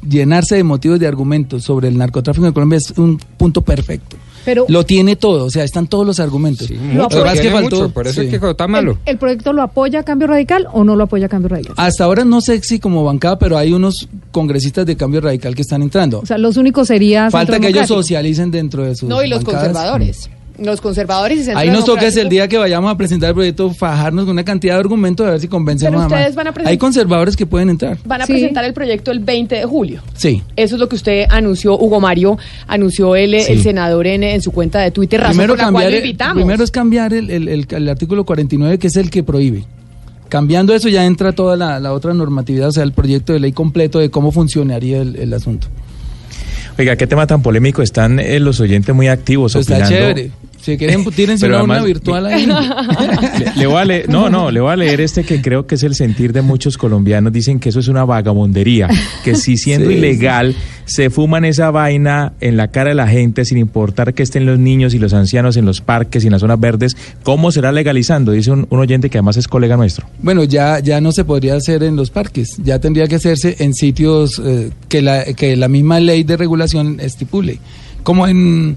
llenarse de motivos de argumentos sobre el narcotráfico en Colombia, es un punto perfecto. Pero Lo tiene todo, o sea, están todos los argumentos. Lo que faltó- mucho, por eso sí. es que está malo. ¿El proyecto lo apoya Cambio Radical o no lo apoya Cambio Radical? Hasta ahora no sé si como bancada, pero hay unos congresistas de cambio radical que están entrando. O sea, los únicos sería Falta que ellos socialicen dentro de sus No, y los bancadas. conservadores. Los conservadores y Centro Ahí nos toca es el día que vayamos a presentar el proyecto, fajarnos con una cantidad de argumentos a ver si convencemos Pero a más. ustedes van a presentar- Hay conservadores que pueden entrar. Van a Sí. presentar el proyecto el 20 de julio. Sí. Eso es lo que usted anunció, Hugo Mario, anunció el, Sí. el senador en, en su cuenta de Twitter, razón Primero, por la cual cambiar, lo invitamos. primero es cambiar el, el- el- el artículo 49, que es el que prohíbe. Cambiando eso ya entra toda la, la otra normatividad, o sea, el proyecto de ley completo de cómo funcionaría el, el asunto. Oiga, qué tema tan polémico. Están eh, los oyentes muy activos. Opinando. chévere. Si quieren, tírense una además- virtual ahí. Le, le voy a leer, no, no, le voy a leer este que creo que es el sentir de muchos colombianos. Dicen que eso es una vagabundería, que si siendo Sí, ilegal se fuman esa vaina en la cara de la gente sin importar que estén los niños y los ancianos en los parques y en las zonas verdes, ¿cómo será legalizando? Dice un, un oyente que además es colega nuestro. Bueno, ya, ya no se podría hacer en los parques, ya tendría que hacerse en sitios eh, que, la, que la misma ley de regulación estipule. Como en,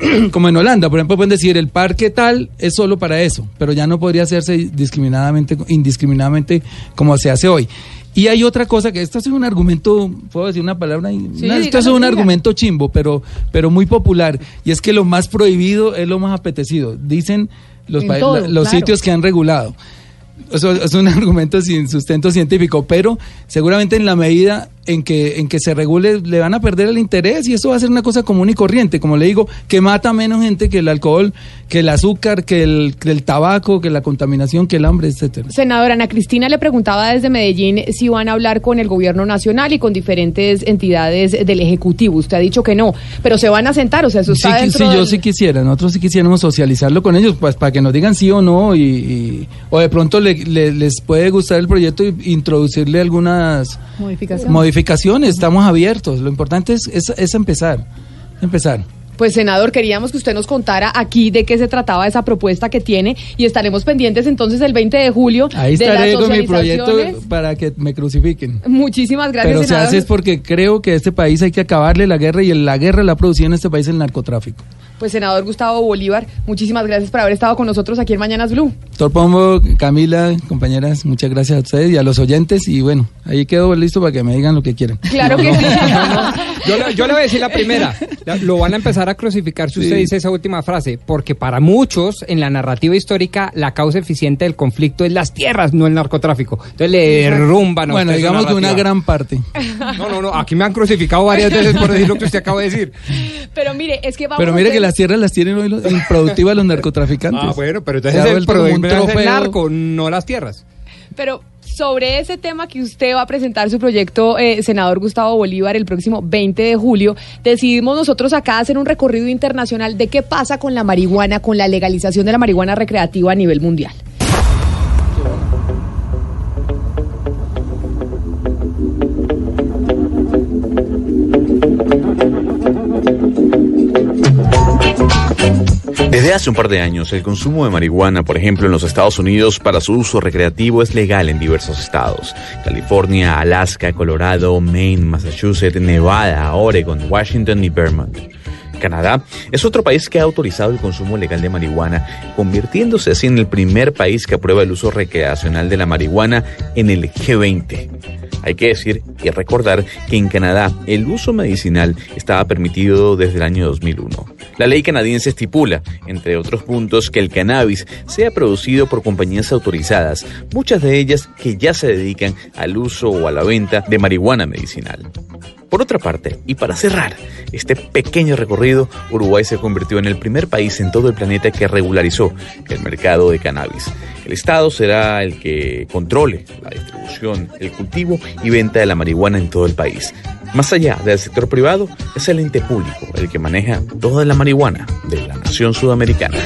como en Holanda, por ejemplo, pueden decir el parque tal es solo para eso, pero ya no podría hacerse discriminadamente, indiscriminadamente como se hace hoy. Y hay otra cosa que esto es un argumento, puedo decir una palabra, Sí, esto es un diga. argumento chimbo, pero, pero muy popular, y es que lo más prohibido es lo más apetecido. Dicen los, todo, la- los claro. sitios que han regulado. Eso es un argumento sin sustento científico, pero seguramente en la medida en que, en que se regule le van a perder el interés y eso va a ser una cosa común y corriente, como le digo, que mata menos gente que el alcohol, que el azúcar, que el, que el tabaco, que la contaminación, que el hambre, etcétera. Senadora Ana Cristina le preguntaba desde Medellín si van a hablar con el gobierno nacional y con diferentes entidades del Ejecutivo. Usted ha dicho que no, pero se van a sentar, o sea, eso Sí, está que- dentro sí, yo sí quisiera, nosotros sí quisiéramos socializarlo con ellos, pues para que nos digan sí o no, y, y- o de pronto le- le- les puede gustar el proyecto y introducirle algunas Modificación. Modificaciones, estamos abiertos, lo importante es, es, es empezar, empezar. Pues senador, queríamos que usted nos contara aquí de qué se trataba esa propuesta que tiene y estaremos pendientes entonces el 20 de julio Ahí de estaré las con mi proyecto para que me crucifiquen. Muchísimas gracias, Pero se hace es porque creo que a este país hay que acabarle la guerra y la guerra la ha producido en este país el narcotráfico. Pues senador Gustavo Bolívar, muchísimas gracias por haber estado con nosotros aquí en Mañanas Blue. Doctor Pombo, Camila, compañeras, muchas gracias a ustedes y a los oyentes y bueno, ahí quedo listo para que me digan lo que quieran. Claro que sí. Yo, le- yo le voy a decir la primera. La- Lo van a empezar a crucificar si usted Sí. dice esa última frase, porque para muchos en la narrativa histórica la causa eficiente del conflicto es las tierras, no el narcotráfico. Entonces le derrumban a Bueno, digamos que una gran parte. No, no, no, aquí me han crucificado varias veces por decir lo que usted acaba de decir. Pero mire, es que vamos Pero mire que las tierras las tienen hoy los improductivas los narcotraficantes. Ah, bueno, pero entonces el problema es el narco, no las tierras. Pero sobre ese tema que usted va a presentar su proyecto, eh, senador Gustavo Bolívar, el próximo 20 de julio, decidimos nosotros acá hacer un recorrido internacional de qué pasa con la marihuana, con la legalización de la marihuana recreativa a nivel mundial. Desde hace un par de años, el consumo de marihuana, por ejemplo, en los Estados Unidos para su uso recreativo es legal en diversos estados. California, Alaska, Colorado, Maine, Massachusetts, Nevada, Oregon, Washington y Vermont. Canadá es otro país que ha autorizado el consumo legal de marihuana, convirtiéndose así en el primer país que aprueba el uso recreacional de la marihuana en el G20. Hay que decir y recordar que en Canadá el uso medicinal estaba permitido desde el año 2001. La ley canadiense estipula, entre otros puntos, que el cannabis sea producido por compañías autorizadas, muchas de ellas que ya se dedican al uso o a la venta de marihuana medicinal. Por otra parte, y para cerrar este pequeño recorrido, Uruguay se convirtió en el primer país en todo el planeta que regularizó el mercado de cannabis. El Estado será el que controle la distribución, el cultivo y venta de la marihuana en todo el país. Más allá del sector privado, es el ente público el que maneja toda la marihuana de la nación sudamericana.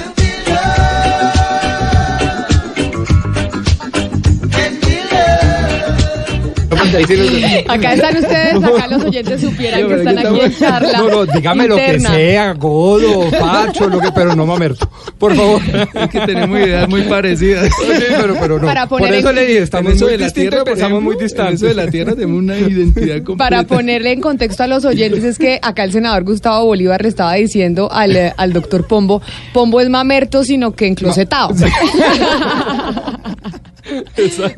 Acá están ustedes, acá los oyentes supieran que están aquí en charla. No, no, dígame lo que sea, Godo, Pacho, lo que, pero no Mamerto. Por favor. Es que tenemos ideas muy parecidas. Sí, pero, pero no. Para Por poner eso en- le dije, estamos eso muy de la distintos, tierra, por pensamos muy distantes. eso de la tierra tenemos una identidad completa. Para ponerle en contexto a los oyentes, es que acá el senador Gustavo Bolívar le estaba diciendo al, eh, al doctor Pombo, Pombo es mamerto, sino que enclosetado.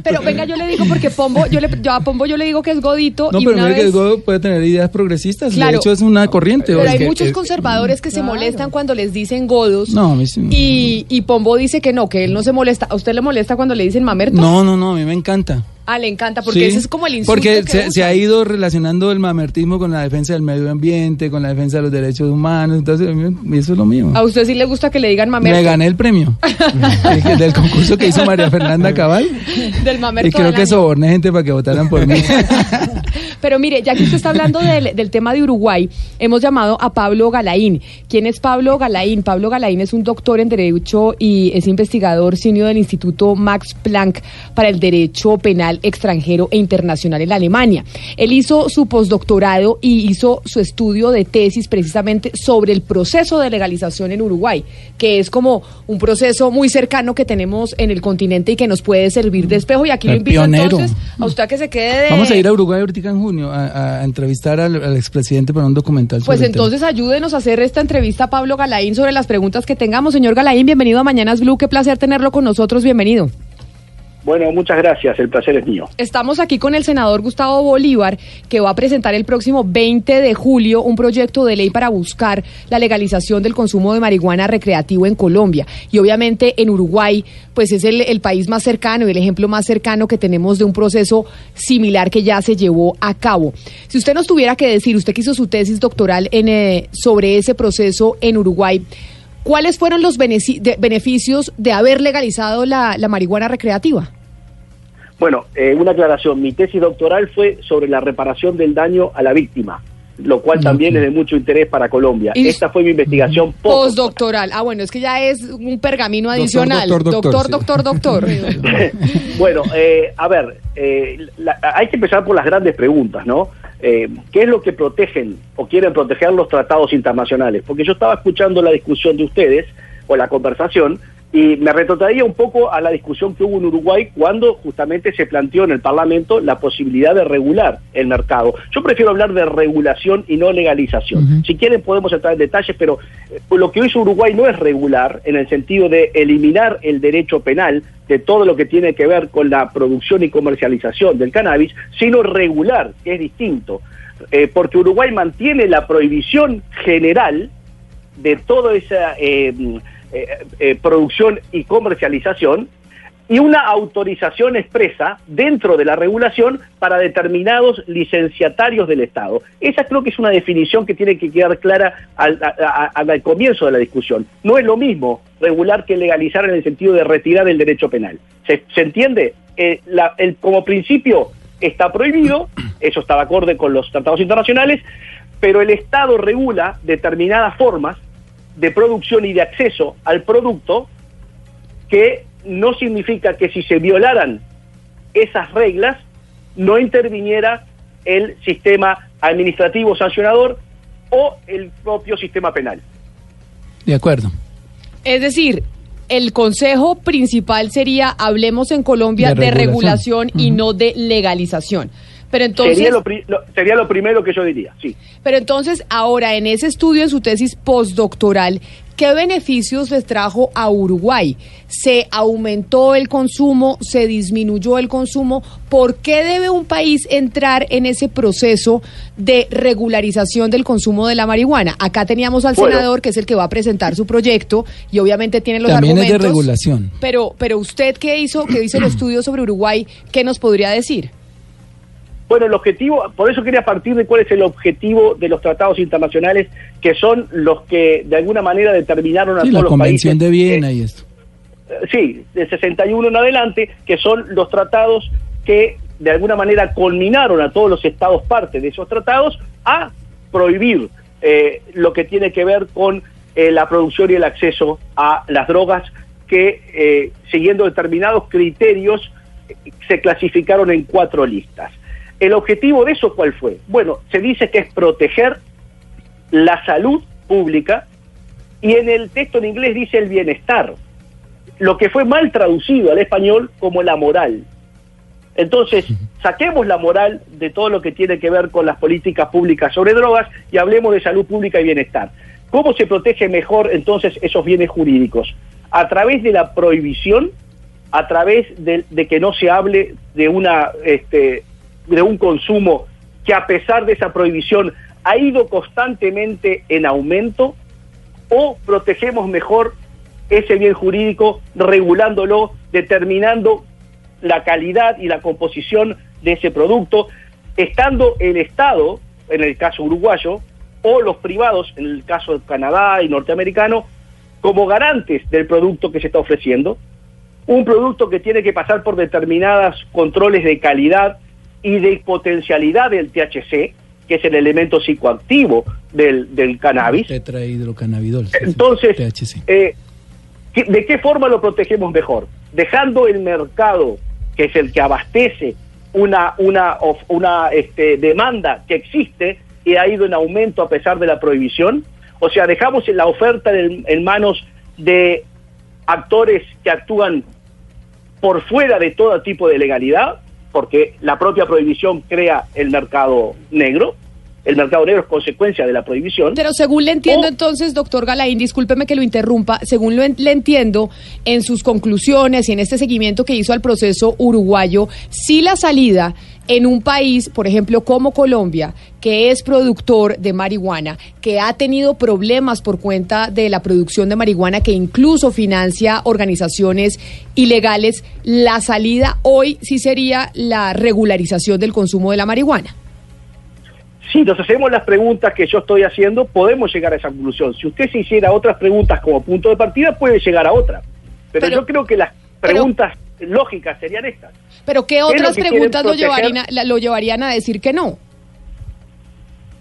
Pero venga, yo le digo porque Pombo, yo, le, yo a Pombo yo le digo que es godito No, y pero una no es que vez... el Godo puede tener ideas progresistas. Claro. De hecho, es una corriente. Pero ¿o? hay que- muchos es- conservadores que se molestan cuando les dicen godos. No, a mí sí. Y, y Pombo dice que no, que él no se molesta. ¿A usted le molesta cuando le dicen mamerto? No, no, no, a mí me encanta. Ah, le encanta, porque Sí, ese es como el insulto Porque que se, se ha ido relacionando el mamertismo con la defensa del medio ambiente, con la defensa de los derechos humanos. Entonces, eso es lo mío. ¿A usted sí le gusta que le digan mamerto? Me gané el premio del- concurso que hizo María Fernanda Cabal. Del mamerto Y creo que año. soborné gente para que votaran por mí. Pero mire, ya que usted está hablando del, del tema de Uruguay, hemos llamado a Pablo Galaín. ¿Quién es Pablo Galaín? Pablo Galaín es un doctor en Derecho y es investigador senior del Instituto Max Planck para el Derecho Penal Extranjero e Internacional en Alemania. Él hizo su postdoctorado y hizo su estudio de tesis precisamente sobre el proceso de legalización en Uruguay, que es como un proceso muy cercano que tenemos en el continente y que nos puede servir de espejo. Y aquí lo invito pionero. entonces a usted a que se quede de... Vamos a ir a Uruguay ahorita en junio a, a entrevistar al, al expresidente para un documental. Pues sobre el tema. entonces ayúdenos a hacer esta entrevista a Pablo Galaín sobre las preguntas que tengamos. Señor Galaín, bienvenido a Mañanas Blue. Qué placer tenerlo con nosotros. Bienvenido. Bueno, muchas gracias, el placer es mío. Estamos aquí con el senador Gustavo Bolívar, que va a presentar el próximo 20 de julio un proyecto de ley para buscar la legalización del consumo de marihuana recreativo en Colombia. Y obviamente en Uruguay, pues es el, país más cercano y el ejemplo más cercano que tenemos de un proceso similar que ya se llevó a cabo. Si usted nos tuviera que decir, usted que hizo su tesis doctoral en, eh, sobre ese proceso en Uruguay, ¿cuáles fueron los beneficios de haber legalizado la marihuana recreativa? Bueno, eh, una aclaración, mi tesis doctoral fue sobre la reparación del daño a la víctima, lo cual también es de mucho interés para Colombia. Y- Esta fue mi investigación post Postdoctoral. Ah, bueno, es que ya es un pergamino Doctor, adicional. doctor, doctor, doctor, doctor. bueno, eh, a ver, eh, la- hay que empezar por las grandes preguntas, ¿no? Eh, ¿Qué es lo que protegen o quieren proteger los tratados internacionales? Porque yo estaba escuchando la discusión de ustedes o la conversación y me retrotraía un poco a la discusión que hubo en Uruguay cuando justamente se planteó en el Parlamento la posibilidad de regular el mercado. Yo prefiero hablar de regulación y no legalización. Si quieren podemos entrar en detalles, pero eh, lo que hizo Uruguay no es regular en el sentido de eliminar el derecho penal de todo lo que tiene que ver con la producción y comercialización del cannabis, sino regular, que es distinto. Eh, porque Uruguay mantiene la prohibición general de toda esa eh, eh, eh, producción y comercialización y una autorización expresa dentro de la regulación para determinados licenciatarios del Estado. Esa creo que es una definición que tiene que quedar clara al, al comienzo de la discusión. No es lo mismo regular que legalizar en el sentido de retirar el derecho penal. ¿Se, se entiende? Eh, como principio está prohibido, eso está de acorde con los tratados internacionales, pero el Estado regula determinadas formas de producción y de acceso al producto que no significa que si se violaran esas reglas no interviniera el sistema administrativo sancionador o el propio sistema penal. De acuerdo. Es decir, el consejo principal sería hablemos en Colombia De de, regulación. regulación y no de legalización. Pero entonces, sería, lo, pri- lo- sería lo primero que yo diría, sí. pero entonces ahora en ese estudio, en su tesis postdoctoral, ¿qué beneficios les trajo a Uruguay? ¿Se aumentó el consumo? ¿Se disminuyó el consumo? ¿Por qué debe un país entrar en ese proceso de regularización del consumo de la marihuana? Acá teníamos al Bueno. senador, que es el que va a presentar su proyecto, y obviamente tiene los También es de argumentos. regulación. Pero, pero usted que hizo, que hizo el estudio sobre Uruguay, ¿qué nos podría decir? Bueno, el objetivo, por eso quería partir de cuál es el objetivo de los tratados internacionales, que son los que de alguna manera determinaron a Sí, todos la los Convención países. de Viena y esto. eh, sí, de 61 en adelante, que son los tratados que de alguna manera culminaron a todos los estados parte de esos tratados a prohibir eh, lo que tiene que ver con eh, la producción y el acceso a las drogas que, eh, siguiendo determinados criterios, eh, se clasificaron en cuatro listas. ¿El objetivo de eso cuál fue? Bueno, se dice que es proteger la salud pública y en el texto en inglés dice el bienestar, lo que fue mal traducido al español como la moral. Entonces, saquemos la moral de todo lo que tiene que ver con las políticas públicas sobre drogas y hablemos de salud pública y bienestar. ¿Cómo se protege mejor entonces esos bienes jurídicos? A través de la prohibición, a través de, de que no se hable de una este, de un consumo que a pesar de esa prohibición ha ido constantemente en aumento, o protegemos mejor ese bien jurídico regulándolo, determinando la calidad y la composición de ese producto, estando el Estado, en el caso uruguayo, o los privados, en el caso de Canadá y norteamericano, como garantes del producto que se está ofreciendo, un producto que tiene que pasar por determinados controles de calidad y de potencialidad del THC, que es el elemento psicoactivo del, del cannabis. Tetrahidrocannabidol. Entonces, THC. eh, ¿qué- ¿de qué forma lo protegemos mejor? Dejando el mercado, que es el que abastece una, una, of- una este, demanda que existe y ha ido en aumento a pesar de la prohibición. O sea, dejamos la oferta en, en manos de actores que actúan por fuera de todo tipo de legalidad, porque la propia prohibición crea el mercado negro. El mercado negro es consecuencia de la prohibición. Pero según le entiendo entonces, doctor Galaín, discúlpeme que lo interrumpa, según lo en- le entiendo, en sus conclusiones y en este seguimiento que hizo al proceso uruguayo, sí la salida en un país, por ejemplo, como Colombia, que es productor de marihuana, que ha tenido problemas por cuenta de la producción de marihuana, que incluso financia organizaciones ilegales, la salida hoy sí sería la regularización del consumo de la marihuana. Si nos hacemos las preguntas que yo estoy haciendo, podemos llegar a esa conclusión. Si usted se hiciera otras preguntas como punto de partida, puede llegar a otra. Pero, yo creo que las preguntas lógicas serían estas. Pero ¿qué otras preguntas lo llevarían, a, lo llevarían a decir que no?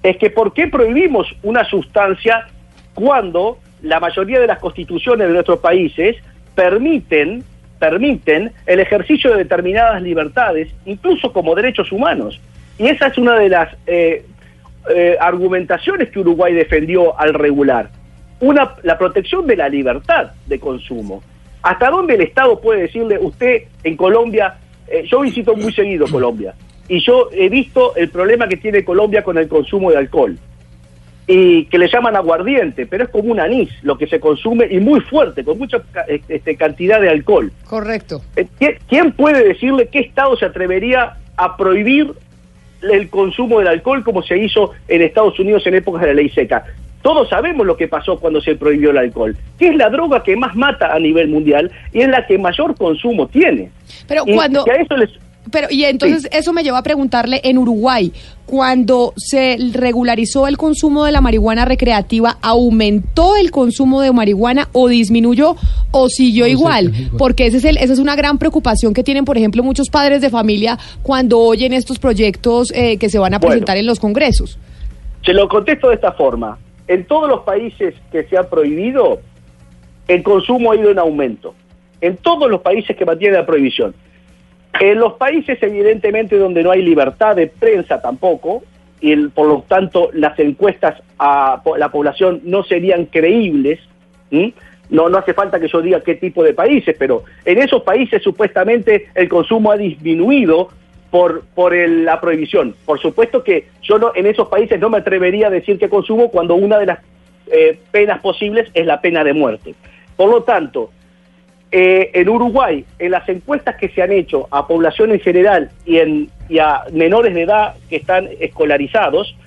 Es que ¿por qué prohibimos una sustancia cuando la mayoría de las constituciones de nuestros países permiten permiten el ejercicio de determinadas libertades, incluso como derechos humanos? Y esa es una de las eh, eh, argumentaciones que Uruguay defendió al regular. Una, la protección de la libertad de consumo. ¿Hasta dónde el Estado puede decirle, usted en Colombia, eh, yo visito muy seguido Colombia, y yo he visto el problema que tiene Colombia con el consumo de alcohol, y que le llaman aguardiente, pero es como un anís lo que se consume y muy fuerte, con mucha ca- este, cantidad de alcohol. Correcto. Eh, ¿qui- ¿Quién puede decirle qué Estado se atrevería a prohibir el consumo del alcohol como se hizo en Estados Unidos en épocas de la ley seca? Todos sabemos lo que pasó cuando se prohibió el alcohol, que es la droga que más mata a nivel mundial y es la que mayor consumo tiene. Pero Y cuando... que a eso les- Pero, y entonces eso me lleva a preguntarle, en Uruguay, cuando se regularizó el consumo de la marihuana recreativa, ¿aumentó el consumo de marihuana o disminuyó o siguió igual? Porque ese es el, esa es una gran preocupación que tienen, por ejemplo, muchos padres de familia cuando oyen estos proyectos eh, que se van a Bueno. presentar en los congresos. Se lo contesto de esta forma. En todos los países que se ha prohibido, el consumo ha ido en aumento. En todos los países que mantienen la prohibición. En los países, evidentemente, donde no hay libertad de prensa tampoco, y por lo tanto las encuestas a la población no serían creíbles, no, no hace falta que yo diga qué tipo de países, pero en esos países supuestamente el consumo ha disminuido por, por el- la prohibición. Por supuesto que yo no, en esos países no me atrevería a decir que consumo cuando una de las eh, penas posibles es la pena de muerte. Por lo tanto, eh, en Uruguay, en las encuestas que se han hecho a población en general y, en, y a menores de edad que están escolarizados,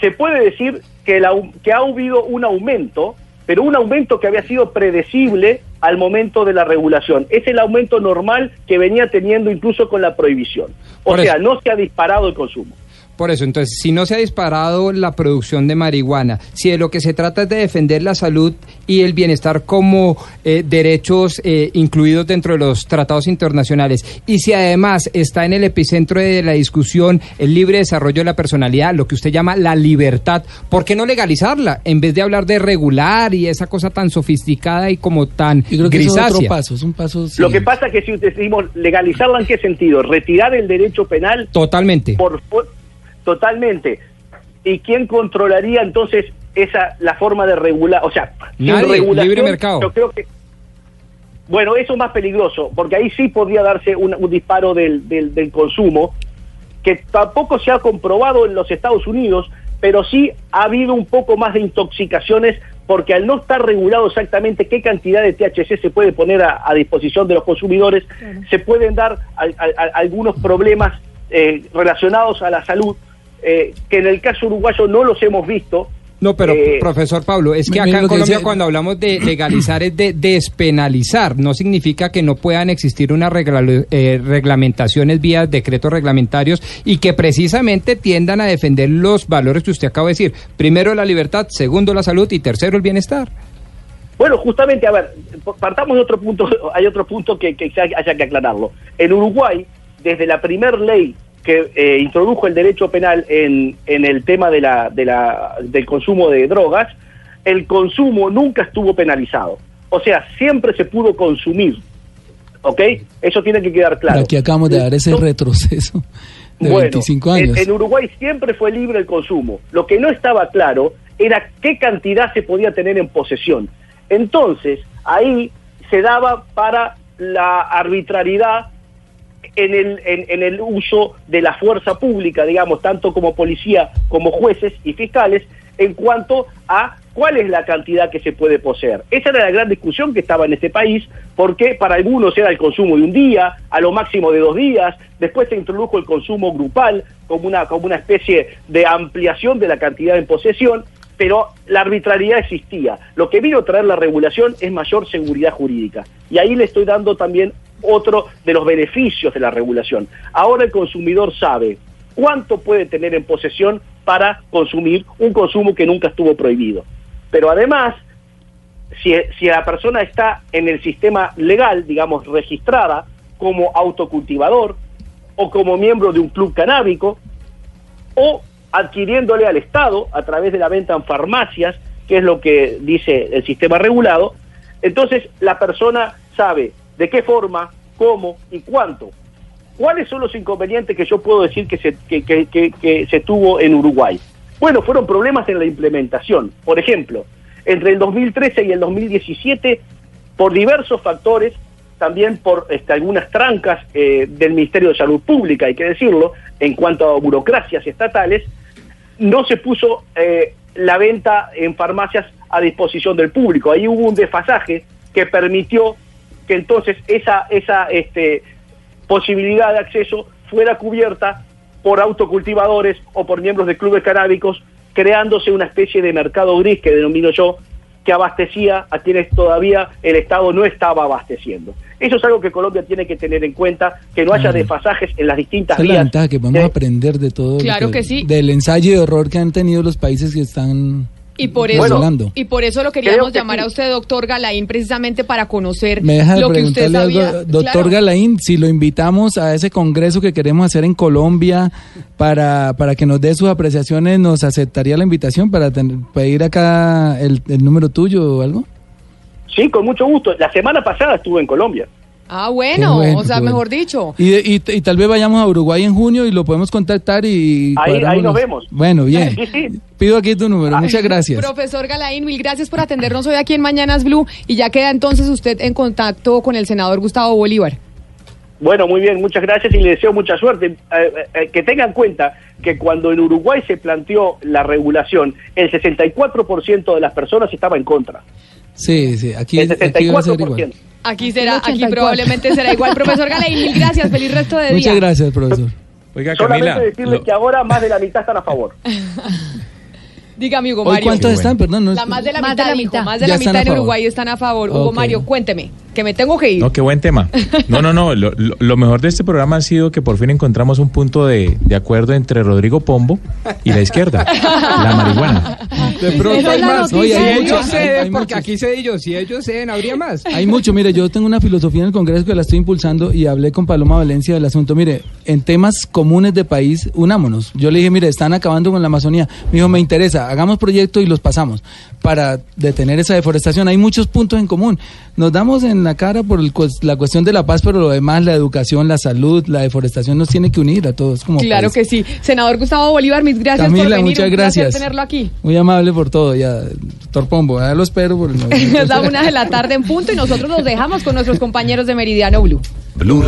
se puede decir que, la- que ha habido un aumento, pero un aumento que había sido predecible al momento de la regulación. Es el aumento normal que venía teniendo incluso con la prohibición. O Por sea, eso. no se ha disparado el consumo. Por eso, entonces, si no se ha disparado la producción de marihuana, si de lo que se trata es de defender la salud y el bienestar como eh, derechos eh, incluidos dentro de los tratados internacionales, y si además está en el epicentro de la discusión el libre desarrollo de la personalidad, lo que usted llama la libertad, ¿por qué no legalizarla? En vez de hablar de regular y esa cosa tan sofisticada y como tan Yo creo que eso es grisácea. otro paso, es un paso... sí. Lo que pasa es que si decimos legalizarla, ¿en qué sentido? Retirar el derecho penal Totalmente. por totalmente. ¿Y quién controlaría entonces esa la forma de regular? O sea, sin Nadie, libre mercado. Yo creo que bueno, eso es más peligroso, porque ahí sí podría darse un, un disparo del, del, del consumo, que tampoco se ha comprobado en los Estados Unidos, pero sí ha habido un poco más de intoxicaciones, porque al no estar regulado exactamente qué cantidad de THC se puede poner a, a disposición de los consumidores, se pueden dar al- algunos problemas eh, relacionados a la salud, eh, que en el caso uruguayo no los hemos visto. No, pero Eh, profesor Pablo, es que acá en Colombia dice- cuando hablamos de legalizar es de despenalizar, no significa que no puedan existir unas regla- eh, reglamentaciones vía decretos reglamentarios y que precisamente tiendan a defender los valores que usted acaba de decir. Primero la libertad, segundo la salud y tercero el bienestar. Bueno, justamente, a ver, partamos de otro punto, hay otro punto que, que hay- haya que aclararlo. En Uruguay, desde la primer ley que eh, introdujo el derecho penal en, en el tema de la, de la, del consumo de drogas, el consumo nunca estuvo penalizado. O sea, siempre se pudo consumir. ¿Ok? Eso tiene que quedar claro. Aquí acabamos de dar ese retroceso de Bueno, 25 en- años. En, Uruguay siempre fue libre el consumo. Lo que no estaba claro era qué cantidad se podía tener en posesión. Entonces, ahí se daba para la arbitrariedad en el, en, en el uso de la fuerza pública, digamos, tanto como policía como jueces y fiscales, en cuanto a cuál es la cantidad que se puede poseer. Esa era la gran discusión que estaba en este país, porque para algunos era el consumo de un día, a lo máximo de dos días, después se introdujo el consumo grupal como una, como una especie de ampliación de la cantidad en posesión, pero la arbitrariedad existía. Lo que vino a traer la regulación es mayor seguridad jurídica. Y ahí le estoy dando también otro de los beneficios de la regulación. Ahora el consumidor sabe cuánto puede tener en posesión para consumir un consumo que nunca estuvo prohibido. Pero además, si, la persona está en el sistema legal, digamos, registrada como autocultivador o como miembro de un club canábico, o adquiriéndole al Estado a través de la venta en farmacias, que es lo que dice el sistema regulado, entonces la persona sabe de qué forma, cómo y cuánto. ¿Cuáles son los inconvenientes que yo puedo decir que se, que, que- que- se tuvo en Uruguay? Bueno, fueron problemas en la implementación. Por ejemplo, entre el 2013 y el 2017, por diversos factores, también por este, algunas trancas eh, del Ministerio de Salud Pública, hay que decirlo, en cuanto a burocracias estatales, no se puso eh, la venta en farmacias a disposición del público. Ahí hubo un desfasaje que permitió que entonces esa, esa este, posibilidad de acceso fuera cubierta por autocultivadores o por miembros de clubes canábicos, creándose una especie de mercado gris que denomino yo, que abastecía a quienes todavía el Estado no estaba abasteciendo. Eso es algo que Colombia tiene que tener en cuenta, que no haya Claro. desfasajes en las distintas Esa es la ventaja que podemos aprender de todo. Claro que sí. Del ensayo de horror que han tenido los países que están Y por eso, y por eso lo queríamos llamar a usted, doctor Galaín, precisamente para conocer Me deja de lo que usted sabía. algo, doctor Claro. Galaín, si lo invitamos a ese congreso que queremos hacer en Colombia para, para que nos dé sus apreciaciones, ¿nos aceptaría la invitación para ten- pedir acá el, el número tuyo o algo? Sí, con mucho gusto. La semana pasada estuve en Colombia. Ah, bueno, o sea, bueno. mejor dicho. Y, y, y tal vez vayamos a Uruguay en junio y lo podemos contactar y... Ahí- nos vemos. Bueno, bien. Sí, sí. Pido aquí tu número. Muchas gracias. Profesor Galaín, mil gracias por atendernos hoy aquí en Mañanas Blue y ya queda entonces usted en contacto con el senador Gustavo Bolívar. Bueno, muy bien, muchas gracias y le deseo mucha suerte. Eh, eh, eh, que tengan en cuenta que cuando en Uruguay se planteó la regulación, el 64% de las personas estaba en contra. Sí, sí, aquí, El aquí va a ser igual. 64%. Aquí será, aquí probablemente será igual. Profesor Galey, mil gracias, feliz resto de día. Muchas gracias, profesor. Oiga, Solamente Camila, decirle lo- que ahora más de la mitad están a favor. Dígame, Hugo ¿Hoy Mario. cuántos están? Perdón, no La es- más de la Más de mitad, la dijo, mitad. más de Ya la están mitad en. Uruguay están a favor. Hugo Ok. Mario, cuénteme, que me tengo que ir. No, qué buen tema. No, no, no. Lo, mejor de este programa ha sido que por fin encontramos un punto de, de acuerdo entre Rodrigo Pombo y la izquierda, la marihuana. De pronto hay más. noticia. si hay ellos hay- ceden, hay porque muchos. aquí ceden yo. Si ellos ceden, habría más. Hay mucho, mire, yo tengo una filosofía en el Congreso que la estoy impulsando y hablé con Paloma Valencia del asunto. Mire, en temas comunes de país, unámonos. Yo le dije, mire, están acabando con la Amazonía. Me dijo, me interesa, hagamos proyectos y los pasamos para detener esa deforestación. Hay muchos puntos en común. Nos damos en la cara por el la cuestión de la paz, pero lo demás, la educación, la salud, la deforestación nos tiene que unir a todos como Claro país. que sí. Senador Gustavo Bolívar, mis gracias por venir. muchas Un gracias. tenerlo aquí. Muy amable por todo, ya, doctor Pombo, ya lo espero. Por el Es la una de la tarde en punto y nosotros los dejamos con nuestros compañeros de Meridiano Blue. Blue